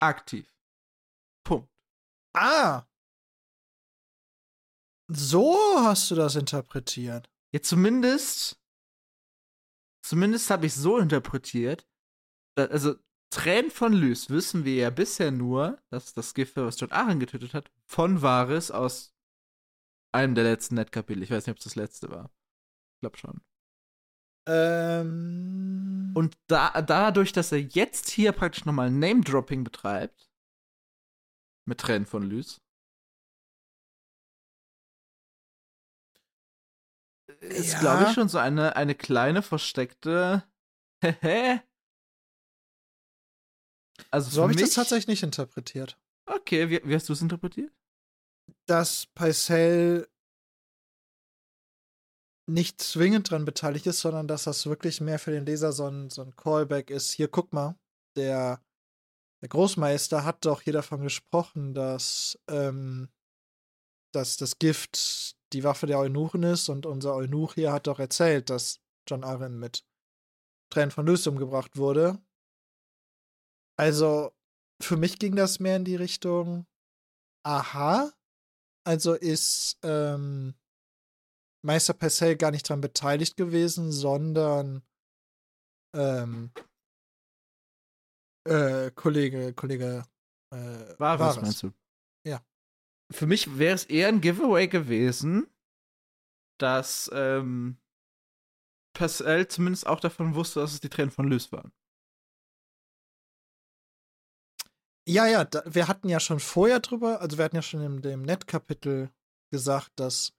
Aktiv. Punkt. Ah. So hast du das interpretiert. Ja, zumindest. Zumindest habe ich so interpretiert. Also, Tränen von Lys wissen wir ja bisher nur, dass das Gift, was John Aaron getötet hat, von Varys aus einem der letzten Netkapitel. Ich weiß nicht, ob es das letzte war. Ich glaube schon. Ähm. Und da, dadurch, dass er jetzt hier praktisch nochmal Name-Dropping betreibt, mit Tränen von Lys. Ist, ja. glaube ich, schon so eine, eine kleine versteckte. Also so habe ich das tatsächlich nicht interpretiert. Okay, wie, wie hast du es interpretiert? Dass Paisel nicht zwingend dran beteiligt ist, sondern dass das wirklich mehr für den Leser so ein, so ein Callback ist. Hier, guck mal, der der Großmeister hat doch hier davon gesprochen, dass, ähm, dass das Gift die Waffe der Eunuchen ist und unser Eunuch hier hat doch erzählt, dass John Arryn mit Tränen von Lys umgebracht wurde. Also, für mich ging das mehr in die Richtung, aha, Also ist ähm, Meister Purcell gar nicht dran beteiligt gewesen, sondern ähm, äh, Kollege, Kollege äh, War was, meinst du? Ja. Für mich wäre es eher ein Giveaway gewesen, dass ähm, Purcell zumindest auch davon wusste, dass es die Tränen von Lys waren. Ja, ja, da, wir hatten ja schon vorher drüber, also wir hatten ja schon in dem Net-Kapitel gesagt, dass,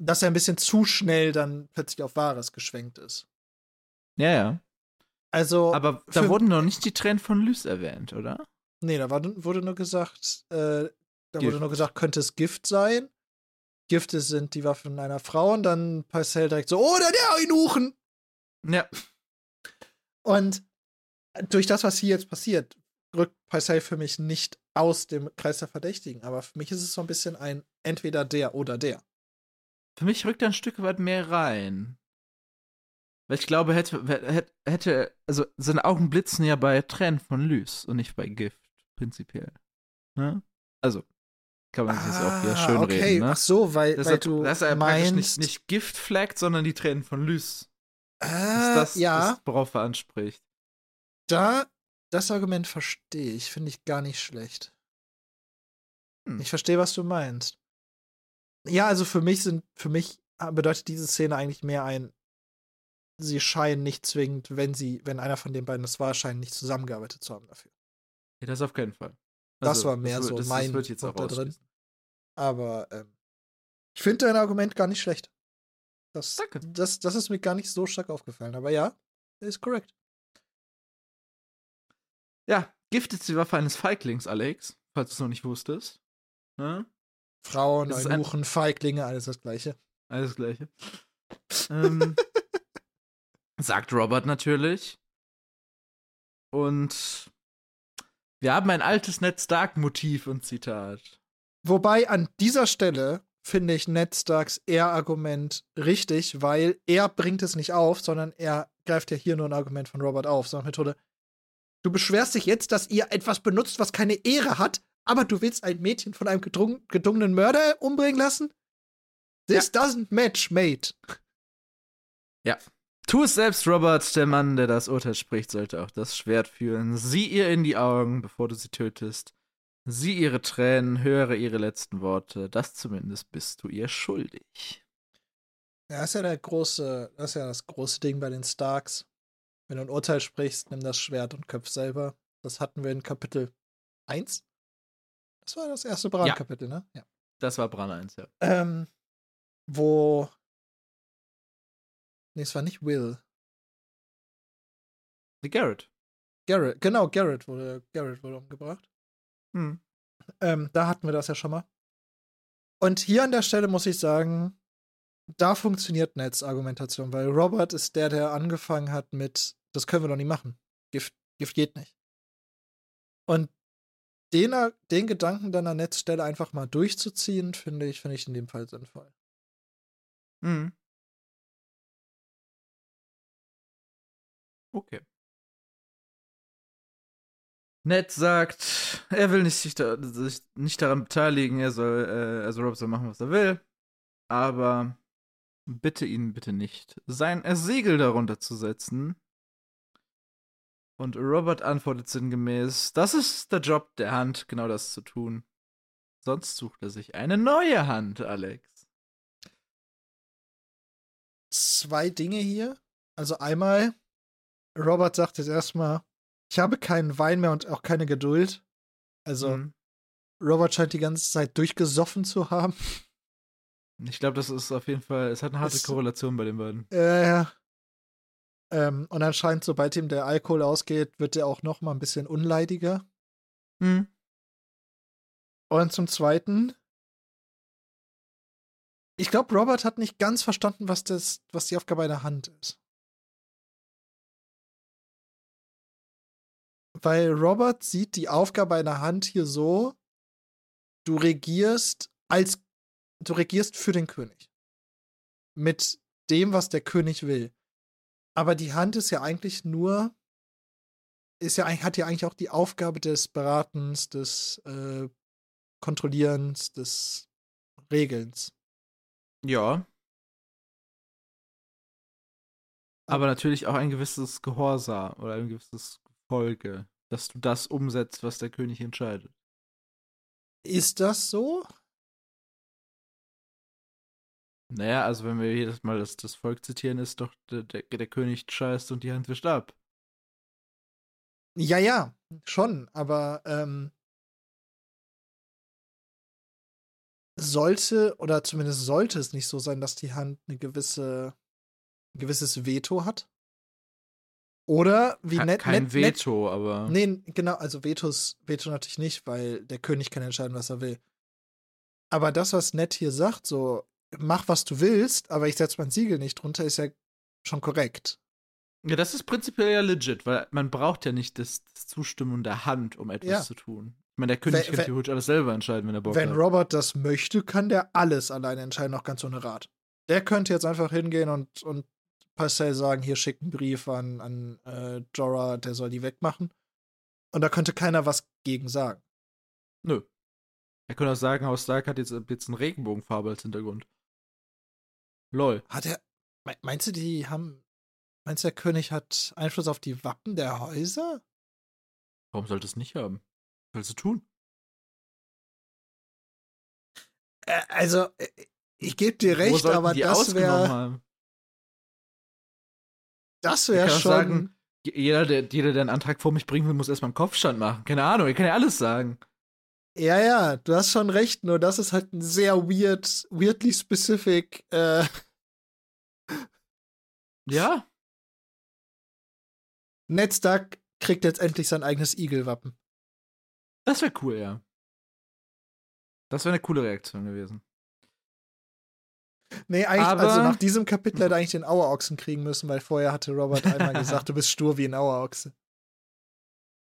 dass er ein bisschen zu schnell dann plötzlich auf Wahres geschwenkt ist. Ja, ja. Also. Aber da wurden noch nicht die Tränen von Lys erwähnt, oder? Nee, da war, wurde nur gesagt, äh, da Gift. wurde nur gesagt, könnte es Gift sein. Gifte sind die Waffen einer Frau und dann Parcell direkt so, oder der Eunuchen! Ja. Und durch das, was hier jetzt passiert, rückt Parcell für mich nicht aus dem Kreis der Verdächtigen, aber für mich ist es so ein bisschen ein entweder der oder der. Für mich rückt er ein Stück weit mehr rein. Weil ich glaube, hätte, hätte, also seine Augen blitzen ja bei Tränen von Lys und nicht bei Gift, prinzipiell. Ne? Also, kann man sich ah, auch hier schön okay. reden. Ne? Ach so, weil, dass weil er, du dass er meinst, nicht, nicht Gift flaggt, sondern die Tränen von Lys. Äh, ist das, ja. Das, worauf er anspricht. Da, das Argument verstehe ich, finde ich gar nicht schlecht. Hm. Ich verstehe, was du meinst. Ja, also für mich sind, für mich bedeutet diese Szene eigentlich mehr ein, sie scheinen nicht zwingend, wenn sie, wenn einer von den beiden das war, scheinen nicht zusammengearbeitet zu haben dafür. Ja, das auf keinen Fall. Also, das war mehr das, so das, mein das jetzt Punkt da drin. Aber ähm, ich finde dein Argument gar nicht schlecht. Das, Danke. Das, das ist mir gar nicht so stark aufgefallen. Aber ja, ist korrekt. Ja, Gift ist die Waffe eines Feiglings, Alex, falls du es noch nicht wusstest. Ne? Frauen, Eunuchen, Feiglinge, alles das Gleiche. Alles das Gleiche. ähm, sagt Robert natürlich. Und wir haben ein altes Ned Stark-Motiv und Zitat. Wobei an dieser Stelle finde ich Ned Starks Ehr-Argument richtig, weil er bringt es nicht auf, sondern er greift ja hier nur ein Argument von Robert auf. So eine Methode. Du beschwerst dich jetzt, dass ihr etwas benutzt, was keine Ehre hat, aber du willst ein Mädchen von einem gedungenen Mörder umbringen lassen? This ja. doesn't match, mate. Ja. Tu es selbst, Robert, der Mann, der das Urteil spricht, sollte auch das Schwert führen. Sieh ihr in die Augen, bevor du sie tötest. Sieh ihre Tränen, höre ihre letzten Worte. Das zumindest bist du ihr schuldig. Ja, das ist ja der große, das ist ja das große Ding bei den Starks. Wenn du ein Urteil sprichst, nimm das Schwert und köpf selber. Das hatten wir in Kapitel 1. Das war das erste Bran-Kapitel, ja. ne? Ja. Das war Bran 1, ja. Ähm, wo Nee, es war nicht Will. Garrett. Garrett, genau, Garrett wurde, Garrett wurde umgebracht. Hm. Ähm, da hatten wir das ja schon mal. Und hier an der Stelle muss ich sagen, da funktioniert Netzargumentation, weil Robert ist der, der angefangen hat mit, das können wir doch nicht machen. Gift, Gift geht nicht. Und den, den Gedanken dann an Netzstelle einfach mal durchzuziehen, finde ich, finde ich in dem Fall sinnvoll. Mhm. Okay. Ned sagt, er will nicht sich, da, sich nicht daran beteiligen, er soll, äh, also Rob soll machen, was er will. Aber bitte ihn bitte nicht, sein Segel darunter zu setzen. Und Robert antwortet sinngemäß, das ist der Job der Hand, genau das zu tun. Sonst sucht er sich eine neue Hand, Alex. Zwei Dinge hier. Also einmal, Robert sagt jetzt erstmal, ich habe keinen Wein mehr und auch keine Geduld. Also, mhm. Robert scheint die ganze Zeit durchgesoffen zu haben. Ich glaube, das ist auf jeden Fall, es hat eine harte es, Korrelation bei den beiden. Ja, ja. Ähm, und anscheinend, sobald ihm der Alkohol ausgeht, wird er auch noch mal ein bisschen unleidiger. Mhm. Und zum Zweiten, ich glaube, Robert hat nicht ganz verstanden, was, das, was die Aufgabe einer Hand ist. Weil Robert sieht die Aufgabe einer Hand hier so, du regierst als du regierst für den König. Mit dem, was der König will. Aber die Hand ist ja eigentlich nur ist ja hat ja eigentlich auch die Aufgabe des Beratens, des äh, Kontrollierens, des Regelns. Ja. Aber natürlich auch ein gewisses Gehorsam oder ein gewisses Folge, dass du das umsetzt, was der König entscheidet. Ist das so? Naja, also wenn wir jedes Mal das, das Volk zitieren, ist doch der, der, der König scheißt und die Hand wischt ab. Ja, ja, schon, aber ähm, sollte oder zumindest sollte es nicht so sein, dass die Hand eine gewisse ein gewisses Veto hat? Oder wie nett. Kein net, Veto, net, aber. Nee, genau, also Vetos, Veto natürlich nicht, weil der König kann entscheiden, was er will. Aber das, was Ned hier sagt, so, mach was du willst, aber ich setze mein Siegel nicht drunter, ist ja schon korrekt. Ja, das ist prinzipiell ja legit, weil man braucht ja nicht das, das Zustimmen der Hand, um etwas ja. zu tun. Ich meine, der König wenn, kann theoretisch alles selber entscheiden, wenn er Bock wenn hat. Wenn Robert das möchte, kann der alles alleine entscheiden, auch ganz ohne Rat. Der könnte jetzt einfach hingehen und, und Parcell sagen, hier schickt einen Brief an, an äh, Jorah, der soll die wegmachen. Und da könnte keiner was gegen sagen. Nö. Er könnte auch sagen, Haus Stark hat jetzt, jetzt eine Regenbogenfarbe als Hintergrund. Lol. Hat er. Meinst du, die haben. Meinst du, der König hat Einfluss auf die Wappen der Häuser? Warum sollte es nicht haben? Was willst du tun? Äh, also, äh, ich gebe dir recht, aber das wäre. Das wäre schon. Sagen, jeder der, jeder, der einen Antrag vor mich bringen will, muss erstmal einen Kopfstand machen. Keine Ahnung, er kann ja alles sagen. Ja, ja, du hast schon recht, nur das ist halt ein sehr weird, weirdly specific. Äh ja. Stark kriegt jetzt endlich sein eigenes Igel-Wappen. Das wäre cool, ja. Das wäre eine coole Reaktion gewesen. Nee, eigentlich, also Aber, also nach diesem Kapitel hätte er eigentlich den Auerochsen kriegen müssen, weil vorher hatte Robert einmal gesagt, du bist stur wie ein Auerochse.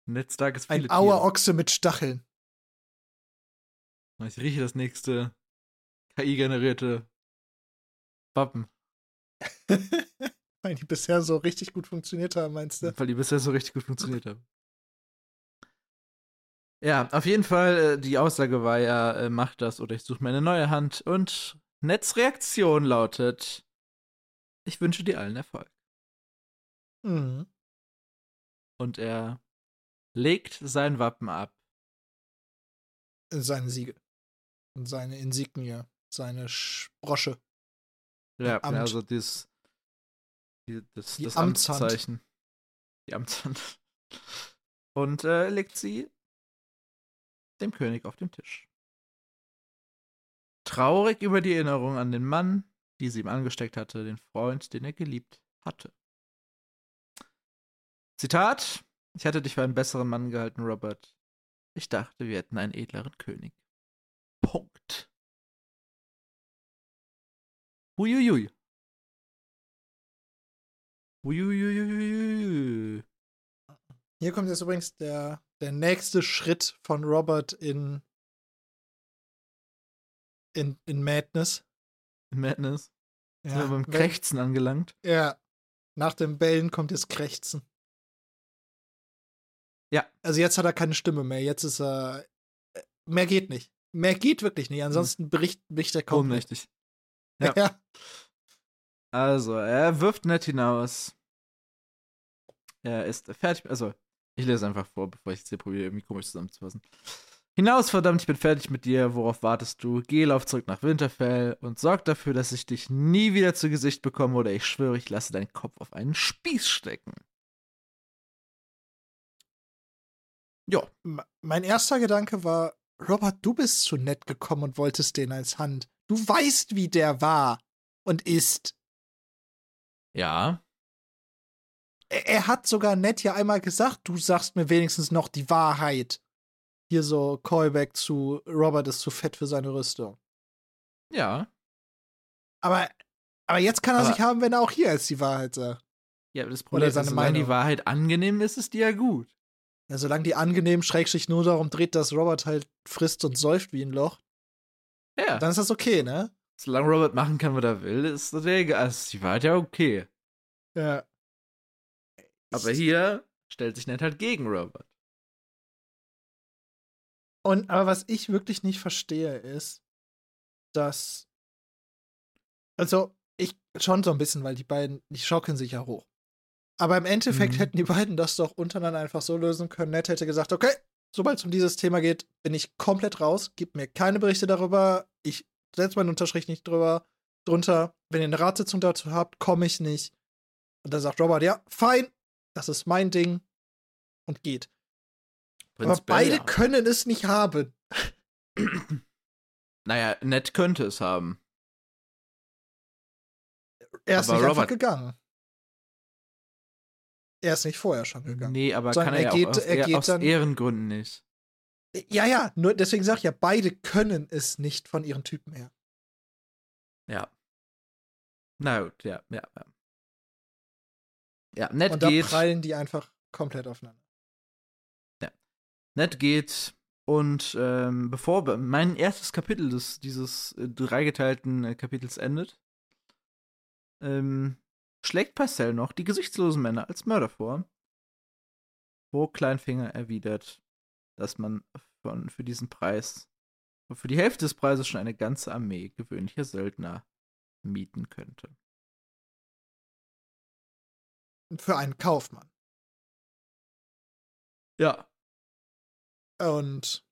Ned Stark ist Ein Auerochse mit Stacheln. Ich rieche das nächste KI-generierte Wappen. weil die bisher so richtig gut funktioniert haben, meinst du? Weil die bisher so richtig gut funktioniert haben. Ja, auf jeden Fall, äh, die Aussage war ja, äh, mach das oder ich suche mir eine neue Hand. Und Nets Reaktion lautet: Ich wünsche dir allen Erfolg. Mhm. Und er legt sein Wappen ab. Seine Siegel. Und seine Insignie. Seine Sprosche. Ja, also das, die, das, die das Amtszeichen. Die Amtshand. Und äh, legt sie dem König auf den Tisch. Traurig über die Erinnerung an den Mann, die sie ihm angesteckt hatte, den Freund, den er geliebt hatte. Zitat: Ich hatte dich für einen besseren Mann gehalten, Robert. Ich dachte, wir hätten einen edleren König. Punkt. Uiuiui. Uiuiui. Hier kommt jetzt übrigens der, der nächste Schritt von Robert in in, in Madness. Madness. Ja, Sind wir beim Krächzen angelangt. Ja. Nach dem Bellen kommt das Krächzen. Ja. Also jetzt hat er keine Stimme mehr. Jetzt ist er. Äh, mehr geht nicht. Mehr geht wirklich nicht. Ansonsten hm. bricht, bricht er kaum. Ohnmächtig. Ja. ja. Also, er wirft nett hinaus. Er ist fertig. Also, ich lese einfach vor, bevor ich es hier probiere, irgendwie komisch zusammenzufassen. Hinaus, verdammt, ich bin fertig mit dir. Worauf wartest du? Geh, lauf zurück nach Winterfell und sorg dafür, dass ich dich nie wieder zu Gesicht bekomme oder ich schwöre, ich lasse deinen Kopf auf einen Spieß stecken. Ja. Mein erster Gedanke war, Robert, du bist zu nett gekommen und wolltest den als Hand. Du weißt, wie der war und ist. Ja. Er, er hat sogar nett ja einmal gesagt, du sagst mir wenigstens noch die Wahrheit hier so Callback zu Robert ist zu fett für seine Rüstung. Ja. Aber, aber jetzt kann er aber, sich haben, wenn er auch hier als die Wahrheit sagt. Ja, aber das Problem ist, solange Meinung. die Wahrheit angenehm ist, ist die ja gut. Ja, solange die angenehm schrägstrich nur darum dreht, dass Robert halt frisst und säuft wie ein Loch. Ja. Dann ist das okay, ne? Solange Robert machen kann, was er will, ist das egal. Also die Wahrheit ja okay. Ja. Aber hier stellt sich Ned halt gegen Robert. Und aber was ich wirklich nicht verstehe, ist, dass. Also, ich schon so ein bisschen, weil die beiden, die schaukeln sich ja hoch. Aber im Endeffekt mhm. hätten die beiden das doch untereinander einfach so lösen können. Ned hätte gesagt, okay, sobald es um dieses Thema geht, bin ich komplett raus. Gib mir keine Berichte darüber. Ich setze meine Unterschrift nicht drüber, drunter. Wenn ihr eine Ratssitzung dazu habt, komme ich nicht. Und dann sagt Robert, ja, fein, das ist mein Ding. Und geht. Prinz Aber beide ja. können es nicht haben. naja, Ned könnte es haben. Er ist aber nicht Robert einfach gegangen. Er ist nicht vorher schon gegangen. Nee, aber Sondern kann er, er geht, ja auch aus, er geht aus dann, Ehrengründen nicht. Ja, ja, nur deswegen sag ich ja, beide können es nicht von ihren Typen her. Ja. Na gut, ja, ja, ja. Ja, nett Und geht. da prallen die einfach komplett aufeinander. Nett geht und ähm, bevor mein erstes Kapitel des, dieses äh, dreigeteilten äh, Kapitels endet, ähm, schlägt Parcell noch die gesichtslosen Männer als Mörder vor, wo Kleinfinger erwidert, dass man von, für diesen Preis, für die Hälfte des Preises schon eine ganze Armee gewöhnlicher Söldner mieten könnte. Für einen Kaufmann. Ja. Und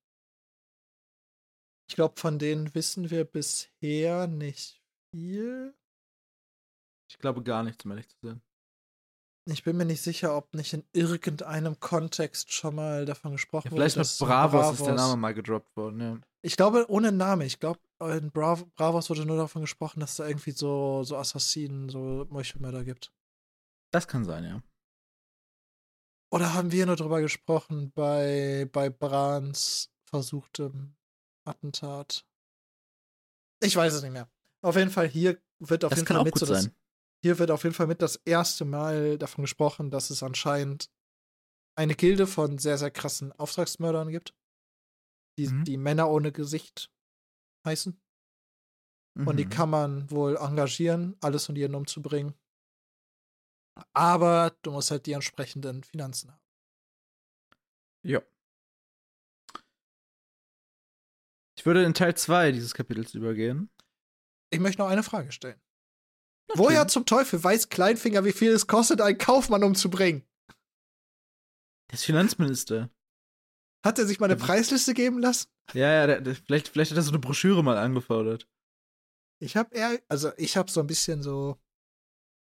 ich glaube, von denen wissen wir bisher nicht viel. Ich glaube gar nichts, um ehrlich zu sein. Ich bin mir nicht sicher, ob nicht in irgendeinem Kontext schon mal davon gesprochen ja, vielleicht wurde. Vielleicht mit Bravos, Bravos, ist der Name mal gedroppt worden, ja. Ich glaube, ohne Name. Ich glaube, in Brav Bravos wurde nur davon gesprochen, dass da irgendwie so, so Assassinen, so Meuchelmörder gibt. Das kann sein, ja. Oder haben wir nur drüber gesprochen bei, bei Brans versuchtem Attentat? Ich weiß es nicht mehr. Auf jeden Fall, hier wird auf das jeden Fall mit so das, hier wird auf jeden Fall mit das erste Mal davon gesprochen, dass es anscheinend eine Gilde von sehr, sehr krassen Auftragsmördern gibt. Die, mhm. die Männer ohne Gesicht heißen. Mhm. Und die mhm. kann man wohl engagieren, alles um jeden umzubringen. Aber du musst halt die entsprechenden Finanzen haben. Ja. Ich würde in Teil 2 dieses Kapitels übergehen. Ich möchte noch eine Frage stellen. Okay. Woher zum Teufel weiß Kleinfinger, wie viel es kostet, einen Kaufmann umzubringen? Der ist Finanzminister. Hat er sich mal eine Preisliste geben lassen? Ja, ja, der, der, vielleicht, vielleicht hat er so eine Broschüre mal angefordert. Ich hab eher, also ich hab so ein bisschen so,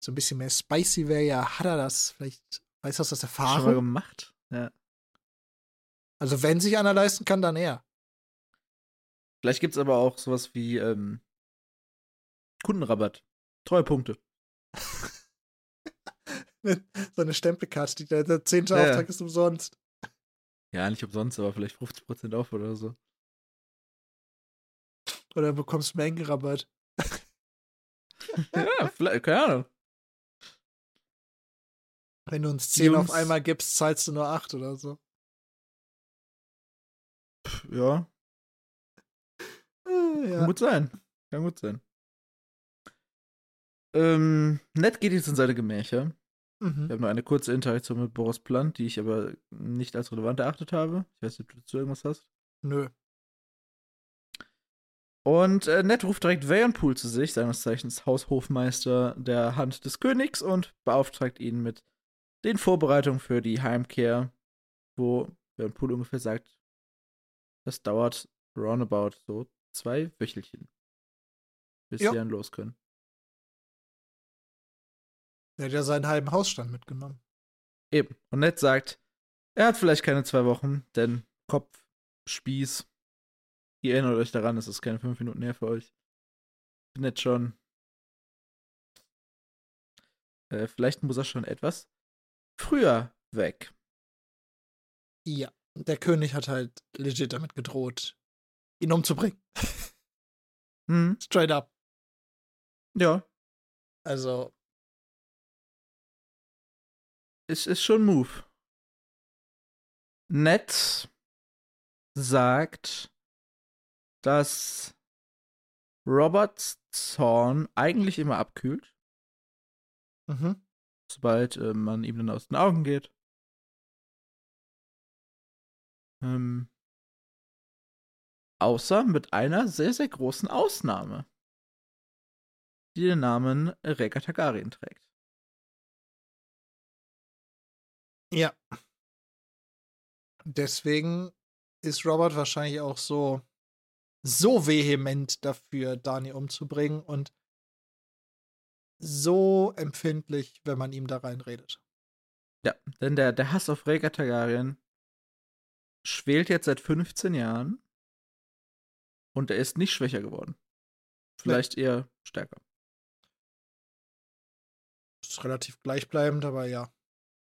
so ein bisschen mehr spicy wäre ja, hat er das vielleicht, weiß das aus Erfahrung? Schon mal gemacht, ja. Also wenn sich einer leisten kann, dann er. Vielleicht gibt's aber auch sowas wie ähm, Kundenrabatt. Treuepunkte. so eine Stempelkarte, der, der zehnte ja. Auftrag ist umsonst. Ja, nicht umsonst, aber vielleicht 50% auf oder so. Oder bekommst Mengenrabatt. ja, vielleicht, keine Ahnung. Wenn du uns 10 Jungs. auf einmal gibst, zahlst du nur 8 oder so. Ja. ja. Kann gut sein. Kann gut sein. Ähm, Ned geht jetzt in seine Gemächer. Mhm. Wir haben nur eine kurze Interaktion mit Boris Plant, die ich aber nicht als relevant erachtet habe. Ich weiß nicht, ob du dazu irgendwas hast. Nö. Und äh, Ned ruft direkt Vayanpool zu sich, seines Zeichens Haushofmeister der Hand des Königs, und beauftragt ihn mit den Vorbereitungen für die Heimkehr, wo Vayanpool ungefähr sagt, das dauert roundabout so zwei Wöchelchen, bis ja. sie dann los können. Er hat ja seinen halben Hausstand mitgenommen. Eben. Und Ned sagt, er hat vielleicht keine zwei Wochen, denn Kopf, Spieß. Ihr erinnert euch daran, es ist keine fünf Minuten her für euch. Ned schon. Äh, vielleicht muss er schon etwas früher weg. Ja, der König hat halt legit damit gedroht, ihn umzubringen. Hm. Straight up. Ja. Also, es ist schon ein Move. Ned sagt, dass Roberts Zorn eigentlich immer abkühlt. Mhm. Sobald äh, man ihm dann aus den Augen geht. Ähm, Außer mit einer sehr, sehr großen Ausnahme, die den Namen Rhaegar Targaryen trägt. Ja. Deswegen ist Robert wahrscheinlich auch so, so vehement dafür, Dani umzubringen und so empfindlich, wenn man ihm da reinredet. Ja, denn der, der Hass auf Rhaegar Targaryen schwelt jetzt seit 15 Jahren und er ist nicht schwächer geworden. Vielleicht nee. eher stärker. Ist relativ gleichbleibend, aber ja.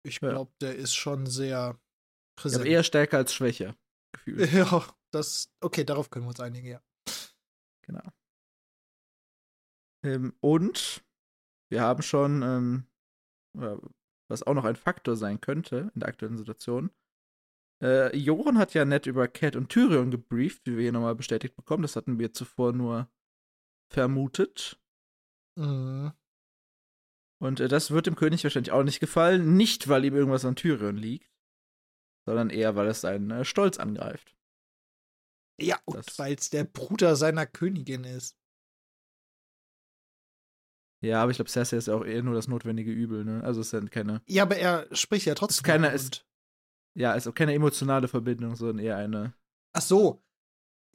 Ich ja. glaube, der ist schon sehr präsent. Aber eher stärker als schwächer. Gefühlt. Ja, das. Okay, darauf können wir uns einigen, ja. Genau. Ähm, und wir haben schon, ähm, was auch noch ein Faktor sein könnte in der aktuellen Situation. Äh, Joran hat ja nett über Cat und Tyrion gebrieft, wie wir hier nochmal bestätigt bekommen. Das hatten wir zuvor nur vermutet. Mhm. Und äh, das wird dem König wahrscheinlich auch nicht gefallen. Nicht, weil ihm irgendwas an Tyrion liegt, sondern eher, weil es seinen äh, Stolz angreift. Ja, und weil es der Bruder seiner Königin ist. Ja, aber ich glaube, Cersei ist ja auch eher nur das notwendige Übel, ne? Also es ja keine. Ja, aber er spricht ja trotzdem. Ist keine, ist, ja, ist auch keine emotionale Verbindung, sondern eher eine. Ach so.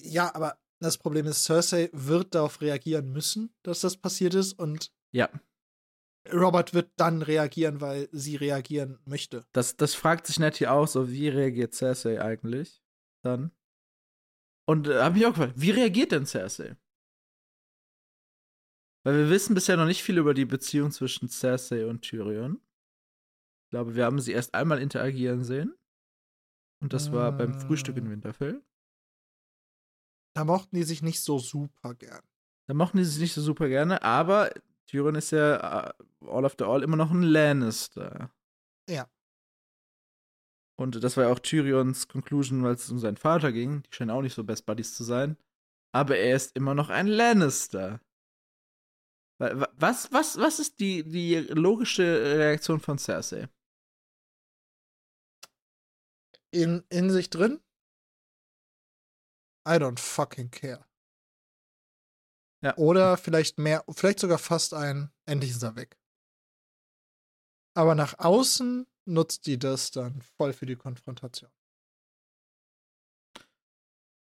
Ja, aber das Problem ist, Cersei wird darauf reagieren müssen, dass das passiert ist und. Ja. Robert wird dann reagieren, weil sie reagieren möchte. Das, das fragt sich Nettie auch so, wie reagiert Cersei eigentlich dann? Und äh, hab mich auch gefragt, wie reagiert denn Cersei? Weil wir wissen bisher noch nicht viel über die Beziehung zwischen Cersei und Tyrion. Ich glaube, wir haben sie erst einmal interagieren sehen. Und das war beim Frühstück in ah. Winterfell. Da mochten die sich nicht so super gern. Da mochten die sich nicht so super gerne, aber Tyrion ist ja äh, all of the all immer noch ein Lannister. Ja. Und das war ja auch Tyrions Conclusion, weil es um seinen Vater ging. Die scheinen auch nicht so Best Buddies zu sein. Aber er ist immer noch ein Lannister. Was, was, was ist die, die logische Reaktion von Cersei? In, in sich drin? I don't fucking care. Ja. Oder vielleicht mehr, vielleicht sogar fast ein, endlich ist er weg. Aber nach außen nutzt die das dann voll für die Konfrontation.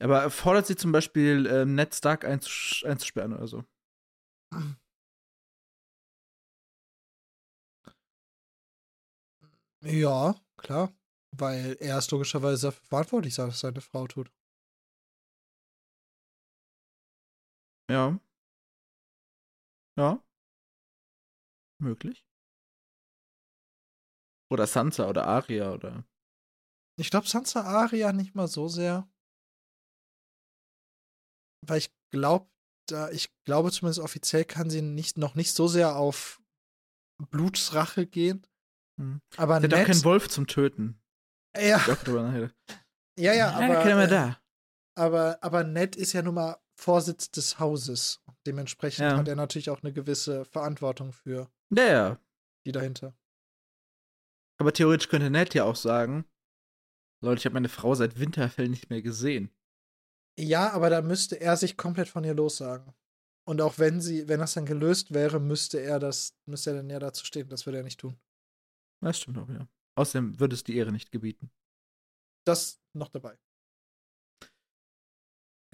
Aber fordert sie zum Beispiel äh, Ned Stark einzus einzusperren oder so? Ja, klar. Weil er ist logischerweise dafür verantwortlich, dass seine Frau tut. Ja. Ja. Möglich. Oder Sansa oder Aria oder. Ich glaube Sansa Aria nicht mal so sehr. Weil ich glaube, da, ich glaube zumindest offiziell kann sie nicht, noch nicht so sehr auf Blutsrache gehen. Hm. Aber Der hat auch keinen Wolf zum Töten. Ja. Ja, ja, aber. Ja, äh, da. Aber, aber Ned ist ja nun mal Vorsitz des Hauses. Dementsprechend ja. hat er natürlich auch eine gewisse Verantwortung für ja, ja. die dahinter. Aber theoretisch könnte Ned ja auch sagen: Leute, ich habe meine Frau seit Winterfell nicht mehr gesehen. Ja, aber da müsste er sich komplett von ihr lossagen. Und auch wenn sie, wenn das dann gelöst wäre, müsste er das, müsste er dann ja dazu stehen. Das würde er nicht tun. Das stimmt auch, ja. Außerdem würde es die Ehre nicht gebieten. Das noch dabei.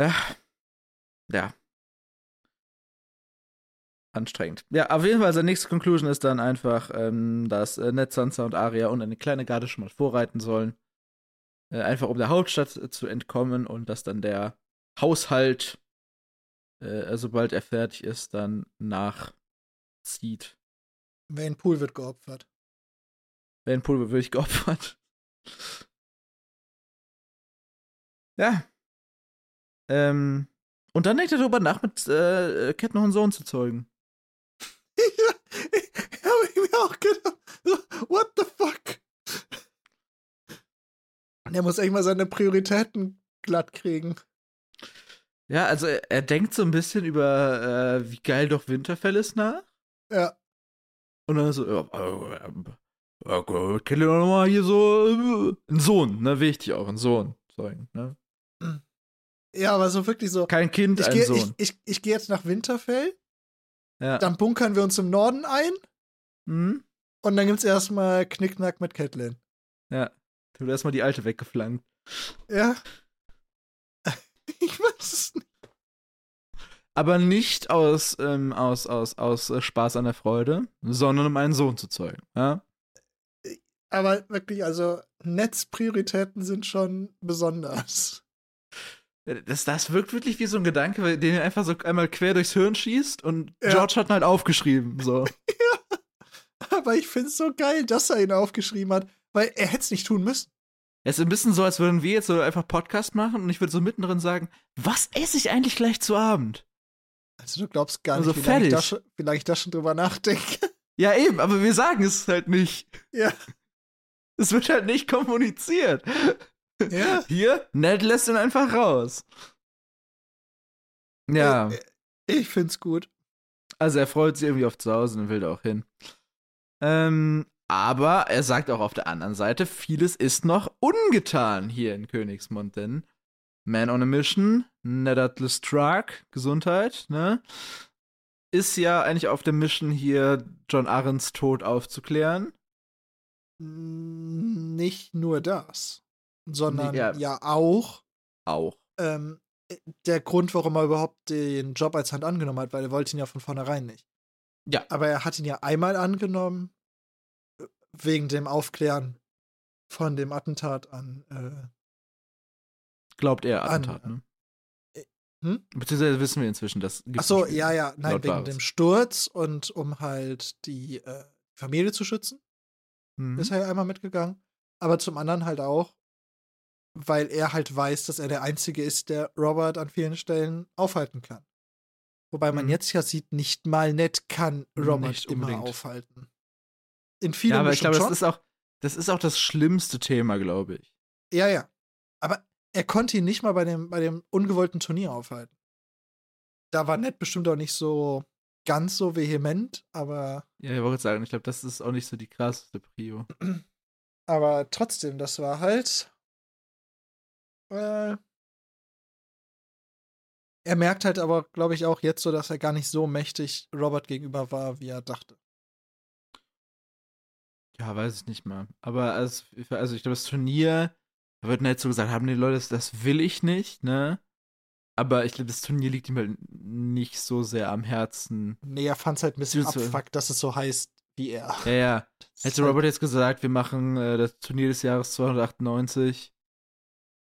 Ja. Ja. Anstrengend. Ja, auf jeden Fall, seine nächste Conclusion ist dann einfach, ähm, dass äh, Ned, Sansa und Arya und eine kleine Garde schon mal vorreiten sollen. Äh, einfach um der Hauptstadt äh, zu entkommen und dass dann der Haushalt, äh, sobald er fertig ist, dann nachzieht. Wayne Pool wird geopfert. Wayne Pool wird wirklich geopfert. Ja. Ähm, und dann denkt er darüber nach, mit äh, Cat noch einen Sohn zu zeugen. ja, hab ich mir auch gedacht. What the fuck? Der muss echt mal seine Prioritäten glatt kriegen. Ja, also er, er denkt so ein bisschen über, äh, wie geil doch Winterfell ist nach. Ja. Und dann so, ja, äh, ja gut, kennt ihr doch nochmal hier so äh, einen Sohn, ne, wichtig auch, einen Sohn, sagen, ne? Ja, aber so wirklich so. Kein Kind, ich ein geh, Sohn. Ich, ich, ich gehe jetzt nach Winterfell, ja. dann bunkern wir uns im Norden ein Hm? und dann gibt's erstmal Knickknack mit Catelyn. Ja. Du hast erstmal die alte weggeflankt. Ja. ich weiß es nicht. Aber nicht aus, ähm, aus, aus, aus äh, Spaß an der Freude, sondern um einen Sohn zu zeugen. Ja? Aber wirklich, also Netzprioritäten sind schon besonders. Das, das wirkt wirklich wie so ein Gedanke, den er einfach so einmal quer durchs Hirn schießt und Ja. George hat ihn halt aufgeschrieben. So. Aber ich find's so geil, dass er ihn aufgeschrieben hat, weil er hätte es nicht tun müssen. Es ist ein bisschen so, als würden wir jetzt so einfach Podcast machen und ich würde so mittendrin sagen, was esse ich eigentlich gleich zu Abend? Also du glaubst gar nicht, Also wie lange ich, da schon, wie lange ich da schon drüber nachdenke. Ja, eben, aber wir sagen es halt nicht. ja. Es wird halt nicht kommuniziert. Ja. Hier, Ned lässt ihn einfach raus. Ja, Ich, ich find's gut. also er freut sich irgendwie auf zu Hause und will da auch hin. Ähm, aber er sagt auch auf der anderen Seite, vieles ist noch ungetan hier in Königsmund, denn Man on a Mission, Ned Atlas Stark, Gesundheit, ne? Ist ja eigentlich auf der Mission hier, John Arrens Tod aufzuklären. Nicht nur das, sondern ja. ja. auch Auch. ähm, der Grund, warum er überhaupt den Job als Hand angenommen hat, weil er wollte ihn ja von vornherein nicht. Ja. Aber er hat ihn ja einmal angenommen, äh, wegen dem Aufklären von dem Attentat an. Äh, Glaubt er An- Attentat, ne? äh, hm? Beziehungsweise wissen wir inzwischen, dass. Ach so, ja, ja, nein, wegen Varys. dem Sturz und um halt die äh, Familie zu schützen, Mhm. ist er ja einmal mitgegangen. Aber zum anderen halt auch, weil er halt weiß, dass er der Einzige ist, der Robert an vielen Stellen aufhalten kann. Wobei man Mhm. jetzt ja sieht, nicht mal nett kann Robert Nicht immer unbedingt. aufhalten. In vielen Ja, aber ich glaube, das ist auch, das ist auch das schlimmste Thema, glaube ich. ja, ja. Aber er konnte ihn nicht mal bei dem, bei dem ungewollten Turnier aufhalten. Da war Ned bestimmt auch nicht so ganz so vehement, aber Ja, ich wollte sagen, ich glaube, das ist auch nicht so die krasseste Prio. Aber trotzdem, das war halt. Äh, er merkt halt aber, glaube ich, auch jetzt so, dass er gar nicht so mächtig Robert gegenüber war, wie er dachte. Ja, weiß ich nicht mal. Aber als, also ich glaube, das Turnier, da wird nicht so gesagt, haben die Leute, das, das will ich nicht, ne? Aber ich glaube, das Turnier liegt ihm halt nicht so sehr am Herzen. Nee, er fand es halt ein bisschen abfuckt, dass es so heißt wie er. Ja, ja. Hätte halt- Robert jetzt gesagt, wir machen äh, das Turnier des Jahres 298,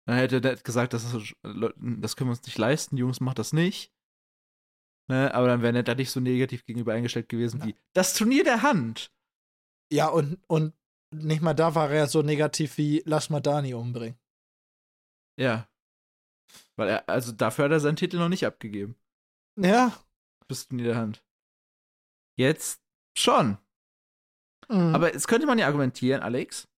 dann hätte Ned gesagt, das, ist, das können wir uns nicht leisten, Jungs, macht das nicht. Ne? Aber dann wäre Ned da nicht so negativ gegenüber eingestellt gewesen Ja. wie das Turnier der Hand. Ja, und, und nicht mal da war er so negativ wie lass mal Dani umbringen. Ja. Weil er, also dafür hat er seinen Titel noch nicht abgegeben. Ja. Bis Turnier der Hand. Jetzt schon. Mhm. Aber jetzt könnte man ja argumentieren, Alex.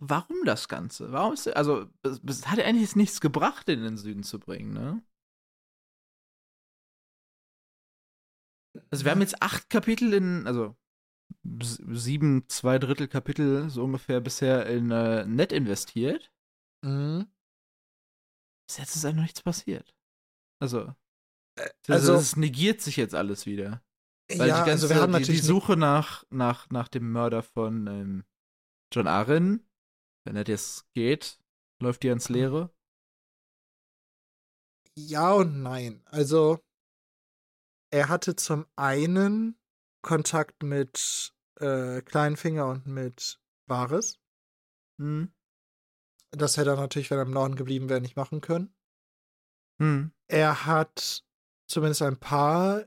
Warum das Ganze? Warum ist also es, es hat ja eigentlich jetzt nichts gebracht, den in den Süden zu bringen, ne? Also wir haben jetzt acht Kapitel in, also sieben, zwei Drittel Kapitel so ungefähr bisher in äh, Net investiert. Mhm. Bis jetzt ist einfach nichts passiert. Also, also- also es negiert sich jetzt alles wieder. Weil ja, die ganze also wir haben die, natürlich die Suche nach, nach, nach dem Mörder von ähm, John Arryn, wenn er jetzt geht, läuft die ans Leere. Ja und nein. Also, er hatte zum einen Kontakt mit äh, Kleinfinger und mit Varys. Hm. Das hätte er natürlich, wenn er im Norden geblieben wäre, nicht machen können. Hm. Er hat zumindest ein paar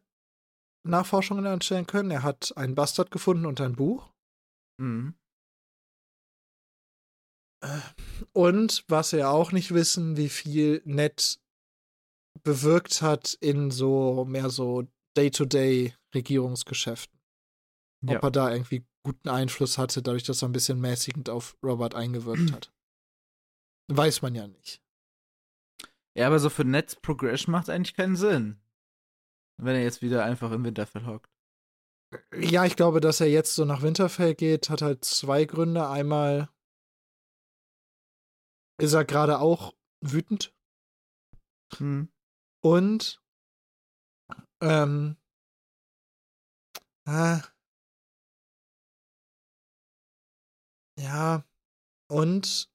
Nachforschungen anstellen können. Er hat einen Bastard gefunden und ein Buch. Hm. Und was wir auch nicht wissen, wie viel Ned bewirkt hat in so mehr so Day-to-Day-Regierungsgeschäften. Ja. Ob er da irgendwie guten Einfluss hatte, dadurch, dass er ein bisschen mäßigend auf Robert eingewirkt hat. Weiß man ja nicht. ja, aber so für Nets Progression macht es eigentlich keinen Sinn. Wenn er jetzt wieder einfach im Winterfell hockt. Ja, ich glaube, dass er jetzt so nach Winterfell geht, hat halt zwei Gründe. Einmal ist er gerade auch wütend Hm. Und ähm, ah, ja, und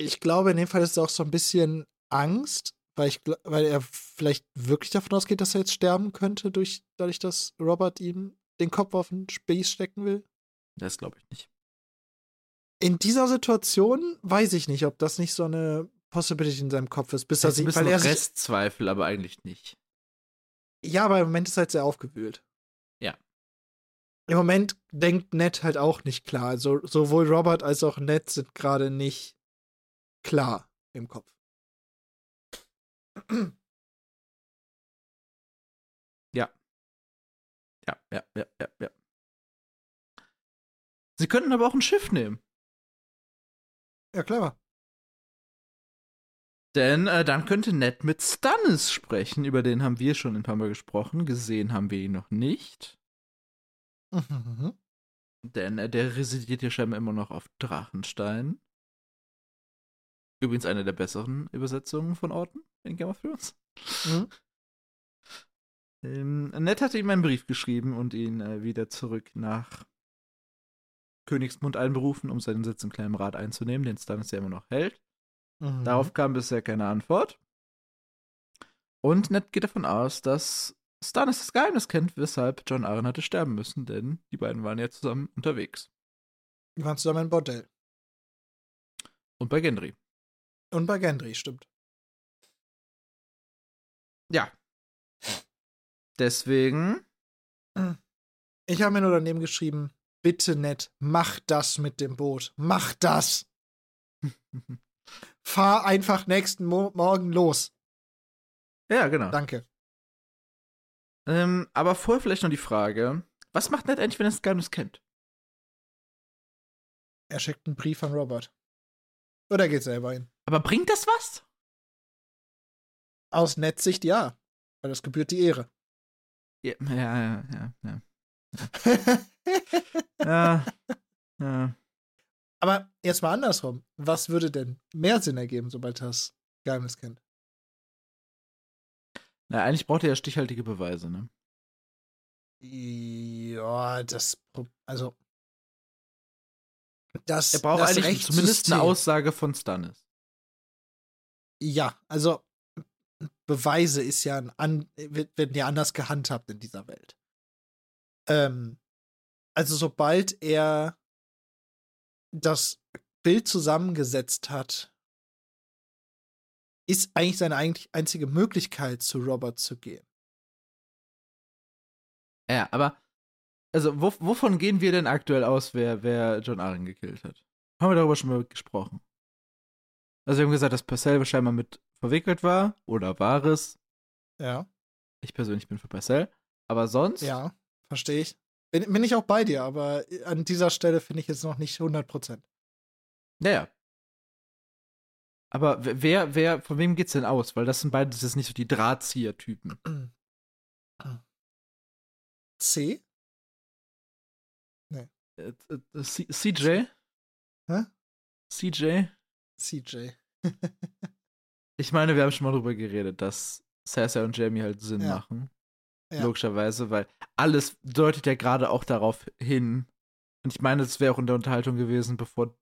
ich glaube, in dem Fall ist es auch so ein bisschen Angst, weil, ich, weil er vielleicht wirklich davon ausgeht, dass er jetzt sterben könnte, durch, dadurch, dass Robert ihm den Kopf auf den Spieß stecken will. Das glaube ich nicht. In dieser Situation weiß ich nicht, ob das nicht so eine Possibility in seinem Kopf ist. Bis das er ist ein bisschen Restzweifel, aber eigentlich nicht. Ja, aber im Moment ist er halt sehr aufgewühlt. Ja. Im Moment denkt Ned halt auch nicht klar. Also sowohl Robert als auch Ned sind gerade nicht klar im Kopf. Ja. Ja, ja, ja, ja, ja. Sie könnten aber auch ein Schiff nehmen. Ja, clever. Denn äh, dann könnte Ned mit Stannis sprechen, über den haben wir schon ein paar Mal gesprochen. Gesehen haben wir ihn noch nicht. Mhm. Denn äh, der residiert ja scheinbar immer noch auf Drachenstein. Übrigens eine der besseren Übersetzungen von Orten in Game of Thrones. Mhm. Ähm, Ned hatte ihm einen Brief geschrieben und ihn äh, wieder zurück nach Königsmund einberufen, um seinen Sitz im kleinen Rat einzunehmen, den Stannis ja immer noch hält. Mhm. Darauf kam bisher keine Antwort. Und Ned geht davon aus, dass Stannis das Geheimnis kennt, weshalb John Arryn hatte sterben müssen, denn die beiden waren ja zusammen unterwegs. Die waren zusammen im Bordell. Und bei Gendry. Und bei Gendry, stimmt. Ja. Deswegen. Ich habe mir nur daneben geschrieben, bitte Ned, mach das mit dem Boot. Mach das! Fahr einfach nächsten Mo Morgen los. Ja, genau. Danke. Ähm, aber vorher vielleicht noch die Frage: Was macht Ned eigentlich, wenn er das Geheimnis kennt? Er schickt einen Brief an Robert. Oder geht selber hin. Aber bringt das was? Aus Netsicht ja. Weil das gebührt die Ehre. Ja, ja, ja, ja. Ja. ja, ja. Aber jetzt mal andersrum. Was würde denn mehr Sinn ergeben, sobald das Geheimnis kennt? Na, eigentlich braucht er ja stichhaltige Beweise, ne? Ja, das. Also. Das, er braucht das eigentlich zumindest eine Aussage von Stannis. Ja, also Beweise ist ja ein an, werden ja anders gehandhabt in dieser Welt. Ähm, also sobald er das Bild zusammengesetzt hat, ist eigentlich seine eigentlich einzige Möglichkeit, zu Robert zu gehen. Ja, aber also wo, wovon gehen wir denn aktuell aus, wer, wer John Arryn gekillt hat? Haben wir darüber schon mal gesprochen? Also wir haben gesagt, dass Purcell scheinbar mit verwickelt war oder war es. Ja. Ich persönlich bin für Purcell. Aber sonst? Ja, verstehe ich. Bin, bin ich auch bei dir, aber an dieser Stelle finde ich jetzt noch nicht 100%. Naja. Aber wer, wer, von wem geht's denn aus? Weil das sind beides jetzt nicht so die Drahtzieher-Typen. C? Nee. Äh, äh, CJ? Hä? CJ? CJ. ich meine, wir haben schon mal drüber geredet, dass Cersei und Jamie halt Sinn ja. machen. Ja. Logischerweise, weil alles deutet ja gerade auch darauf hin. Und ich meine, es wäre auch in der Unterhaltung gewesen, bevor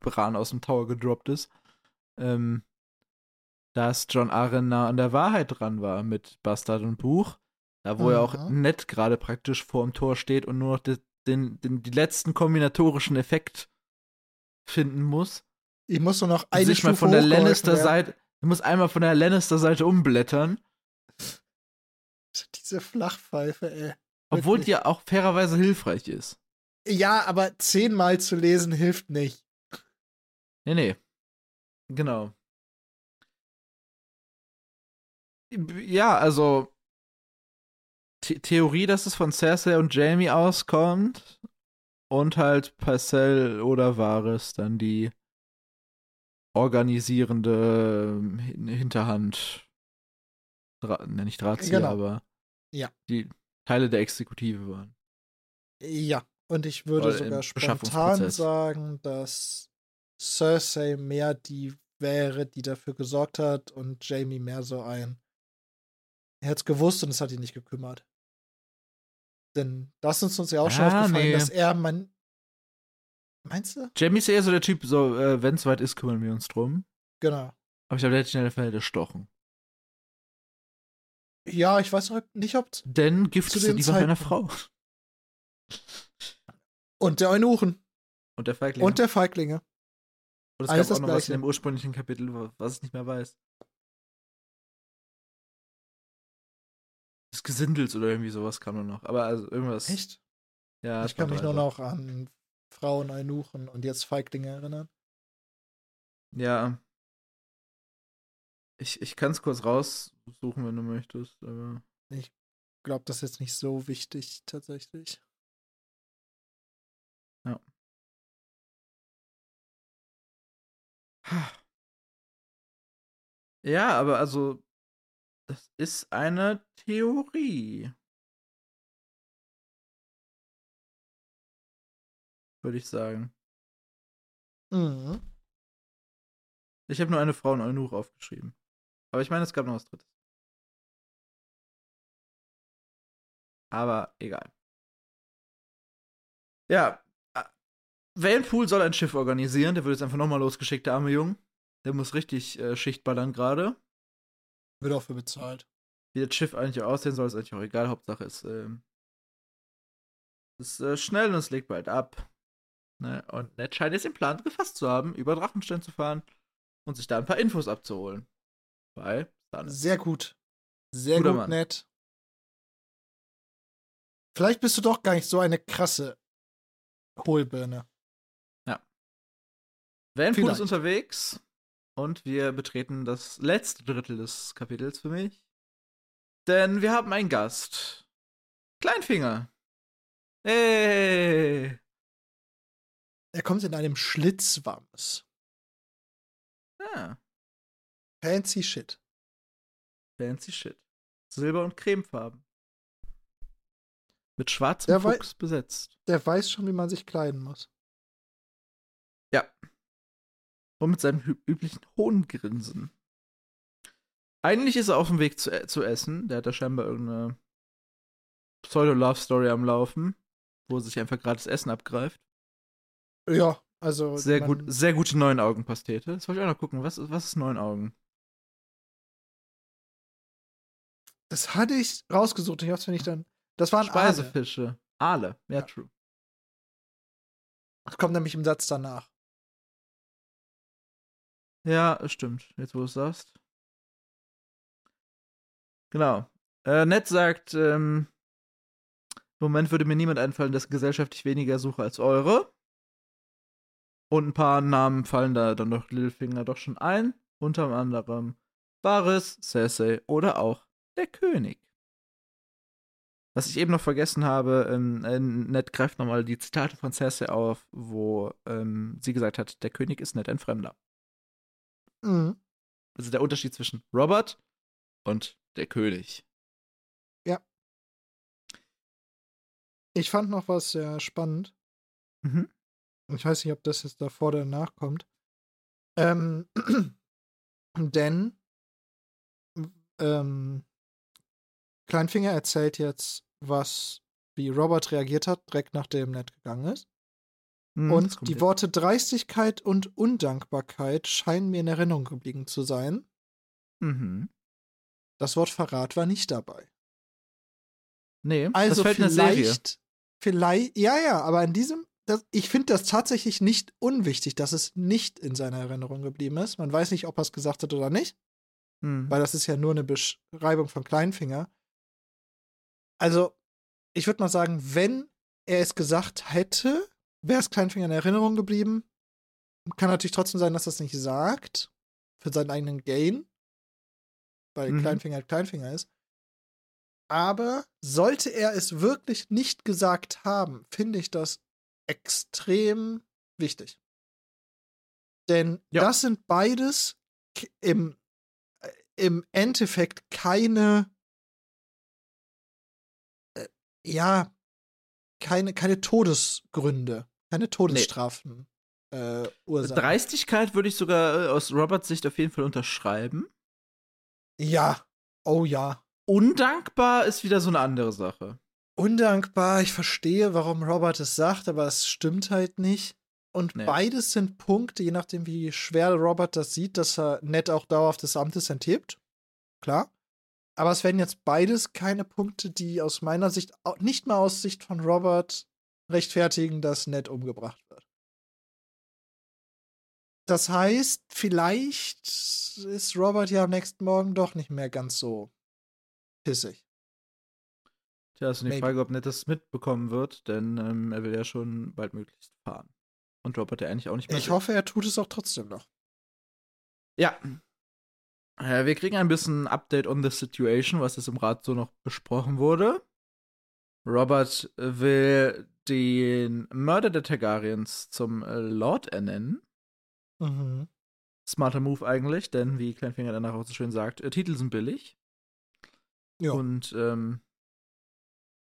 Bran aus dem Tower gedroppt ist, ähm, dass John Arryn nah an der Wahrheit dran war mit Bastard und Buch. Da, wo mhm. er auch nett gerade praktisch vor dem Tor steht und nur noch den, den, den, die letzten kombinatorischen Effekt finden muss. Ich muss nur noch eine sich mal von der Lannister-Seite, ich muss einmal von der Lannister-Seite umblättern. Diese Flachpfeife, ey. Obwohl die ja auch fairerweise hilfreich ist. Ja, aber zehnmal zu lesen hilft nicht. Nee, nee. Genau. Ja, also The Theorie, dass es von Cersei und Jamie auskommt und halt Parcell oder Varys dann die organisierende Hinterhand, Dra ne, nicht Drahtzieher, genau. aber ja. die Teile der Exekutive waren. Ja, und ich würde sogar spontan sagen, dass Cersei mehr die wäre, die dafür gesorgt hat und Jamie mehr so ein. Er hat es gewusst und es hat ihn nicht gekümmert. Denn das ist uns ja auch schon Ah, aufgefallen, nee. dass er man. Meinst du? Jamie ist eher so der Typ, so, äh, wenn es weit ist, kümmern wir uns drum. Genau. Aber ich glaube, der hätte schnell Fälle gestochen. Ja, ich weiß auch nicht, ob. Denn Gift Zu ist ja dem die Waffe einer Frau. Und der Eunuchen. Und der Feigling. Und der Feiglinge. Und es alles gab auch noch was Gleiche. in dem ursprünglichen Kapitel, wa- was ich nicht mehr weiß. Des Gesindels oder irgendwie sowas kam nur noch. Aber also irgendwas. Echt? Ja, ich kann mich nur noch an Frauen, Eunuchen und jetzt Feiglinge erinnern. Ja. Ich, ich kann es kurz raussuchen, wenn du möchtest, aber. Ich glaube, das ist jetzt nicht so wichtig, tatsächlich. Ja, aber also, das ist eine Theorie. Würde ich sagen. Mhm. Ich habe nur eine Frau und Eunuch aufgeschrieben. Aber ich meine, es gab noch was drittes. Aber egal. Ja, Vanpool soll ein Schiff organisieren. Der wird jetzt einfach nochmal losgeschickt, der arme Jung. Der muss richtig äh, Schicht ballern gerade. Wird auch für bezahlt. Wie das Schiff eigentlich aussehen soll, ist eigentlich auch egal. Hauptsache ist, ähm, ist äh, schnell und es legt bald ab. Ne? Und Ned scheint jetzt den Plan gefasst zu haben, über Drachenstein zu fahren und sich da ein paar Infos abzuholen. Bei Stannis. Sehr gut. Sehr Guter gut, Mann. nett. Vielleicht bist du doch gar nicht so eine krasse Hohlbirne. Vanpool ist unterwegs und wir betreten das letzte Drittel des Kapitels für mich. Denn wir haben einen Gast. Kleinfinger. Hey. Er kommt in einem Schlitzwams. Ah, Fancy Shit. fancy shit. Silber- und Cremefarben. Mit schwarzem Der Fuchs besetzt. Der weiß schon, wie man sich kleiden muss. Ja. Und mit seinem üblichen hohen Grinsen. Eigentlich ist er auf dem Weg zu, äh, zu essen. Der hat da scheinbar irgendeine Pseudo-Love-Story am Laufen, wo er sich einfach gratis Essen abgreift. Ja, also. Sehr gut, sehr gute neun Augen Pastete. Das wollte ich auch noch gucken. Was, ist- was ist neun Augen? Das hatte ich rausgesucht. Ich hab's mir nicht dann. Das waren Aale. Speisefische. Aale. Ja, Ja. true. Das kommt nämlich im Satz danach. Ja, stimmt. Jetzt, wo du es sagst. Genau. Äh, Ned sagt, ähm, im Moment würde mir niemand einfallen, dessen gesellschaftlich weniger suche als eure. Und ein paar Namen fallen da dann doch Littlefinger doch schon ein. Unter anderem Varys, Cersei oder auch der König. Was ich eben noch vergessen habe, ähm, äh, Ned greift nochmal die Zitate von Cersei auf, wo ähm, sie gesagt hat, der König ist nicht ein Fremder. Mhm. Also der Unterschied zwischen Robert und der König. Ich fand noch was sehr spannend. Mhm. Ich weiß nicht, ob das jetzt davor oder danach kommt. Ähm, denn ähm, Kleinfinger erzählt jetzt, was, wie Robert reagiert hat, direkt nachdem Ned gegangen ist. Das Und die jetzt. Worte Dreistigkeit und Undankbarkeit scheinen mir in Erinnerung geblieben zu sein. Mhm. Das Wort Verrat war nicht dabei. Nee, Also das fällt vielleicht, vielleicht, ja, ja, aber in diesem, das, ich finde das tatsächlich nicht unwichtig, dass es nicht in seiner Erinnerung geblieben ist. Man weiß nicht, ob er es gesagt hat oder nicht, Mhm. weil das ist ja nur eine Beschreibung von Kleinfinger. Also, ich würde mal sagen, wenn er es gesagt hätte, wäre es Kleinfinger in Erinnerung geblieben. Kann natürlich trotzdem sein, dass er es nicht sagt, für seinen eigenen Gain, weil Mhm. Kleinfinger halt Kleinfinger ist. Aber sollte er es wirklich nicht gesagt haben, finde ich das extrem wichtig. Denn Ja. das sind beides im, äh, im Endeffekt keine, äh, ja, keine, keine Todesgründe, keine Todesstrafen. äh, Ursachen. Dreistigkeit würde ich sogar äh, aus Roberts Sicht auf jeden Fall unterschreiben. Ja. Oh ja. Undankbar ist wieder so eine andere Sache. Undankbar, ich verstehe, warum Robert es sagt, aber es stimmt halt nicht. Und nee. beides sind Punkte, je nachdem, wie schwer Robert das sieht, dass er nett auch dauerhaft des Amtes enthebt. Klar. Aber es werden jetzt beides keine Punkte, die aus meiner Sicht, nicht mal aus Sicht von Robert, rechtfertigen, dass Ned umgebracht wird. Das heißt, vielleicht ist Robert ja am nächsten Morgen doch nicht mehr ganz so pissig. Tja, ist also die Frage, ob Ned das mitbekommen wird, denn ähm, er will ja schon baldmöglichst fahren. Und Robert ja eigentlich auch nicht mehr. Ich will. hoffe, er tut es auch trotzdem noch. Ja. Äh, wir kriegen ein bisschen Update on the situation, was jetzt im Rat so noch besprochen wurde. Robert will den Mörder der Targaryens zum äh, Lord ernennen. Mhm. Smarter Move eigentlich, denn wie Kleinfinger danach auch so schön sagt, äh, Titel sind billig. Ja. Und ähm,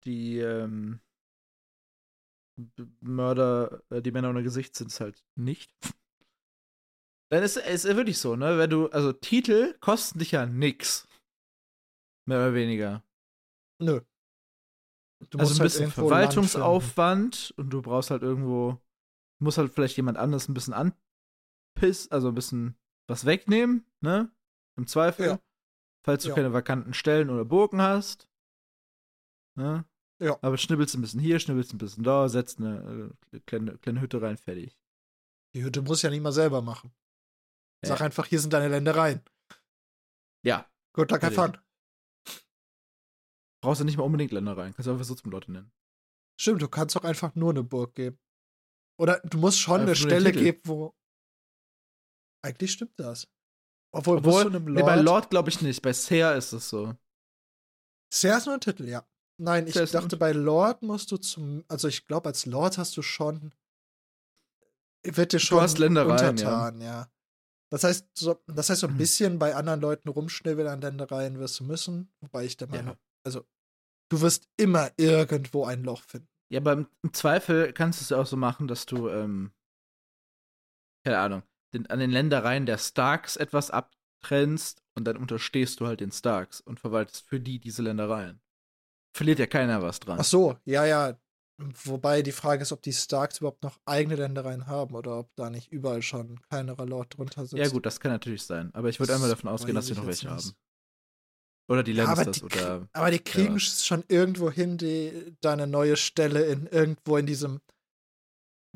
die ähm, Mörder, äh, die Männer ohne Gesicht sind es halt nicht. Denn es ist wirklich so, ne? Wenn du, also Titel kosten dich ja nix. Mehr oder weniger. Nö. Du also ein halt bisschen Verwaltungsaufwand und du brauchst halt irgendwo, muss halt vielleicht jemand anderes ein bisschen an, Piss, also ein bisschen was wegnehmen, ne? Im Zweifel. Ja. Falls du ja. keine vakanten Stellen oder Burgen hast. Ne? Ja. Aber schnibbelst ein bisschen hier, schnibbelst ein bisschen da, setzt eine äh, kleine, kleine Hütte rein, fertig. Die Hütte muss ja nicht mal selber machen. Sag ja. einfach, hier sind deine Ländereien. Ja. Gut, Tag, Fun. Brauchst du nicht mal unbedingt Ländereien. Kannst du einfach so zum Leute nennen. Stimmt, du kannst doch einfach nur eine Burg geben. Oder du musst schon eine Stelle geben, wo, eigentlich stimmt das. Obwohl, Obwohl Lord, nee, bei Lord glaube ich nicht. Bei Seer ist es so. Seer ist nur ein Titel, ja. Nein, ich dachte, bei Lord musst du zum. Also, ich glaube, als Lord hast du schon. Wird dir schon du hast Ländereien, untertan, ja. ja. Das heißt, so, das heißt, so ein mhm. bisschen bei anderen Leuten rumschnibbeln an Ländereien wirst du müssen. Wobei ich der Meinung, ja. also, du wirst immer irgendwo ein Loch finden. Ja, aber im Zweifel kannst du es ja auch so machen, dass du, ähm, keine Ahnung, den, an den Ländereien der Starks etwas abtrennst und dann unterstehst du halt den Starks und verwaltest für die diese Ländereien. Verliert ja keiner was dran. Ach so, ja, ja. Wobei die Frage ist, ob die Starks überhaupt noch eigene Ländereien haben oder ob da nicht überall schon kleinerer Lord drunter sitzt. Ja, gut, das kann natürlich sein. Aber ich würde einmal davon ausgehen, dass sie noch welche haben. Oder die Lannisters ja, aber oder. Aber die kriegen ja. schon irgendwo hin, die, da eine neue Stelle in irgendwo in diesem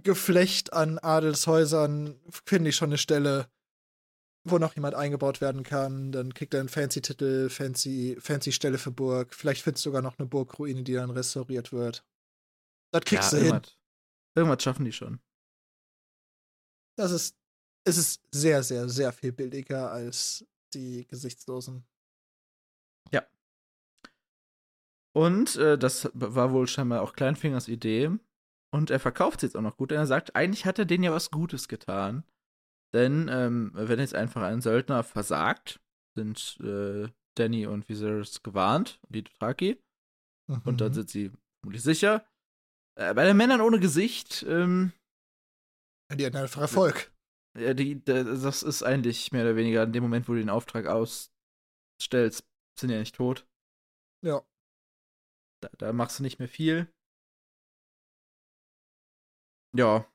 Geflecht an Adelshäusern finde ich schon eine Stelle, wo noch jemand eingebaut werden kann. Dann kriegt er einen fancy Titel, fancy, fancy Stelle für Burg. Vielleicht findest du sogar noch eine Burgruine, die dann restauriert wird. Das kriegst ja, du irgendwas, hin. Irgendwas schaffen die schon. Das ist, es ist sehr, sehr, sehr viel billiger als die Gesichtslosen. Ja. Und äh, das war wohl scheinbar auch Kleinfingers Idee. Und er verkauft es jetzt auch noch gut, denn er sagt, eigentlich hat er denen ja was Gutes getan. Denn ähm, wenn jetzt einfach ein Söldner versagt, sind äh, Danny und Viserys gewarnt, die Dothraki. Mhm. Und dann sind sie vermutlich sicher. Äh, bei den Männern ohne Gesicht, ähm, Die hatten einfach Erfolg. Ja, die, das ist eigentlich mehr oder weniger in dem Moment, wo du den Auftrag ausstellst, sind ja nicht tot. Ja. Da, da machst du nicht mehr viel. Ja.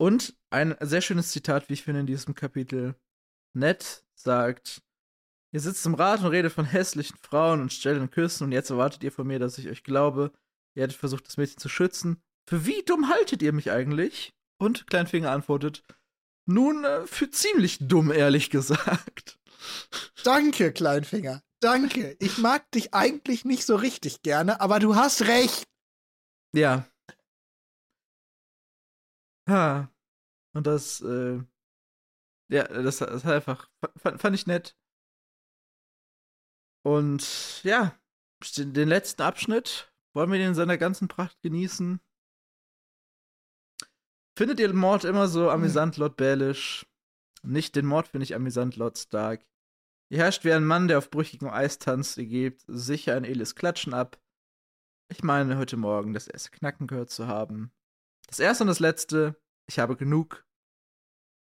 Und ein sehr schönes Zitat, wie ich finde, in diesem Kapitel. Ned sagt, ihr sitzt im Rat und redet von hässlichen Frauen und stellen Küssen und jetzt erwartet ihr von mir, dass ich euch glaube, ihr hättet versucht, das Mädchen zu schützen. Für wie dumm haltet ihr mich eigentlich? Und Kleinfinger antwortet, nun, äh, für ziemlich dumm, ehrlich gesagt. Danke, Kleinfinger. Danke. Ich mag dich eigentlich nicht so richtig gerne, aber du hast recht. Ja, Ha. Und das, äh, ja, das, das hat einfach, fand, fand ich nett. Und ja, den letzten Abschnitt wollen wir den in seiner ganzen Pracht genießen. Findet ihr den Mord immer so amüsant, Lord Baelish? Nicht den Mord finde ich amüsant, Lord Stark. Ihr herrscht wie ein Mann, der auf brüchigem Eis tanzt. Ihr gebt sicher ein Elis Klatschen ab. Ich meine, heute Morgen das erste Knacken gehört zu haben. Das erste und das letzte, ich habe genug.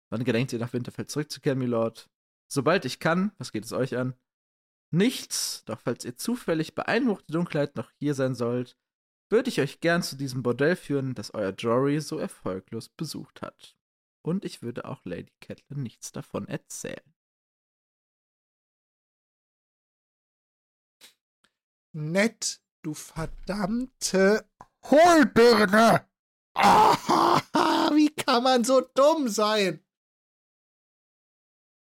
Wann gedenkt ihr nach Winterfeld zurückzukehren, Milord? Sobald ich kann, was geht es euch an? Nichts, doch falls ihr zufällig bei Dunkelheit noch hier sein sollt, würde ich euch gern zu diesem Bordell führen, das euer Jory so erfolglos besucht hat. Und ich würde auch Lady Catelyn nichts davon erzählen. Nett, du verdammte Hohlbirne! Ah, wie kann man so dumm sein?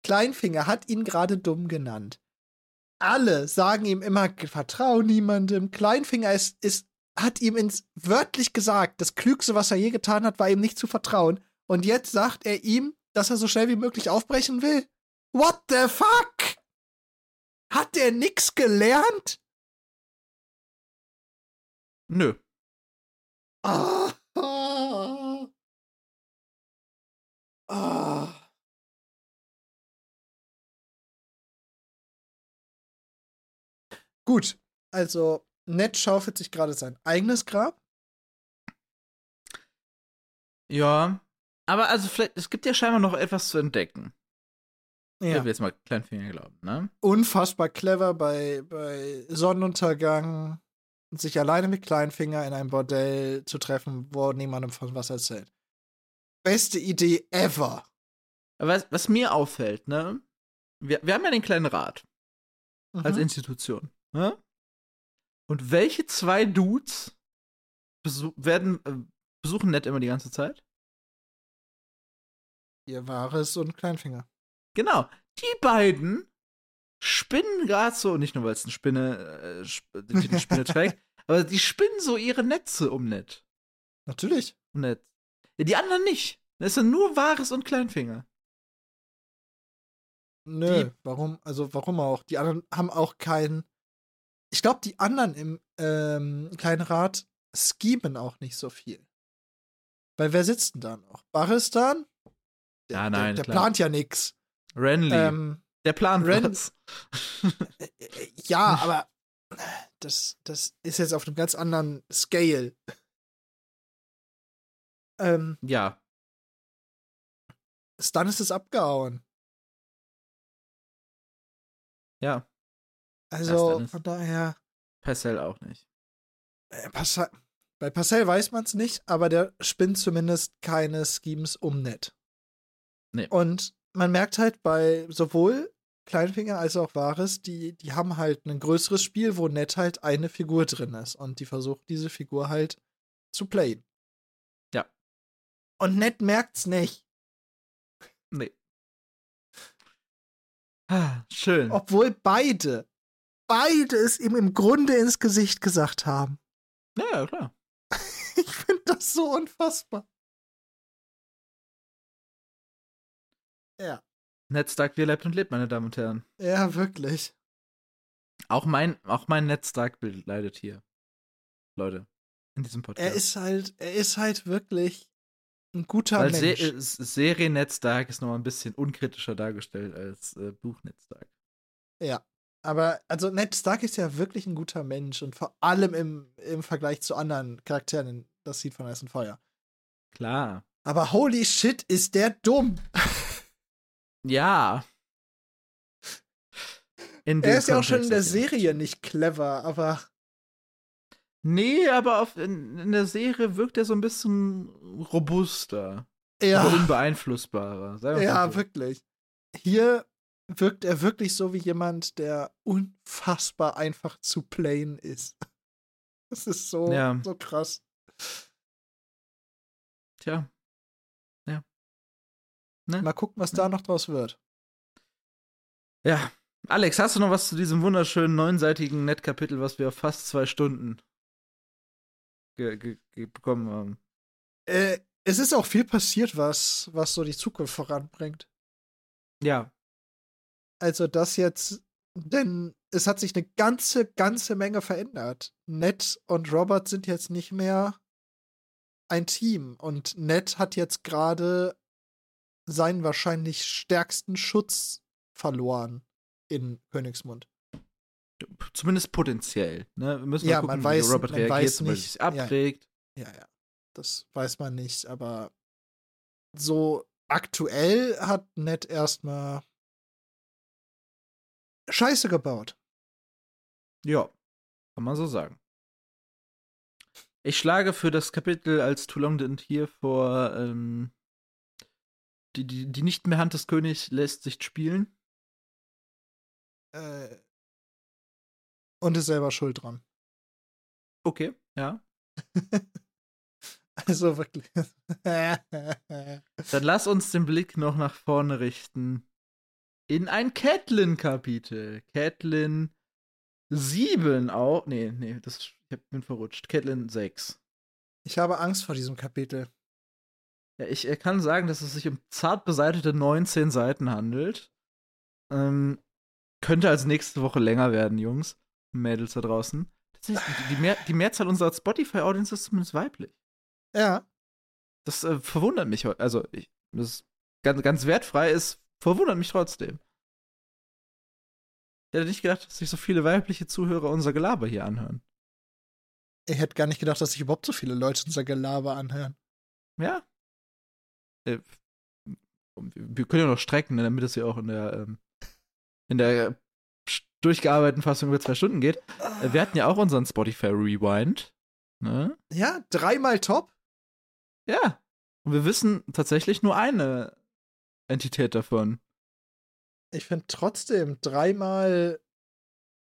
Kleinfinger hat ihn gerade dumm genannt. Alle sagen ihm immer, vertrau niemandem. Kleinfinger ist, ist, hat ihm ins wörtlich gesagt, das Klügste, was er je getan hat, war ihm nicht zu vertrauen. Und jetzt sagt er ihm, dass er so schnell wie möglich aufbrechen will? What the fuck? Hat der nix gelernt? Nö. Ah. Ah. Ah. Gut, also Ned schaufelt sich gerade sein eigenes Grab. Ja, aber also vielleicht, es gibt ja scheinbar noch etwas zu entdecken. Ja. Ich will jetzt mal Kleinfinger glauben, ne? Unfassbar clever bei, bei Sonnenuntergang, sich alleine mit Kleinfinger in einem Bordell zu treffen, wo niemandem von was erzählt. Beste Idee ever. Was, was mir auffällt, ne? Wir, wir haben ja den kleinen Rat mhm. als Institution. Ne? Und welche zwei Dudes besuch werden, äh, besuchen Ned immer die ganze Zeit? Ihr Wahres und Kleinfinger. Genau. Die beiden spinnen gerade so, nicht nur weil es eine Spinne, äh, die Spinne trägt, aber die spinnen so ihre Netze um Ned. Natürlich. Um Ned. Ja, die anderen nicht. Das sind nur Wahres und Kleinfinger. Nö, die, warum? Also warum auch? Die anderen haben auch keinen ich glaube, die anderen im ähm, kleinen Rat schemen auch nicht so viel. Weil wer sitzt denn da noch? Baristan? Der, ja, nein. Der, der plant ja nix. Renly. Ähm, der plant Ren was. Äh, äh, ja, aber das, das ist jetzt auf einem ganz anderen Scale. Ähm, ja. Dann ist es abgehauen. Ja. Also von daher. Parcell auch nicht. Äh, Parcell, bei Parcell weiß man es nicht, aber der spinnt zumindest keine Schemes um Net. Nee. Und man merkt halt bei sowohl Kleinfinger als auch Wahres, die, die haben halt ein größeres Spiel, wo Net halt eine Figur drin ist. Und die versuchen diese Figur halt zu playen. Und Net merkt's nicht. Nee. Ah, schön. Obwohl beide beide es ihm im Grunde ins Gesicht gesagt haben. Ja, ja klar. ich finde das so unfassbar. Ja. Netzdark, wie er lebt und lebt, meine Damen und Herren. Ja, wirklich. Auch mein, auch mein Netzdark-Bild leidet hier. Leute, in diesem Podcast. Er ist halt, er ist halt wirklich ein guter Weil Mensch. Se Serie Netzdark ist noch ein bisschen unkritischer dargestellt als äh, Buch Netzdark. Ja, aber, also Ned Stark ist ja wirklich ein guter Mensch und vor allem im, im Vergleich zu anderen Charakteren in das Sieht von Eis und Feuer. Klar. Aber holy shit, ist der dumm. ja. er ist ja auch schon in der Serie nicht clever, aber. Nee, aber auf, in, in der Serie wirkt er so ein bisschen robuster. Ja. unbeeinflussbarer. Ja, so. wirklich. Hier wirkt er wirklich so wie jemand, der unfassbar einfach zu playen ist. Das ist so, ja. so krass. Tja. Ja. Ne? Mal gucken, was ne? da noch draus wird. Ja. Alex, hast du noch was zu diesem wunderschönen neunseitigen Netkapitel, was wir auf fast zwei Stunden bekommen haben? Äh, es ist auch viel passiert, was, was so die Zukunft voranbringt. Ja, also das jetzt, denn es hat sich eine ganze, ganze Menge verändert. Ned und Robert sind jetzt nicht mehr ein Team und Ned hat jetzt gerade seinen wahrscheinlich stärksten Schutz verloren in Königsmund. Zumindest potenziell. Ne? Wir müssen ja, gucken, man weiß, wie Robert man reagiert, weiß nicht, sich abträgt. Ja, ja, ja, das weiß man nicht, aber so aktuell hat Ned erstmal Scheiße gebaut. Ja, kann man so sagen. Ich schlage für das Kapitel als Too Long Didn't Here vor, ähm, die, die, die nicht mehr Hand des Königs lässt sich spielen. Äh, und ist selber schuld dran. Okay, ja. also wirklich. Dann lass uns den Blick noch nach vorne richten. In ein Catelyn-Kapitel. Catelyn 7 auch. Nee, nee, das, ich bin verrutscht. Catelyn 6. Ich habe Angst vor diesem Kapitel. Ja, ich kann sagen, dass es sich um zart beseitete 19 Seiten handelt. Ähm, könnte als nächste Woche länger werden, Jungs. Mädels da draußen. Die, die, Mehr, die Mehrzahl unserer Spotify-Audience ist zumindest weiblich. Ja. Das äh, verwundert mich. Also, ich, das ganz, ganz wertfrei ist, verwundert mich trotzdem. Ich hätte nicht gedacht, dass sich so viele weibliche Zuhörer unser Gelaber hier anhören. Ich hätte gar nicht gedacht, dass sich überhaupt so viele Leute unser Gelaber anhören. Ja. Äh, wir können ja noch strecken, ne, damit es ja auch in der, ähm, in der durchgearbeiteten Fassung über zwei Stunden geht. Äh, wir hatten ja auch unseren Spotify Rewind. Ne? Ja, dreimal top. Ja. Und wir wissen tatsächlich nur eine Entität davon. Ich finde trotzdem, dreimal,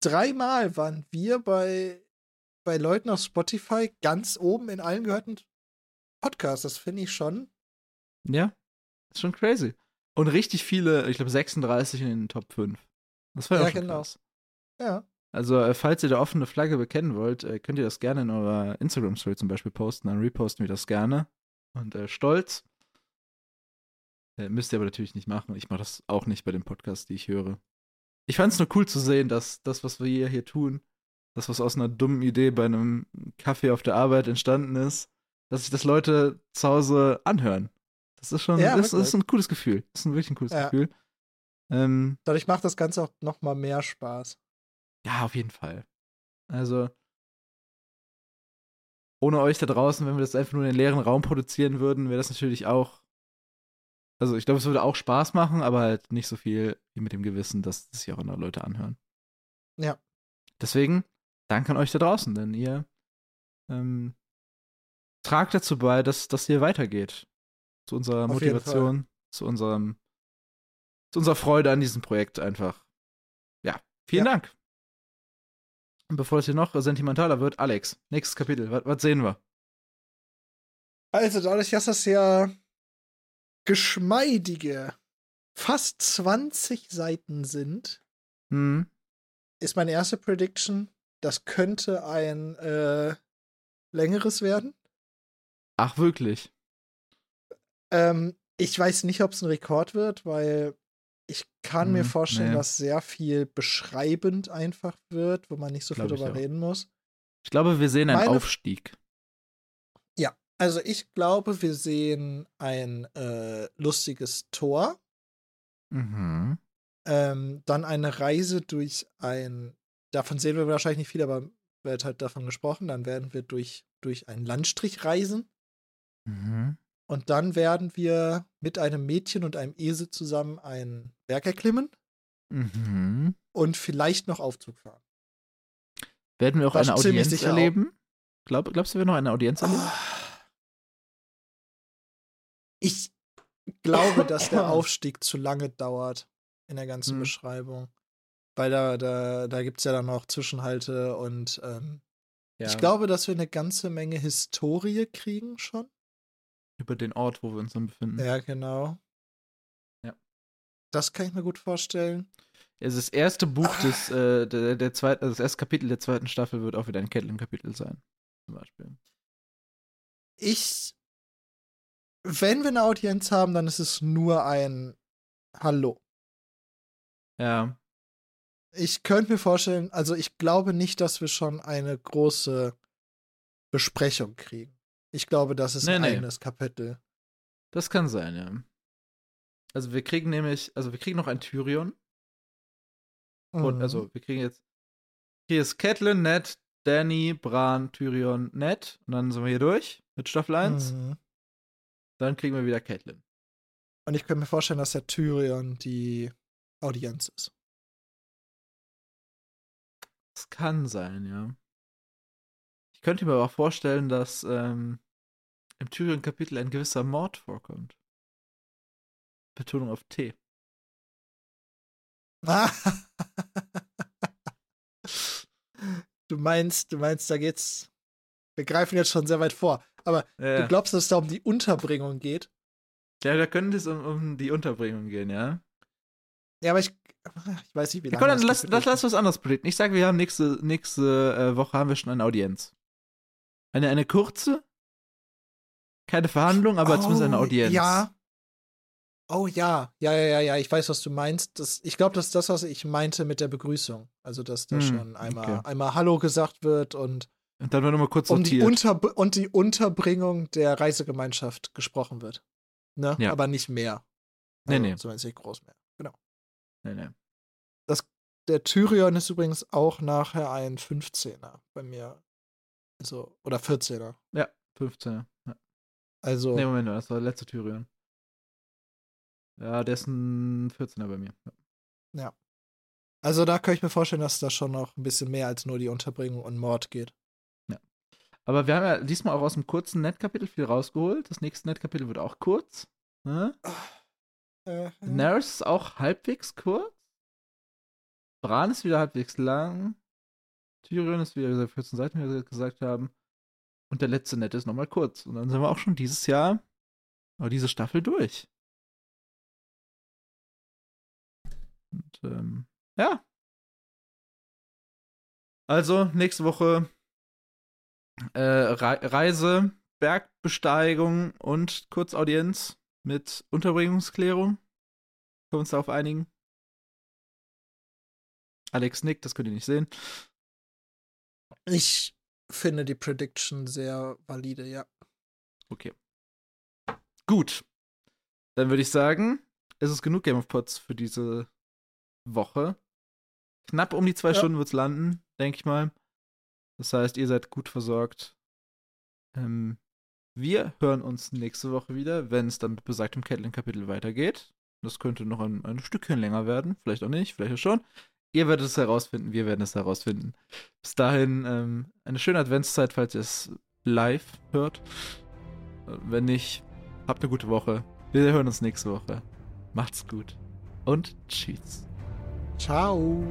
dreimal waren wir bei, bei Leuten auf Spotify ganz oben in allen gehörten Podcasts. Das finde ich schon. Ja, ist schon crazy. Und richtig viele, ich glaube 36 in den Top 5. Das war ja, auch schon genau. krass. Ja. Also, äh, falls ihr da offene Flagge bekennen wollt, äh, könnt ihr das gerne in eurer Instagram-Story zum Beispiel posten. Dann reposten wir das gerne. Und äh, stolz. Äh, müsst ihr aber natürlich nicht machen. Ich mache das auch nicht bei den Podcasts, die ich höre. Ich fand es nur cool zu sehen, dass das, was wir hier tun, das, was aus einer dummen Idee bei einem Kaffee auf der Arbeit entstanden ist, dass sich das Leute zu Hause anhören. Das ist schon, ja, das, das, ist ein cooles Gefühl. Das ist ein wirklich ein cooles ja. Gefühl. Ähm, Dadurch macht das Ganze auch noch mal mehr Spaß. Ja, auf jeden Fall. Also, ohne euch da draußen, wenn wir das einfach nur in den leeren Raum produzieren würden, wäre das natürlich auch. Also, ich glaube, es würde auch Spaß machen, aber halt nicht so viel wie mit dem Gewissen, dass das sich auch andere Leute anhören. Ja. Deswegen, danke an euch da draußen, denn ihr ähm, tragt dazu bei, dass das hier weitergeht. Zu unserer Auf Motivation, zu unserem, zu unserer Freude an diesem Projekt einfach. Ja, vielen ja. Dank. Und bevor es hier noch sentimentaler wird, Alex, nächstes Kapitel, was, was sehen wir? Also, dadurch, dass das ja geschmeidige fast 20 Seiten sind, hm. ist meine erste Prediction, das könnte ein äh, längeres werden. Ach, wirklich? Ähm, ich weiß nicht, ob es ein Rekord wird, weil ich kann hm, mir vorstellen, nee. dass sehr viel beschreibend einfach wird, wo man nicht so viel drüber reden muss. Ich glaube, wir sehen einen Meine, Aufstieg. Ja, also ich glaube, wir sehen ein äh, lustiges Tor. Mhm. Ähm, dann eine Reise durch ein, davon sehen wir wahrscheinlich nicht viel, aber wird halt davon gesprochen. Dann werden wir durch, durch einen Landstrich reisen. Mhm. Und dann werden wir mit einem Mädchen und einem Esel zusammen einen Berg erklimmen. Mhm. Und vielleicht noch Aufzug fahren. Werden wir auch eine Audienz erleben? Glaub, glaubst du, wir noch eine Audienz erleben? Ich glaube, dass der Aufstieg zu lange dauert in der ganzen hm. Beschreibung. Weil da, da, da gibt es ja dann noch Zwischenhalte und ähm, ja. ich glaube, dass wir eine ganze Menge Historie kriegen schon über den Ort, wo wir uns dann befinden. Ja, genau. Ja. Das kann ich mir gut vorstellen. Also das erste Buch des, äh, der, der zweiten, also das erste Kapitel der zweiten Staffel wird auch wieder ein Catelyn-Kapitel sein. Zum Beispiel. Ich, wenn wir eine Audienz haben, dann ist es nur ein Hallo. Ja. Ich könnte mir vorstellen, also ich glaube nicht, dass wir schon eine große Besprechung kriegen. Ich glaube, das ist nee, ein nee. eigenes Kapitel. Das kann sein, ja. Also wir kriegen nämlich, also wir kriegen noch ein Tyrion. Mhm. Und also wir kriegen jetzt, hier ist Catelyn, Ned, Danny, Bran, Tyrion, Ned. Und dann sind wir hier durch mit Staffel 1. Mhm. Dann kriegen wir wieder Catelyn. Und ich könnte mir vorstellen, dass der Tyrion die Audienz ist. Das kann sein, ja. Ich könnte mir aber auch vorstellen, dass ähm, im Tyrion-Kapitel ein gewisser Mord vorkommt. Betonung auf T. du meinst, du meinst, da geht's. Wir greifen jetzt schon sehr weit vor. Aber ja. du glaubst, dass es da um die Unterbringung geht? Ja, da könnte es um, um die Unterbringung gehen, ja. Ja, aber ich, ich weiß nicht, wie lange. Ja, komm, dann lass, lass, lass was anderes predikten. Ich sage, wir haben nächste, nächste äh, Woche haben wir schon eine Audienz. Eine, eine kurze, keine Verhandlung, aber oh, zumindest eine Audienz. Ja. Oh ja, ja, ja, ja, ja, ich weiß, was du meinst. Das, ich glaube, das ist das, was ich meinte mit der Begrüßung. Also, dass da hm, schon einmal, okay. einmal Hallo gesagt wird und, und dann wird nochmal kurz um die Unter und die Unterbringung der Reisegemeinschaft gesprochen wird. Ne? Ja. Aber nicht mehr. Also, nee, nee. Zumindest nicht groß mehr. Genau. Nee, nee. Das, der Tyrion ist übrigens auch nachher ein 15er bei mir. Also, oder 14er. Ja, 15er. Also. Nee, Moment, das war der letzte Tyrion. Ja, der ist ein 14er bei mir. Ja. ja. Also da kann ich mir vorstellen, dass da schon noch ein bisschen mehr als nur die Unterbringung und Mord geht. Ja. Aber wir haben ja diesmal auch aus dem kurzen Netkapitel viel rausgeholt. Das nächste Netkapitel wird auch kurz. Ne? Äh, Daenerys ist auch halbwegs kurz. Bran ist wieder halbwegs lang. Tyrion ist wieder 14 Seiten, wie wir gesagt haben. Und der letzte Net ist nochmal kurz. Und dann sind wir auch schon dieses Jahr, oder diese Staffel durch. Und ähm, ja. Also, nächste Woche äh, Re Reise, Bergbesteigung und Kurzaudienz mit Unterbringungsklärung. Können wir uns darauf einigen? Alex nickt, das könnt ihr nicht sehen. Ich finde die Prediction sehr valide, ja. Okay. Gut. Dann würde ich sagen, es ist genug Game of Pots für diese Woche. Knapp um die zwei ja. Stunden wird es landen, denke ich mal. Das heißt, ihr seid gut versorgt. Ähm, wir hören uns nächste Woche wieder, wenn es dann mit besagtem Catelyn-Kapitel weitergeht. Das könnte noch ein, ein Stückchen länger werden. Vielleicht auch nicht, vielleicht auch schon. Ihr werdet es herausfinden, wir werden es herausfinden. Bis dahin ähm, eine schöne Adventszeit, falls ihr es live hört. Wenn nicht, habt eine gute Woche. Wir hören uns nächste Woche. Macht's gut und tschüss. Ciao.